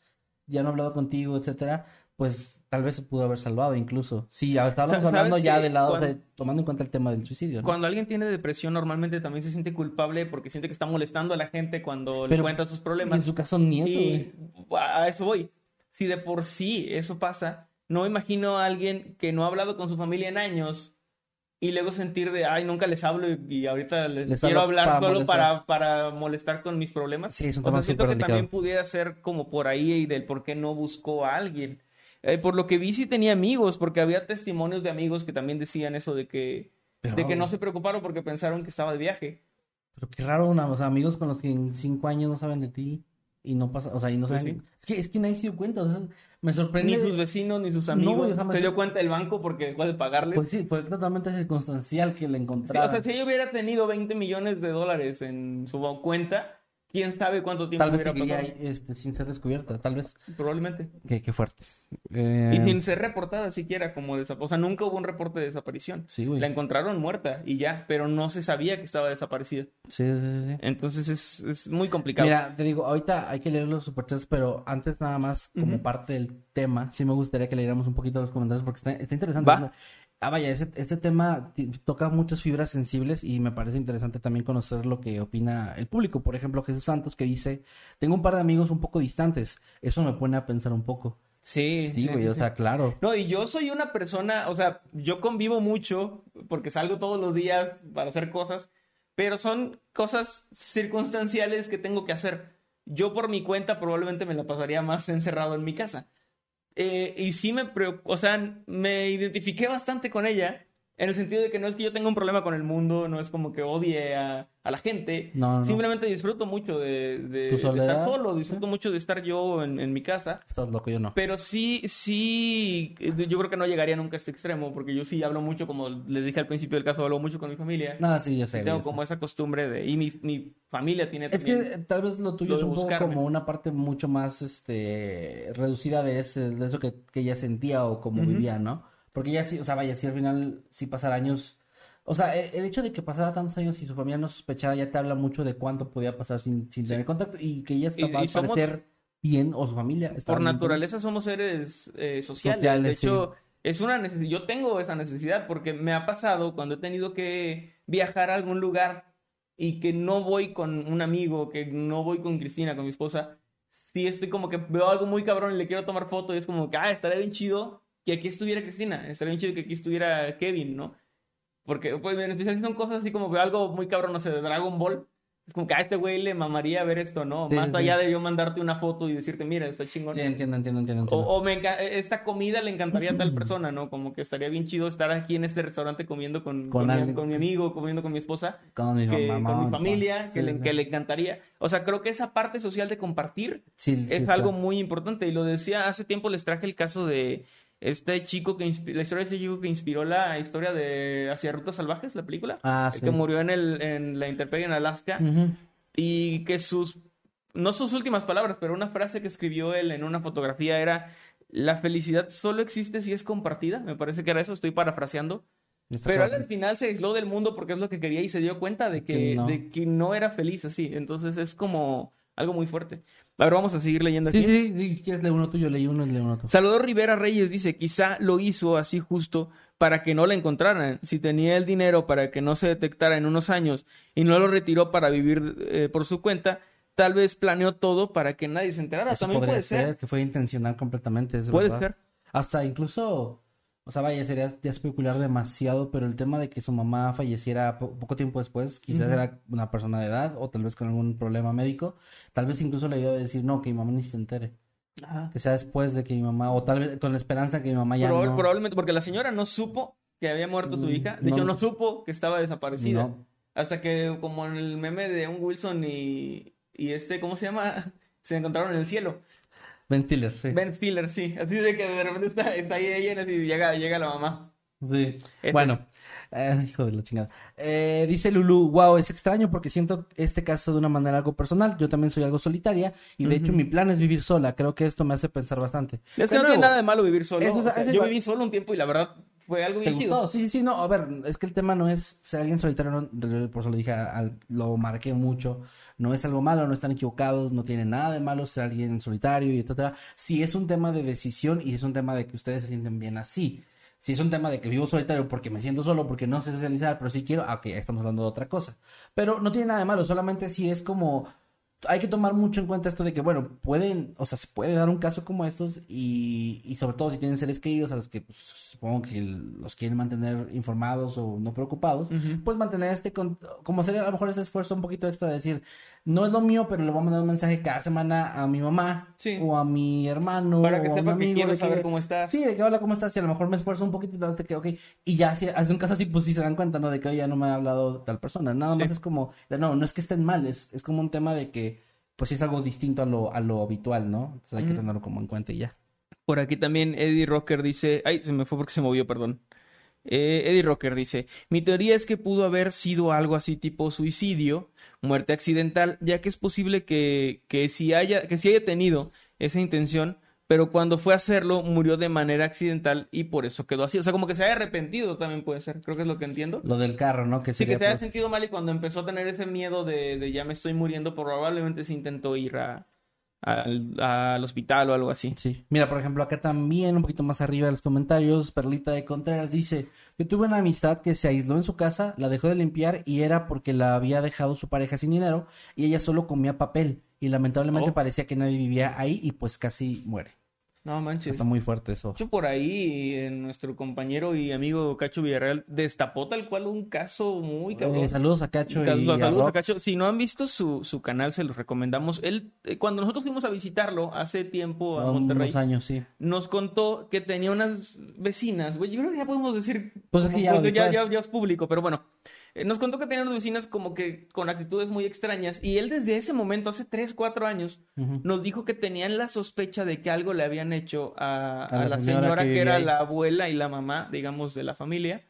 Ya no he hablado contigo, etcétera, pues tal vez se pudo haber salvado incluso. Sí, estábamos ¿Sabes hablando ya del lado, cuando- de- tomando en cuenta el tema del suicidio, ¿no? Cuando alguien tiene depresión, normalmente también se siente culpable porque siente que está molestando a la gente cuando le Pero cuenta sus en problemas. su caso ni eso, Y güey. a eso voy. Si de por sí eso pasa, no imagino a alguien que no ha hablado con su familia en años y luego sentir de, ay, nunca les hablo y, y ahorita les, Les quiero hablar para solo molestar. para, para molestar con mis problemas. Sí, es un o sea, tema siento que también pudiera ser como por ahí y del por qué no buscó a alguien. Eh, por lo que vi sí tenía amigos, porque había testimonios de amigos que también decían eso de que, Pero- de que no se preocuparon porque pensaron que estaba de viaje. Pero qué raro, una, o sea, amigos con los que en cinco años no saben de ti y no pasa, o sea, y no Pues saben. sí. Es que, es que nadie se dio cuenta, o sea, me sorprende. Ni sus vecinos, ni sus No, amigos. o sea, me se dio cuenta el banco porque dejó de pagarle. Pues sí, fue totalmente circunstancial que le Sí, o sea, si ella hubiera tenido 20 millones de dólares en su cuenta, quién sabe cuánto tiempo Tal vez hubiera pasado. este, sin ser descubierta, tal vez. Probablemente. Qué, qué fuerte. Eh, Y sin ser reportada siquiera como desaparición. O sea, nunca hubo un reporte de desaparición. Sí, güey. La encontraron muerta y ya, pero no se sabía que estaba desaparecida. Sí, sí, sí. Entonces es, es muy complicado. Mira, te digo, ahorita hay que leer los superchats, pero antes nada más, como parte del tema, sí me gustaría que leyéramos un poquito los comentarios porque está, está interesante. Va. Ah, vaya, ese- este tema toca muchas fibras sensibles y me parece interesante también conocer lo que opina el público. Por ejemplo, Jesús Santos que dice, tengo un par de amigos un poco distantes. Eso me pone a pensar un poco. Sí, Sí, güey, o sea, claro. No, y yo soy una persona, o sea, yo convivo mucho porque salgo todos los días para hacer cosas, pero son cosas circunstanciales que tengo que hacer. Yo por mi cuenta probablemente me la pasaría más encerrado en mi casa. Eh, y sí me preocupa, o sea, me identifiqué bastante con ella, en el sentido de que no es que yo tenga un problema con el mundo, no es como que odie a, a la gente, No, no, no. simplemente disfruto mucho de, de- estar solo, disfruto mucho de estar yo en, en mi casa. Estás loco, yo no. Pero sí, sí, yo creo que no llegaría nunca a este extremo, porque yo sí hablo mucho, como les dije al principio del caso, hablo mucho con mi familia. No, sí, yo sé. Y tengo yo sé. como esa costumbre de, y mi, mi familia tiene Es que también. tal vez lo tuyo lo es un poco como una parte mucho más este reducida de, ese, de eso que, que ella sentía o como vivía, ¿no? Porque ella sí, o sea, vaya, si al final sí pasar años, o sea, e- el hecho de que pasara tantos años y su familia no sospechara ya te habla mucho de cuánto podía pasar sin, sin tener contacto y que ella al somos- parecer bien o su familia Por bien, naturaleza somos seres eh, sociales. Sociales, de hecho, sí. es una necesidad. Yo tengo esa necesidad porque me ha pasado cuando he tenido que viajar a algún lugar y que no voy con un amigo, que no voy con Cristina, con mi esposa. Sí, estoy como que veo algo muy cabrón y le quiero tomar foto y es como que, ah, estaría bien chido que aquí estuviera Cristina, estaría bien chido que aquí estuviera Kevin, ¿no? Porque, pues, en especial si son cosas así como veo algo muy cabrón, no sé, de Dragon Ball. Es como que a este güey le mamaría ver esto, ¿no? Sí, Más sí. allá de yo mandarte una foto y decirte, mira, está chingón. Sí, entiendo, entiendo, entiendo. O, entiendo. o me enca- esta comida le encantaría a tal [CLEARS THROAT] persona, ¿no? Como que estaría bien chido estar aquí en este restaurante comiendo con, Con con, mi, con mi amigo, comiendo con mi esposa, Con mi que- mamá, con mi familia, que, Sí, le, sí. que le encantaría. O sea, creo que esa parte social de compartir es algo muy importante. Y lo decía, hace tiempo les traje el caso de este chico que la historia de ese chico que inspiró la historia de Hacia Rutas Salvajes, la película. Ah, sí. Que murió en, el, en la Interpegue en Alaska Ujú. y que sus, no sus últimas palabras, pero una frase que escribió él en una fotografía era, la felicidad solo existe si es compartida, me parece que era eso, estoy parafraseando, Está pero él al final se aisló del mundo porque es lo que quería y se dio cuenta de que, Que no. de que no era feliz así, entonces es como algo muy fuerte. A ver, vamos a seguir leyendo Sí, aquí. sí, sí, si quieres leer uno tuyo, leí uno y leí uno otro. Salvador Rivera Reyes dice, quizá lo hizo así justo para que no la encontraran. Si tenía el dinero para que no se detectara en unos años y no lo retiró para vivir eh, por su cuenta, tal vez planeó todo para que nadie se enterara. Eso También puede ser. que fue intencional completamente. Puede verdad. ser. Hasta incluso, o sea, vaya, sería especular demasiado, pero el tema de que su mamá falleciera po- poco tiempo después, quizás era una persona de edad o tal vez con algún problema médico, tal vez incluso la idea de decir, no, que mi mamá ni se entere, que sea después de que mi mamá, o tal vez con la esperanza que mi mamá ya Probable- no... Probablemente porque la señora no supo que había muerto su Mm, hija. De no. hecho, no supo que estaba desaparecida. No. Hasta que, como en el meme de un Wilson y, y este, ¿cómo se llama? [LAUGHS] Se encontraron en el cielo. Ben Stiller, sí. Ben Stiller, sí. Así de que de repente está, está ahí ella y llega, llega la mamá. Sí. Este- Bueno, eh, hijo de la chingada. Eh, dice Lulu, wow, es extraño porque siento este caso de una manera algo personal. Yo también soy algo solitaria y de hecho mi plan es vivir sola. Creo que esto me hace pensar bastante. Es que no tiene nada de malo vivir solo. Eso es- O sea, eso es yo viví solo un tiempo y la verdad fue algo ¿Te bien chido. Sí, sí, sí, no, a ver, es que el tema no es ser alguien solitario, no, por eso lo dije, al- lo marqué mucho, no es algo malo, no están equivocados, no tiene nada de malo ser alguien solitario y etcétera. Si es un tema de decisión y es un tema de que ustedes se sienten bien así. Si es un tema de que vivo solitario porque me siento solo, porque no sé socializar, pero sí quiero, ah, ok, estamos hablando de otra cosa. Pero no tiene nada de malo, solamente si es como hay que tomar mucho en cuenta esto de que, bueno, pueden, o sea, se puede dar un caso como estos y, y sobre todo si tienen seres queridos a los que pues, supongo que los quieren mantener informados o no preocupados, pues mantener este, con- como sería a lo mejor ese esfuerzo un poquito extra de decir, no es lo mío, pero le voy a mandar un mensaje cada semana a mi mamá Sí. o a mi hermano Para que o a un que amigo quiero de saber cómo estás. Sí, de que hola, ¿cómo estás? Y a lo mejor me esfuerzo un poquito y que, ok, y ya si hace un caso así, pues sí se dan cuenta, ¿no? De que, oye, ya no me ha hablado tal persona. Nada más es como, no, no es que estén mal, es, es como un tema de que, pues sí es algo distinto a lo, a lo habitual, ¿no? Entonces hay que tenerlo como en cuenta y ya. Por aquí también Eddie Rocker dice, ay, se me fue porque se movió, perdón. Eh, Eddie Rocker dice, mi teoría es que pudo haber sido algo así tipo suicidio, muerte accidental, ya que es posible que, que si haya, que si haya tenido esa intención, pero cuando fue a hacerlo murió de manera accidental y por eso quedó así. O sea, como que se haya arrepentido también puede ser, creo que es lo que entiendo. Lo del carro, ¿no? Que Sí, que se haya sentido mal y cuando empezó a tener ese miedo de, de ya me estoy muriendo, probablemente se intentó ir a, al, al hospital o algo así. Sí. Mira, por ejemplo, acá también, un poquito más arriba de los comentarios, Perlita de Contreras dice: Yo tuve una amistad que se aisló en su casa, la dejó de limpiar y era porque la había dejado su pareja sin dinero y ella solo comía papel. Y lamentablemente Oh. parecía que nadie vivía ahí y pues casi muere. No manches. Está muy fuerte eso. Hecho, por ahí eh, nuestro compañero y amigo Cacho Villarreal destapó tal cual un caso muy cabrón. Eh, saludos a Cacho y Saludos, a. Cacho. Si no han visto su, su canal, se los recomendamos. Él, eh, cuando nosotros fuimos a visitarlo hace tiempo a Monterrey, Unos años, sí. nos contó que tenía unas vecinas. Güey, yo creo que ya podemos decir. Pues es que ya- ya, ya, ya es público, pero bueno. Eh, Nos contó que tenía unas vecinas como que con actitudes muy extrañas. Y él, desde ese momento, hace 3, 4 años, nos dijo que tenían la sospecha de que algo le habían hecho a, A a la señora señora, que era ahí. la abuela y la mamá, digamos, de la familia.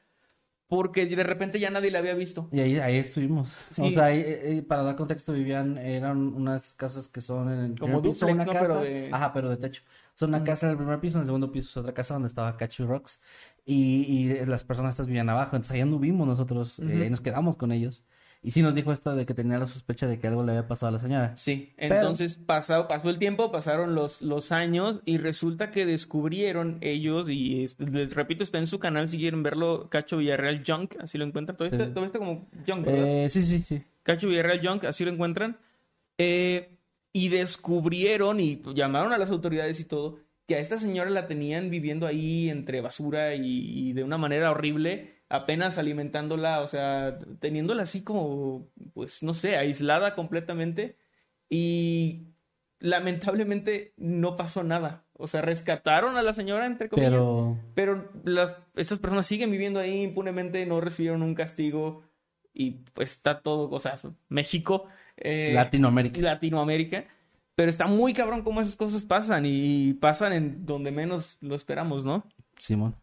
Porque de repente ya nadie la había visto. Y ahí, ahí estuvimos. Sí. O sea, ahí, eh, para dar contexto, vivían, eran unas casas que son en el Como piso, dúplex, una ¿no? casa, Pero de- ajá, pero de techo. Son una casa en el primer piso, en el segundo piso es otra casa donde estaba Cacho y Rocks. Y, y las personas estas vivían abajo, entonces ahí anduvimos nosotros, eh, Ujú. y nos quedamos con ellos. Y sí nos dijo esto de que tenía la sospecha de que algo le había pasado a la señora. Sí, Pero- entonces pasado, pasó el tiempo, pasaron los, los años y resulta que descubrieron ellos, y es- les repito, está en su canal, si quieren verlo, Cacho Villarreal Junk, así lo encuentran. Todavía Sí. está, todavía está como Junk. Eh, sí, sí, sí. Cacho Villarreal Junk, así lo encuentran. Eh, y descubrieron y pues, llamaron a las autoridades y todo, que a esta señora la tenían viviendo ahí entre basura y, y de una manera horrible, apenas alimentándola, o sea, teniéndola así como, pues no sé, aislada completamente. Y lamentablemente no pasó nada. O sea, rescataron a la señora, entre comillas. Pero Pero las, estas personas siguen viviendo ahí impunemente, no recibieron un castigo y pues está todo, o sea, México, eh, Latinoamérica. Latinoamérica, pero está muy cabrón cómo esas cosas pasan y pasan en donde menos lo esperamos, ¿no? Simón.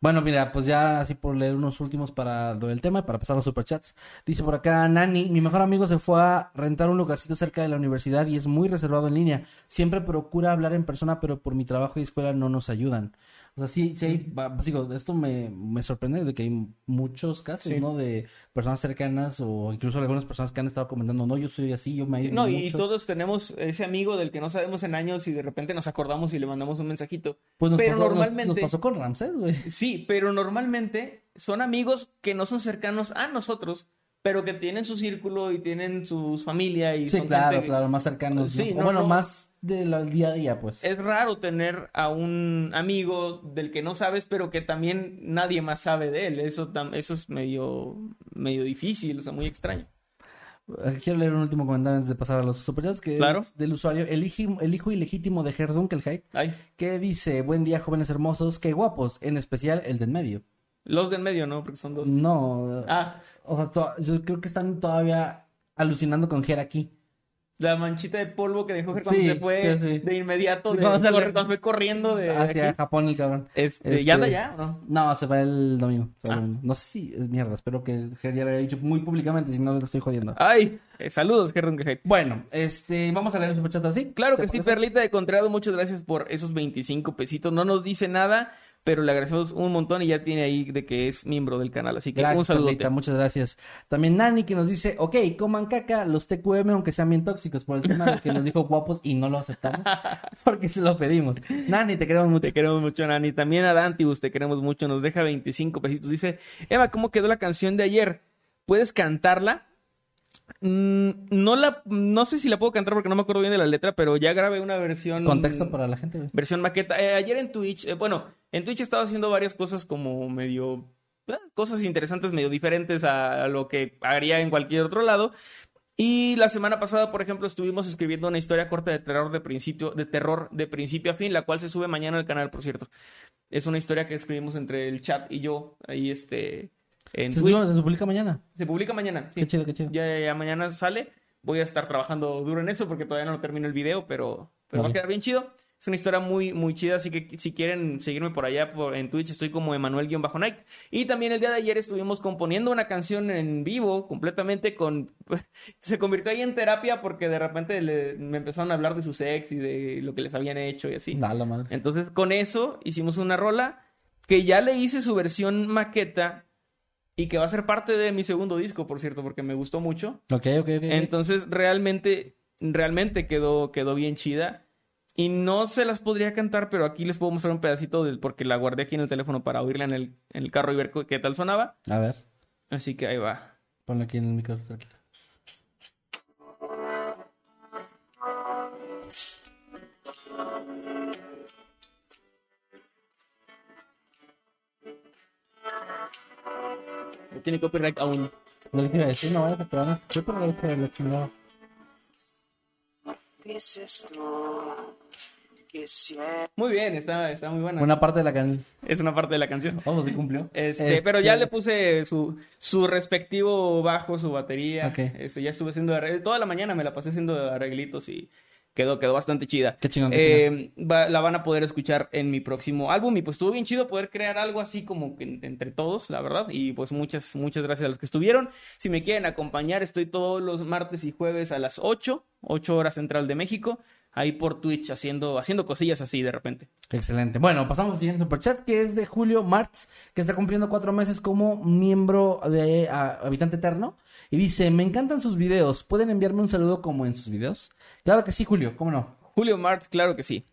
Bueno, mira, pues ya así por leer unos últimos para del tema, para pasar los superchats. Dice por acá, Nani, mi mejor amigo se fue a rentar un lugarcito cerca de la universidad y es muy reservado en línea. Siempre procura hablar en persona, pero por mi trabajo y escuela no nos ayudan. O sea, sí, sí hay, pues digo, esto me, me sorprende de que hay muchos casos, Sí. ¿no? De personas cercanas o incluso algunas personas que han estado comentando, no, yo soy así, yo me aíslo No, y mucho". todos tenemos ese amigo del que no sabemos en años y de repente nos acordamos y le mandamos un mensajito. Pues nos pero pasó, nos- normalmente... nos pasó con Ramsés, güey. Sí, pero normalmente son amigos que no son cercanos a nosotros, pero que tienen su círculo y tienen su familia y Sí, son claro, gente- claro, más cercanos. Sí, ¿no? O no, bueno, no. más del día a día, pues. Es raro tener a un amigo del que no sabes, pero que también nadie más sabe de él. Eso, eso es medio, medio difícil, o sea, muy extraño. Eh, Quiero leer un último comentario antes de pasar a los superchats, que Claro. es del usuario el, hijo- el hijo ilegítimo de Herdunkelheit, Ay, que dice, buen día jóvenes hermosos, qué guapos, en especial el de en medio. los del medio, ¿no? Porque son dos. No, Ah, o sea, yo creo que están todavía alucinando con Ger aquí. La manchita de polvo que dejó cuando Sí, se fue sí, sí. de inmediato, de, cuando sale- corre- cuando fue corriendo de Hacia aquí. Japón el cabrón. Este, Este- ¿Ya anda ya no? No, se va el domingo. Ah. domingo. No sé si es mierda, espero que ya lo haya dicho muy públicamente, si no le estoy jodiendo. Ay, eh, saludos, Ger Rungeheit. Bueno, este, vamos a leer el superchat así. Claro ¿Te que sí? Perlita de Contrado, muchas gracias por esos 25 pesitos. No nos dice nada, pero le agradecemos un montón y ya tiene ahí de que es miembro del canal. Así que Gracias, un saludo. Muchas gracias. También Nani que nos dice, ok, coman caca los TQM aunque sean bien tóxicos por el tema de que nos dijo guapos y no lo aceptamos [LAUGHS] porque se lo pedimos. Nani, te queremos mucho. Te queremos mucho, Nani. También a Dantibus te queremos mucho. Nos deja 25 pesitos. Dice, Eva, ¿cómo quedó la canción de ayer? ¿Puedes cantarla? Mm, no la, no sé si la puedo cantar porque no me acuerdo bien de la letra, pero ya grabé una versión. Contexto para la gente. güey. Versión maqueta. Eh, ayer en Twitch, eh, bueno, en Twitch estaba haciendo varias cosas como medio. eh, cosas interesantes, medio diferentes a, a lo que haría en cualquier otro lado. Y la semana pasada, por ejemplo, estuvimos escribiendo una historia corta de terror de principio, de terror de principio a fin, la cual se sube mañana al canal, por cierto. Es una historia que escribimos entre el chat y yo, ahí este, en Se, Twitch. no, se publica mañana. Se publica mañana. sí. Qué chido, qué chido. Ya, ya, ya mañana sale. Voy a estar trabajando duro en eso porque todavía no termino el video, pero, pero va a quedar bien chido. Es una historia muy, muy chida, así que si quieren seguirme por allá por, en Twitch, estoy como Emanuel-Night. Y también el día de ayer estuvimos componiendo una canción en vivo, completamente con... [LAUGHS] Se convirtió ahí en terapia porque de repente le- me empezaron a hablar de su sex y de lo que les habían hecho y así. Da la madre. Entonces, con eso hicimos una rola que ya le hice su versión maqueta y que va a ser parte de mi segundo disco, por cierto, porque me gustó mucho. Ok, ok, ok. Entonces, realmente realmente quedó, quedó bien chida. Y no se las podría cantar, pero aquí les puedo mostrar un pedacito del, porque la guardé aquí en el teléfono para oírla en el, en el carro y ver qué tal sonaba. A ver, Así que ahí va. ponlo aquí en el micro. No tiene copyright aún. Lo que te iba a decir, no vayas a pegar. La de la chingada. Muy bien, está, está muy buena. Una parte de la canción. Es una parte de la canción. [LAUGHS] Oh, sí cumplió. Este, pero ya le puse su, su respectivo bajo, su batería. Ok. Este, ya estuve haciendo arreglos. Toda la mañana me la pasé haciendo arreglitos y quedó, quedó bastante chida. Qué chingón, qué Eh, va- la van a poder escuchar en mi próximo álbum. Y pues estuvo bien chido poder crear algo así como en- entre todos, la verdad. Y pues muchas, muchas gracias a los que estuvieron. Si me quieren acompañar, estoy todos los martes y jueves a las 8, 8 horas central de México. Ahí por Twitch haciendo, haciendo cosillas así de repente. Excelente. Bueno, pasamos al siguiente superchat que es de Julio Martz, que está cumpliendo cuatro meses como miembro de ah, Habitante Eterno. Y dice, me encantan sus videos. ¿Pueden enviarme un saludo como en sus videos? Claro que sí, Julio, ¿cómo no? Julio Mart, claro que sí.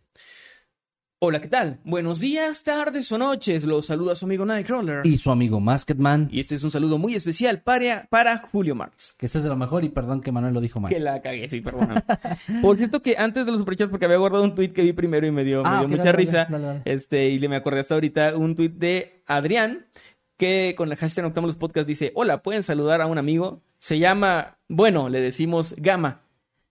Hola, ¿qué tal? Buenos días, tardes o noches. Los saluda su amigo Nightcrawler. Y su amigo Masketman, Y este es un saludo muy especial para, para Julio Martz. que este es de lo mejor y perdón que Manuel lo dijo mal. Que la cagué, sí, perdóname. Por cierto que antes de los superchats, porque había guardado un tweet que vi primero y me dio, me Ah, dio mucha dale, risa. dale, dale. Este, y le me acordé hasta ahorita un tweet de Adrián, que con el hashtag Octamos Podcast dice, hola, ¿pueden saludar a un amigo? Se llama, bueno, le decimos Gama.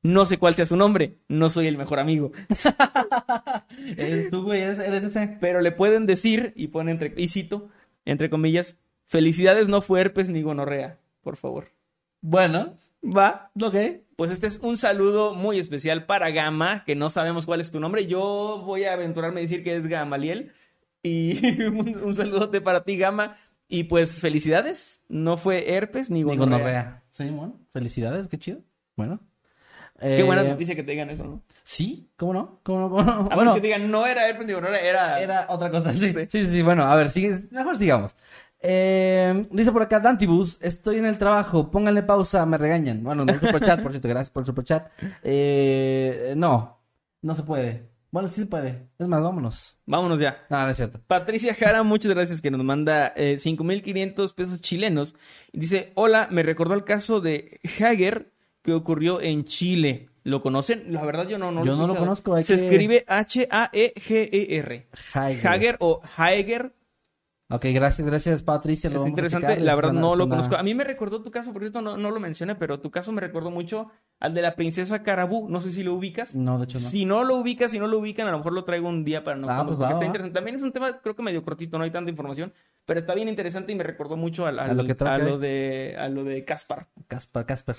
No sé cuál sea su nombre, no soy el mejor amigo. [LAUGHS] Tú, güey, eres, eres ese. Pero le pueden decir, y pone entre, y cito, entre comillas, felicidades no fue herpes ni gonorrea, por favor. Bueno, Va. ok. Pues este es un saludo muy especial para Gama, que no sabemos cuál es tu nombre. Yo voy a aventurarme a decir que es Gamaliel. Y [LAUGHS] un, un saludote para ti, Gama. Y pues felicidades. No fue herpes ni Ni gonorrea. gonorrea. Sí, bueno, felicidades, qué chido. Bueno. Qué Eh, buena noticia que te digan eso, ¿no? Sí, ¿cómo no? ¿Cómo no? ¿Cómo no? A menos Bueno, que te digan no era herpes ni gonorrea, era... Era otra cosa, sí. Sí. Sí, sí, bueno, a ver, sigue, mejor sigamos. Eh, dice por acá Dantibus, estoy en el trabajo, pónganle pausa, me regañan. Bueno, no superchat, por cierto, gracias por el superchat. Eh, no, no se puede. Bueno, sí se puede. Es más, vámonos. Vámonos ya. No, no es cierto. Patricia Jara, muchas gracias que nos manda eh, 5.500 pesos chilenos. Dice, hola, me recordó el caso de Hager que ocurrió en Chile. ¿Lo conocen? La verdad yo no, no Yo he no lo conozco, Se que- escribe H-A-E-G-E-R. Hager. Hager o Hager. Ok, gracias, gracias Patricia. Lo Es interesante, checar, la verdad no lo conozco. A mí me recordó tu caso, por cierto no, no lo mencioné, pero tu caso me recordó mucho al de la princesa Carabú. No sé si lo ubicas. No, de hecho no. Si no lo ubicas, si no lo ubican, a lo mejor lo traigo un día para no Ah, pues va, está va. interesante. También es un tema, creo que medio cortito, no hay tanta información, pero está bien interesante y me recordó mucho al- al- A lo que a lo de a lo de Caspar. Casper, Casper.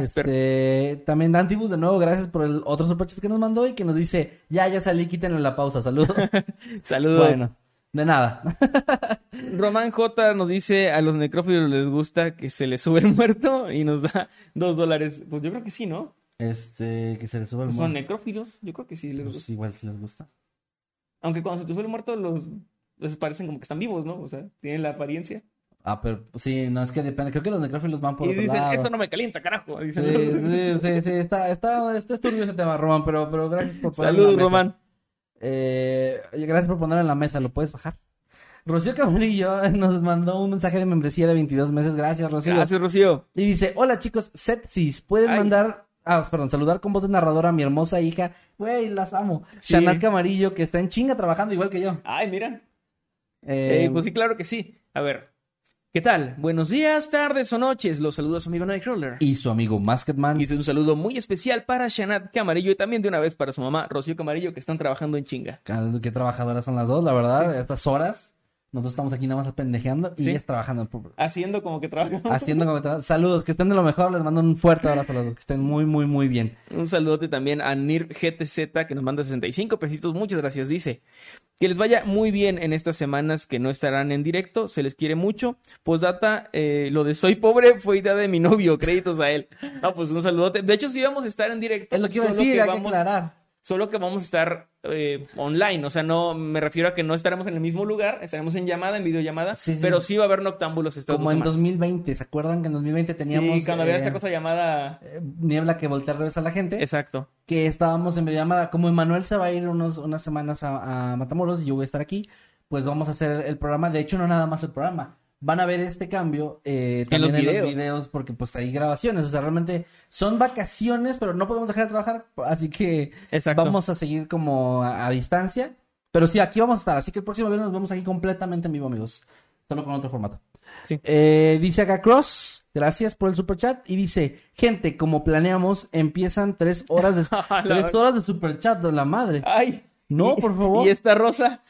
Casper. Este, también Dantibus, de nuevo, gracias por el otro superchat que nos mandó y que nos dice, ya, ya salí, quítenle la pausa, saludos. [LAUGHS] Saludos. bueno, de nada. [LAUGHS] Román J nos dice a los necrófilos les gusta que se les sube el muerto y nos da dos dólares. Pues yo creo que sí, ¿no? Este, que se les suba el Pues son muerto. necrófilos, yo creo que sí les Pues gusta. igual si les gusta. Aunque cuando se te sube el muerto los esos parecen como que están vivos, ¿no? O sea, tienen la apariencia. Ah, pero sí, no, es que depende. Creo que los necrófilos van por y otro dicen, lado. esto no me calienta, carajo. Sí, Dicen, sí, sí, sí, está, está, está turbio ese tema, Román, pero, pero gracias por ponerlo en la Saludos, mesa. Román. Eh, gracias por ponerlo en la mesa, ¿lo puedes bajar? Rocío Camarillo nos mandó un mensaje de membresía de 22 meses. Gracias, Rocío. Gracias, Rocío. Y dice, hola chicos, Setsis, ¿pueden Ay. mandar... Ah, perdón, saludar con voz de narradora a mi hermosa hija. Güey, las amo. Sí. Shanat Camarillo, que está en chinga trabajando igual que yo. Ay, mira. Eh, Eh, pues sí, claro que sí. A ver. ¿Qué tal? Buenos días, tardes o noches. Los saluda su amigo Nightcrawler. Y su amigo Masketman. Y es un saludo muy especial para Shanat Camarillo y también de una vez para su mamá, Rocío Camarillo, que están trabajando en chinga. Qué trabajadoras son las dos, la verdad. A estas horas. Nosotros estamos aquí nada más pendejeando y Sí. ellas trabajando. Haciendo como que trabajan. Haciendo como que tra- Saludos, que estén de lo mejor. Les mando un fuerte abrazo a los dos. Que estén muy, muy, muy bien. Un saludote también a Nir GTZ que nos manda 65 pesitos. Muchas gracias. Dice que les vaya muy bien en estas semanas que no estarán en directo. Se les quiere mucho. Postdata, eh, lo de soy pobre fue idea de mi novio. Créditos a él. No, pues un saludote. De hecho, sí vamos a estar en directo. Es lo que iba a decir, hay que vamos- aclarar. Solo que vamos a estar eh, online. O sea, no me refiero a que no estaremos en el mismo lugar, estaremos en llamada, en videollamada, Sí, sí. pero sí va a haber noctámbulos estas Como dos en semanas. 2020, ¿se acuerdan que en 2020 teníamos Sí, cuando había eh, esta cosa llamada... eh, niebla que voltea al revés a la gente? Exacto. que estábamos en videollamada. Como Emanuel se va a ir unos, unas semanas a, a Matamoros y yo voy a estar aquí, pues vamos a hacer el programa. De hecho, no nada más el programa. Van a ver este cambio eh, también los en videos. los videos porque pues hay grabaciones. O sea, realmente son vacaciones, pero no podemos dejar de trabajar. Así que Exacto. vamos a seguir como a, a distancia. Pero sí, aquí vamos a estar. Así que el próximo viernes nos vemos aquí completamente en vivo, amigos. Solo con otro formato. Sí. Eh, dice acá Cross, gracias por el super chat. Y dice, gente, como planeamos, empiezan tres horas de, [LAUGHS] tres horas de super chat de la madre. Ay. No, por favor. Y esta rosa.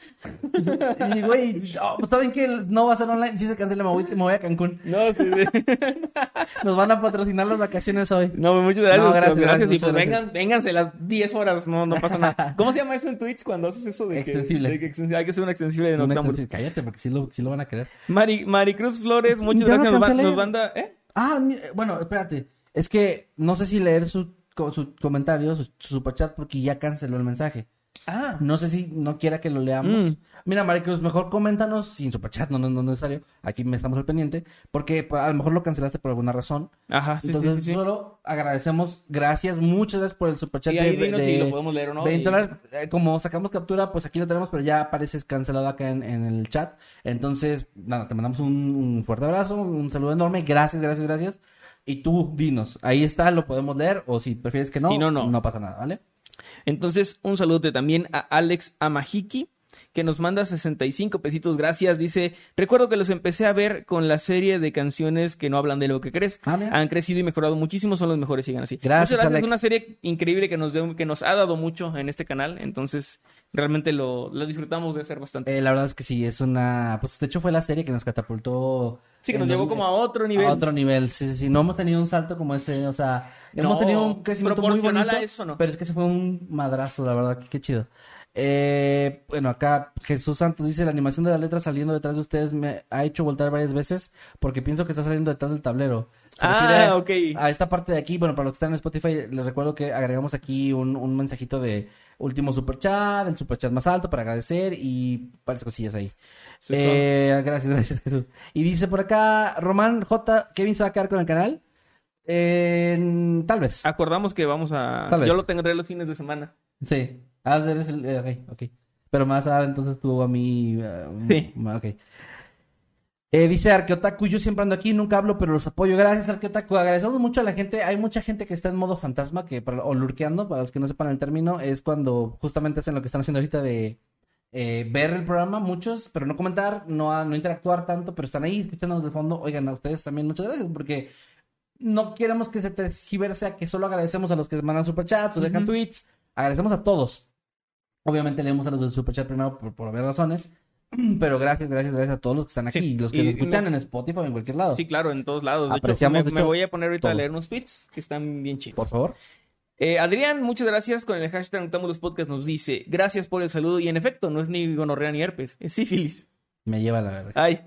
Y güey, pues, ¿saben que No va a ser online. Si se cancela, me voy, me voy a Cancún. No, sí, sí. [LAUGHS] Nos van a patrocinar las vacaciones hoy. No, muchas gracias. No, gracias, gracias. pues vengan, vénganse las 10 horas, no, no pasa nada. [LAUGHS] ¿Cómo se llama eso en Twitch cuando haces eso de que, Extensible. de que extensible? Hay que hacer una extensible de No me Noctámbulos. extensible. Cállate, porque sí lo, sí lo van a querer. Mari, Maricruz Flores, muchas Ya gracias. Nos, va- nos manda. ¿Eh? Ah, mi- bueno, espérate. Es que no sé si leer su, su comentario, su, su superchat, porque ya canceló el mensaje. Ah. No sé si no quiera que lo leamos. Mm. Mira, Maricruz, mejor coméntanos sin superchat, no, no, no es necesario. Aquí me estamos al pendiente. Porque pues, a lo mejor lo cancelaste por alguna razón. Ajá, sí, sí, Entonces, sí, sí. solo agradecemos. Gracias, muchas gracias por el superchat Y ahí de, de- lo podemos leer o no. 20 y- dólares. Eh, como sacamos captura, pues aquí lo tenemos, pero ya apareces cancelado acá en, en el chat. Entonces, nada, te mandamos un, un fuerte abrazo, un saludo enorme. Gracias, gracias, gracias. Y tú, dinos, ahí está, lo podemos leer. O si prefieres que no, Si no, no. no pasa nada, ¿vale? Entonces, un saludo también a Alex Amajiki, que nos manda 65 pesitos. Gracias. Dice: Recuerdo que los empecé a ver con la serie de canciones que no hablan de lo que crees. Ah. Han crecido y mejorado muchísimo. Son los mejores. Sigan así. Gracias, Muchas gracias. Es una serie increíble que nos, dio- que nos ha dado mucho en este canal. Entonces, realmente lo, lo disfrutamos de hacer bastante. Eh, la verdad es que sí, es una... Pues de hecho fue la serie que nos catapultó... sí, que nos llevó como a otro nivel. A otro nivel, sí, sí, sí. No hemos tenido un salto como ese, o sea, hemos No, tenido un crecimiento muy bonito. a eso, ¿no? Pero es que se fue un madrazo, la verdad, que qué chido. Eh, bueno, acá Jesús Santos dice, la animación de la letra saliendo detrás de ustedes me ha hecho voltar varias veces porque pienso que está saliendo detrás del tablero. Se Ah, ok. A esta parte de aquí, bueno, para los que están en Spotify, les recuerdo que agregamos aquí un, un mensajito de último superchat, el superchat más alto para agradecer y varias cosillas ahí. Sí, Eh, gracias, [LAUGHS] gracias, Jesús. Y dice por acá, Román J, ¿Kevin se va a quedar con el canal? Eh, tal vez. Acordamos que vamos a. Tal vez. Yo lo tendré los fines de semana. Sí. Ah, eres el... eh, ok, ok. Pero más ahora entonces tú a mí... eh, Sí. mm, Ok. Eh, dice Arqueotaku, yo siempre ando aquí, nunca hablo, pero los apoyo. Gracias, Arqueotaku. Agradecemos mucho a la gente. Hay mucha gente que está en modo fantasma, que para- o lurkeando, para los que no sepan el término, es cuando justamente hacen lo que están haciendo ahorita de eh, ver el programa, muchos, pero no comentar, no, no interactuar tanto, pero están ahí escuchándonos de fondo. Oigan, a ustedes también muchas gracias, porque no queremos que se tergiverse a que solo agradecemos a los que mandan superchats o dejan tweets. Agradecemos a todos. Obviamente leemos a los del superchat primero por, por obvias razones. [CLEARS THROAT] Pero gracias, gracias, gracias a todos los que están aquí. Sí, y los que y- nos escuchan en Spotify o en cualquier lado. Sí, claro, en todos lados. De Apreciamos, hecho, me, de me hecho, voy a poner ahorita a leer unos tweets que están bien chidos. Por favor. Eh, Adrián, muchas gracias con el hashtag Noctámbulos Podcast. Nos dice, gracias por el saludo. Y en efecto, no es ni gonorrea ni herpes, es sífilis. Me lleva la verga. Ay,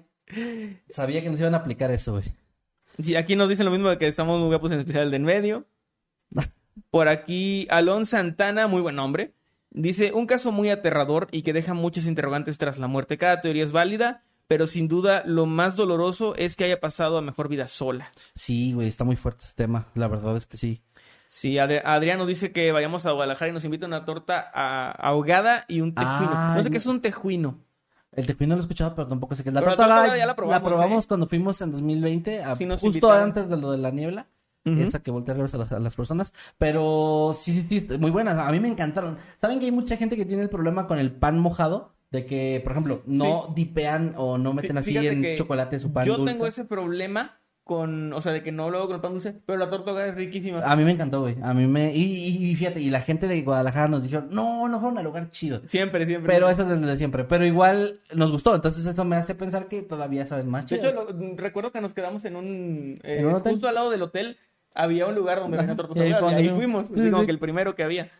Sabía que nos iban a aplicar eso, güey. sí, aquí nos dicen lo mismo de que estamos muy guapos en especial de en medio. [LAUGHS] Por aquí, Alon Santana, muy buen nombre. Dice, un caso muy aterrador y que deja muchas interrogantes tras la muerte. Cada teoría es válida, pero sin duda lo más doloroso es que haya pasado a mejor vida sola. Sí, güey, está muy fuerte este tema. La verdad es que sí. Sí, Ad- Adrián nos dice que vayamos a Guadalajara y nos invita una torta a- ahogada y un tejuino. Ay, no sé qué es un tejuino. El tejuino lo he escuchado, pero tampoco sé qué es. La Pero la torta ahogada ya la probamos, ¿eh? cuando fuimos en 2020, a- Sí, nos justo invitaron. antes de lo de la niebla. Esa que voltea a reversa a las, a las personas. Pero sí, sí, sí, muy buenas. A mí me encantaron. ¿Saben que hay mucha gente que tiene el problema con el pan mojado? De que, por ejemplo, no dipean o no meten así fíjate en chocolate su pan Yo dulce. tengo ese problema con, o sea, de que no lo hago con el pan dulce, pero la torta ahogada es riquísima. A mí me encantó, güey. A mí me... Y, y- y fíjate, y la gente de Guadalajara nos dijeron, no, no fueron al lugar chido. Siempre, siempre. Pero eso es desde siempre. Pero igual nos gustó. Entonces eso me hace pensar que todavía saben más De chido. hecho, lo- recuerdo que nos quedamos en un, eh, ¿En un hotel? justo al lado del hotel había un lugar donde Ajá, vendían tortas [LAUGHS] y ahí fuimos, Sí, así como que el primero que había.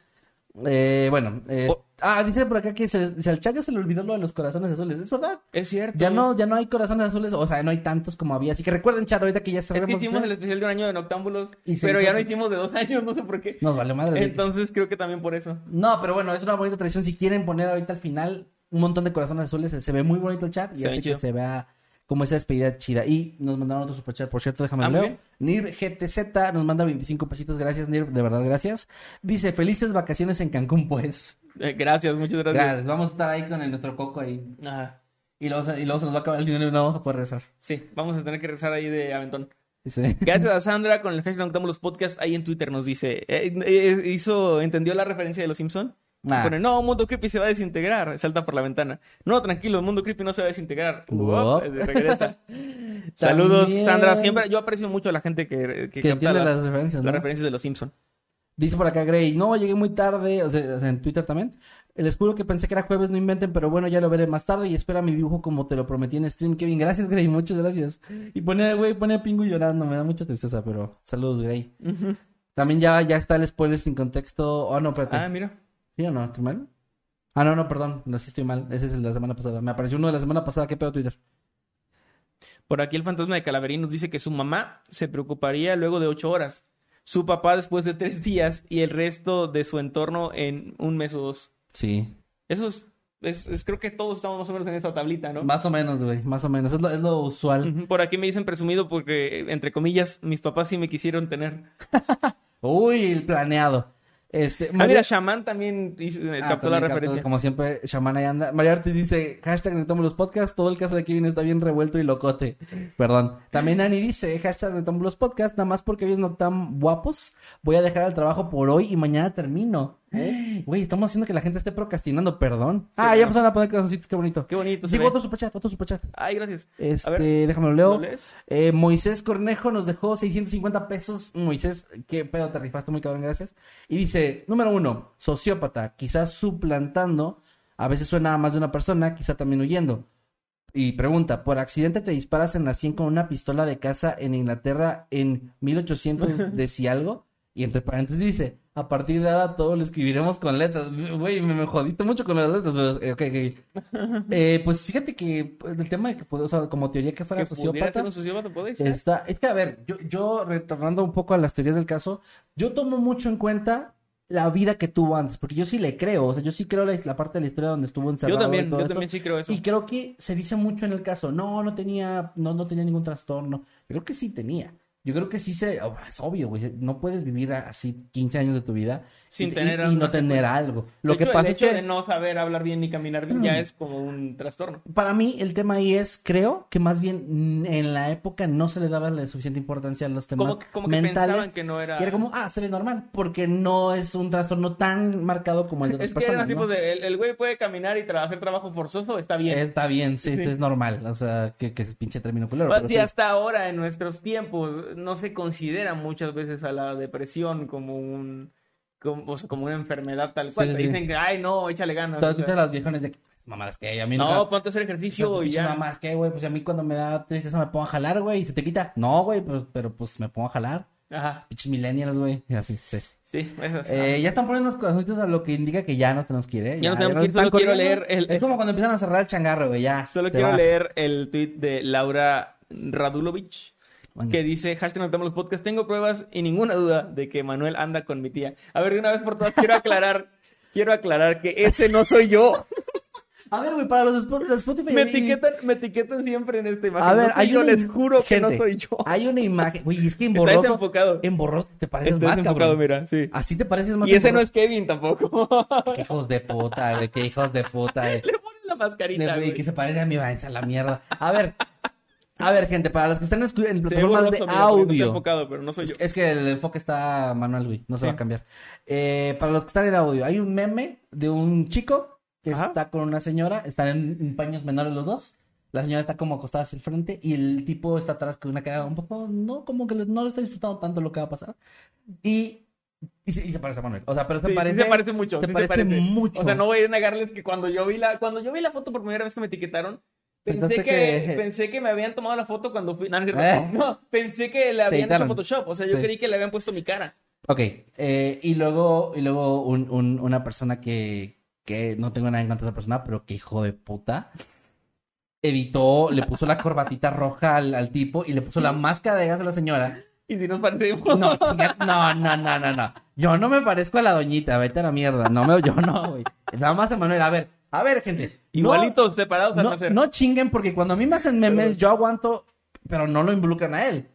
Eh, bueno, eh, O- ah, dice por acá que se, les- se al chat ya se le olvidó lo de los corazones azules. Es verdad. Es cierto. Ya no, ya no hay corazones azules, o sea, no hay tantos como había. Así que recuerden, chat, ahorita que ya Es cerramos. que hicimos el especial de un año de Noctámbulos, Y pero ya no hicimos de dos [LAUGHS] años, no sé por qué. Nos vale madre. Entonces creo que también por eso. No, pero bueno, es una bonita tradición. Si quieren poner ahorita al final un montón de corazones azules, se, ve muy bonito el chat y Se hace que se vea como esa despedida chida. Y nos mandaron otro superchat, por cierto, déjame Ah, leo. Nir GTZ nos manda 25 pesitos, gracias Nir, de verdad, gracias. Dice, felices vacaciones en Cancún, pues. Eh, gracias, muchas gracias. Gracias, vamos a estar ahí con el- nuestro coco ahí. Ajá. Y luego, se- y luego se nos va a acabar el dinero y no vamos a poder rezar. Sí, vamos a tener que rezar ahí de aventón. Gracias a Sandra con el hashtag Noctámbulos Podcast ahí en Twitter nos dice, eh, eh, hizo, entendió la referencia de los Simpson. Pone, no, Mundo Creepy se va a desintegrar. Salta por la ventana. No, tranquilo, Mundo Creepy no se va a desintegrar. Uop. Regresa. [LAUGHS] Saludos, Sandra. Siempre, yo aprecio mucho a la gente que, que, que capta las, las referencias, ¿no? las referencias de los Simpson. Dice por acá Gray, no, llegué muy tarde, o sea, o sea, en Twitter también. Les juro que pensé que era jueves, no inventen, pero bueno, ya lo veré más tarde y espera mi dibujo como te lo prometí en stream. Kevin, gracias Gray, muchas gracias. Y pone, güey, pone a Pingu llorando, me da mucha tristeza, pero saludos Gray. También ya, ya está el spoiler sin contexto. Oh, no, espérate. Ah, mira. ¿Sí o no? ¿Estoy mal? Ah, no, no, perdón, no, sí estoy mal. Ese es el de la semana pasada. Me apareció uno de la semana pasada, ¿qué pedo Twitter? Por aquí el fantasma de Calaverín nos dice que su mamá se preocuparía luego de ocho horas. Su papá después de tres días y el resto de su entorno en un mes o dos. Sí. Eso es, es- es- creo que todos estamos más o menos en esa tablita, ¿no? Más o menos, güey, más o menos. Es lo, es lo usual. Por aquí me dicen presumido porque, entre comillas, mis papás sí me quisieron tener. [LAUGHS] Uy, el planeado. Este, Ah, mira, Shaman también hizo- Ah, captó la referencia. Como siempre, Shaman ahí anda. María Ortiz dice, hashtag Netamos los podcasts, todo el caso de Kevin está bien revuelto y locote. Perdón. También Ani dice, hashtag Netamos los podcasts, nada más porque ellos no tan guapos, voy a dejar el trabajo por hoy y mañana termino. Güey, estamos haciendo que la gente esté procrastinando, perdón. Ah, ya empezaron a poner corazoncitos, qué bonito. Qué bonito ve. otro superchat, otro superchat. Ay, gracias. Este, A ver, déjame lo leo. ¿lo lees? Eh, Moisés Cornejo nos dejó 650 pesos. Moisés, qué pedo, te rifaste muy cabrón, gracias. Y dice, número uno, sociópata, quizás suplantando, a veces suena a más de una persona, quizá también huyendo. Y pregunta, ¿por accidente te disparas en la 100 con una pistola de caza en Inglaterra en 1800 de si algo? Y entre paréntesis dice, a partir de ahora todo lo escribiremos con letras. Güey, me, me jodiste mucho con las letras, pero eh, ok, ok. [LAUGHS] Eh, pues fíjate que pues, el tema de que, puede- o sea, como teoría que fuera que sociópata, ser un sociópata, puede ser. Está, es que a ver, yo, yo retornando un poco a las teorías del caso, yo tomo mucho en cuenta la vida que tuvo antes, porque yo sí le creo, o sea, yo sí creo la, la parte de la historia donde estuvo encerrado. Yo también, y todo yo eso. también sí creo eso. Y creo que se dice mucho en el caso, no, no tenía, no, no tenía ningún trastorno. Yo creo que sí tenía. Yo creo que sí se, oh, es obvio, güey, no puedes vivir así 15 años de tu vida Sin y, tener y- y no tener algo. De Lo que hecho, pasa el es hecho que de no saber hablar bien ni caminar bien ya es como un trastorno. para mí el tema ahí es, creo que más bien mm, en la época no se le daba la suficiente importancia a los temas Como, que- como que mentales. pensaban que no era... Y era como, ah, se ve normal, porque no es un trastorno tan marcado como el de [LAUGHS] otras Es que eran personas, tipos ¿no? de, el, el güey puede caminar y tra- hacer trabajo forzoso, está bien. Está bien, sí, Sí. es normal, o sea, que, que es pinche término culero, pero si sí. hasta ahora, en nuestros tiempos, no se considera muchas veces a la depresión como un... Como, o sea, como una enfermedad tal cual. Sí, Te dicen que, ay, no, échale ganas. Todas o sea, las viejones de, mamadas que a mí no, nunca... ponte a hacer ejercicio y ya. Mamás que, güey, pues a mí cuando me da tristeza me pongo a jalar, güey, y se te quita. No, güey, pero, pero pues me pongo a jalar. Ajá, Pinches millennials, güey, así, sí. sí, eso es. Eh, ya están poniendo los corazoncitos a lo que indica que ya nos tenemos que ir, ¿eh? Ya nos tenemos que ir, solo quiero leer el- Es como cuando empiezan a cerrar el changarro, güey, ya. Solo quiero vas. leer el tweet de Laura Radulovich. Bueno. Que dice, hashtag notamos los podcasts, tengo pruebas y ninguna duda de que Manuel anda con mi tía. A ver, de una vez por todas, quiero aclarar, [LAUGHS] quiero aclarar que ese no soy yo. A ver, güey, para los, Spo- los Spotify... Me etiquetan, me etiquetan siempre en esta imagen. A ver, No soy yo, una les juro que no soy yo. Hay una imagen, güey, es que en Está borroso... desenfocado. En borroso te pareces Está más, cabrón. mira, sí. Así te pareces más Y ese no es Kevin tampoco. [LAUGHS] Qué hijos de puta, güey, qué hijos de puta, güey. Le ponen la mascarita, Güey, que se parece a mi vanza, la mierda. A ver, a ver, gente, para los que están en plataformas de audio... enfocado, pero no soy Es, yo. es que el enfoque está manual, güey. No se va a cambiar. Eh, para los que están en audio, hay un meme de un chico que está con una señora. Están en, paños menores los dos. La señora está como acostada hacia el frente y el tipo está atrás con una cara un poco, no, como que no le está disfrutando tanto lo que va a pasar. Y, y, se, y se parece a Manuel. O sea, pero se Sí, sí parece. se parece mucho, Se sí se parece parece. mucho. O sea, no voy a negarles que cuando yo vi la, cuando yo vi la foto por primera vez que me etiquetaron, pensé que, que- pensé que me habían tomado la foto cuando fui. No. ¿Eh? No, pensé que le habían hecho. Photoshop. O sea, yo Sí. creí que le habían puesto mi cara. Ok, eh, y luego, y luego un- un- una persona que, que no tengo nada en contra de esa persona, pero que hijo de puta, editó, le puso la corbatita roja al, al tipo y le puso la máscara de gas a la señora. Y si nos parecemos. No, no, no, no, no, no. Yo no me parezco a la doñita, vete a la mierda. No me, yo no, güey. Nada más Emanuel, a ver, a ver, gente. no- Igualitos, separados al no, nacer. no chinguen porque cuando a mí me hacen memes, yo aguanto, pero no lo involucran a él.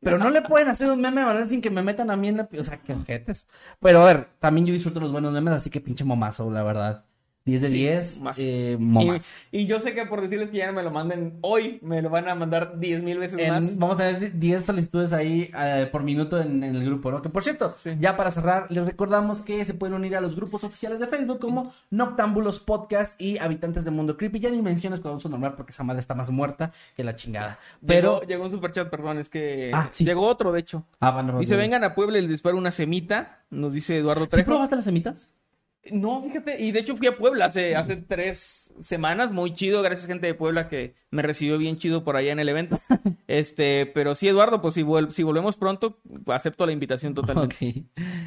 Pero no le pueden hacer un meme a Manuel sin que me metan a mí en la... O sea, qué ojetes. Pero a ver, también yo disfruto los buenos memes, así que pinche momazo, la verdad. 10 de 10, momazo. eh, Y, momazo. y yo sé que por decirles que ya no me lo manden hoy, me lo van a mandar 10 mil veces En- más. vamos a tener 10 solicitudes ahí eh, por minuto en, en el grupo, ¿no? Que por cierto, ya para cerrar, les recordamos que se pueden unir a los grupos oficiales de Facebook como Noctámbulos Podcast y Habitantes del Mundo Creepy. Ya ni menciones con uso normal porque esa madre está más muerta que la chingada. Pero... Llegó, llegó un superchat, perdón, es que. Ah, sí. Llegó otro, de hecho. Ah, bueno, Dice: bueno. vengan a Puebla y les disparo una semita. Nos dice Eduardo ¿Sí Trejo. probaste las semitas? No, fíjate, y de hecho fui a Puebla hace, hace tres semanas, muy chido, gracias gente de Puebla que me recibió bien chido por allá en el evento. [LAUGHS] Este, pero sí, Eduardo, pues si, vuel- si volvemos pronto, acepto la invitación totalmente.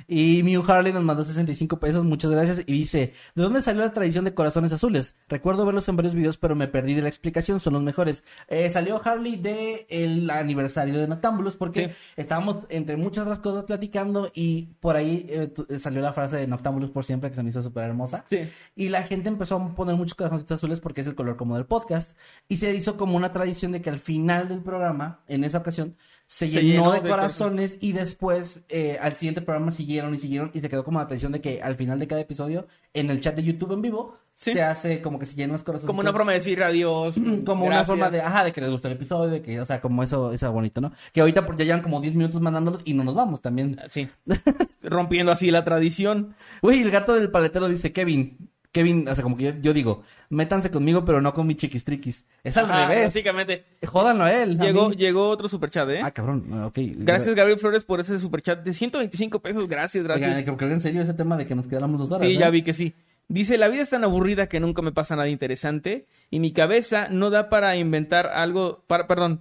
Y Mew Harley nos mandó 65 pesos, muchas gracias. Y dice, ¿de dónde salió la tradición de corazones azules? Recuerdo verlos en varios videos, pero me perdí de la explicación, son los mejores. Eh, salió Harley de el aniversario de Noctámbulos porque Sí. estábamos entre muchas otras cosas platicando y por ahí eh, eh, salió la frase de Noctámbulos por siempre que se me hizo súper hermosa. Sí. Y la gente empezó a poner muchos corazoncitos azules porque es el color como del podcast. Y se hizo como una tradición de que al final del programa, en esa ocasión, se, Se llenó, llenó de, de corazones y después eh, al siguiente programa siguieron y siguieron y se quedó como la tradición de que al final de cada episodio, en el chat de YouTube en vivo, Sí. se hace como que se llenan los corazones. Como una forma de decir adiós. Como una forma de, ajá, de que les gustó el episodio, de que, o sea, como eso, eso bonito, ¿no? Que ahorita ya llevan como 10 minutos mandándolos y no nos vamos también. Sí. [LAUGHS] Rompiendo así la tradición. Güey, el gato del paletero dice, Kevin, Kevin, o sea, como que yo, yo digo, métanse conmigo, pero no con mi chiquistriquis. Es al Ajá, revés. Básicamente. Jódanlo a él. Llegó, llegó otro superchat, ¿eh? Ah, cabrón, ok. Gracias, Gabriel Flores, por ese superchat de 125 pesos. Gracias, gracias. Oigan, creo que en serio ese tema de que nos quedáramos dos horas. Sí, ya vi que sí. Dice, la vida es tan aburrida que nunca me pasa nada interesante y mi cabeza no da para inventar algo, para, perdón,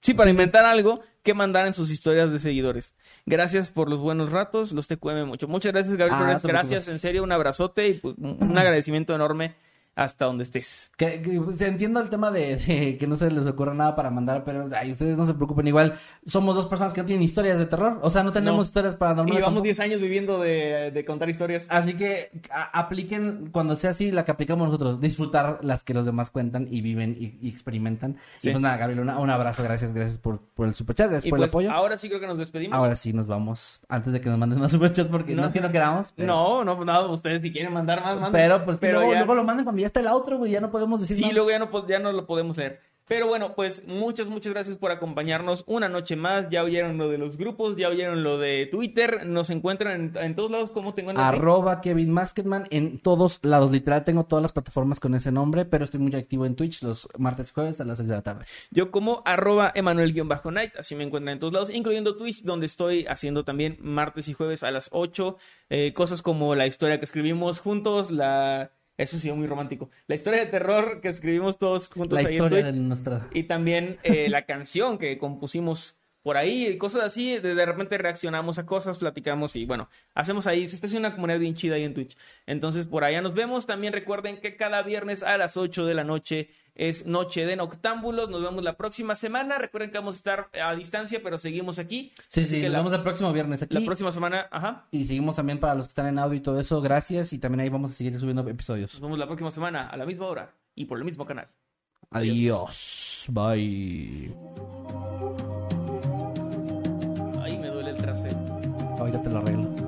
sí, para inventar algo que mandar en sus historias de seguidores. Gracias por los buenos ratos, los TQM mucho. Muchas gracias, Gabriel Ah, te Gracias, en serio, un abrazote y pues, un agradecimiento enorme hasta donde estés. Que, que, pues, entiendo el tema de, de que no se les ocurra nada para mandar, pero ay, ustedes no se preocupen. Igual somos dos personas que no tienen historias de terror. O sea, no tenemos No. historias para Y llevamos 10 años viviendo de, de contar historias. Así que a- apliquen, cuando sea así, la que aplicamos nosotros, disfrutar las que los demás cuentan y viven y, y experimentan. Sí. Y pues nada, Gabriel, una- un abrazo, gracias, gracias por, por el superchat, gracias Y por pues el apoyo. ahora sí creo que nos despedimos. Ahora sí nos vamos, antes de que nos manden más superchats, porque no, No. es que no queramos. Pero, No, no, no, ustedes si quieren mandar más, manden. pero pues Pero luego, ya- luego lo mandan cuando ya está el outro, güey, ya no podemos decir Sí, nada. luego ya no, ya no lo podemos leer. Pero bueno, pues muchas, muchas gracias por acompañarnos una noche más. Ya oyeron lo de los grupos, ya oyeron lo de Twitter. Nos encuentran en, en todos lados. ¿Cómo te encuentran? Arroba Kevin Masketman en todos lados. Literal, tengo todas las plataformas con ese nombre, pero estoy muy activo en Twitch los martes y jueves a las 6 de la tarde. Yo como arroba Emanuel-Night, así me encuentran en todos lados, incluyendo Twitch, donde estoy haciendo también martes y jueves a las 8. eh, cosas como la historia que escribimos juntos, la... Eso sí, muy romántico. La historia de terror que escribimos todos juntos La ahí en historia Twitch. de nuestra... Y también eh, la canción que compusimos por ahí, y cosas así, de, de repente reaccionamos a cosas, platicamos y bueno, hacemos ahí, se está haciendo una comunidad bien chida ahí en Twitch. Entonces por allá nos vemos, también recuerden que cada viernes a las 8 de la noche es Noche de Noctámbulos, nos vemos la próxima semana, recuerden que vamos a estar a distancia, pero seguimos aquí. Sí, Así sí, que nos la, vemos el próximo viernes aquí. la próxima semana, ajá, Y seguimos también para los que están en audio y todo eso. Gracias. Y también ahí vamos a seguir subiendo episodios. nos vemos la próxima semana a la misma hora y por el mismo canal. Adiós. Bye. Ahí me duele el trasero. Ahorita te lo arreglo.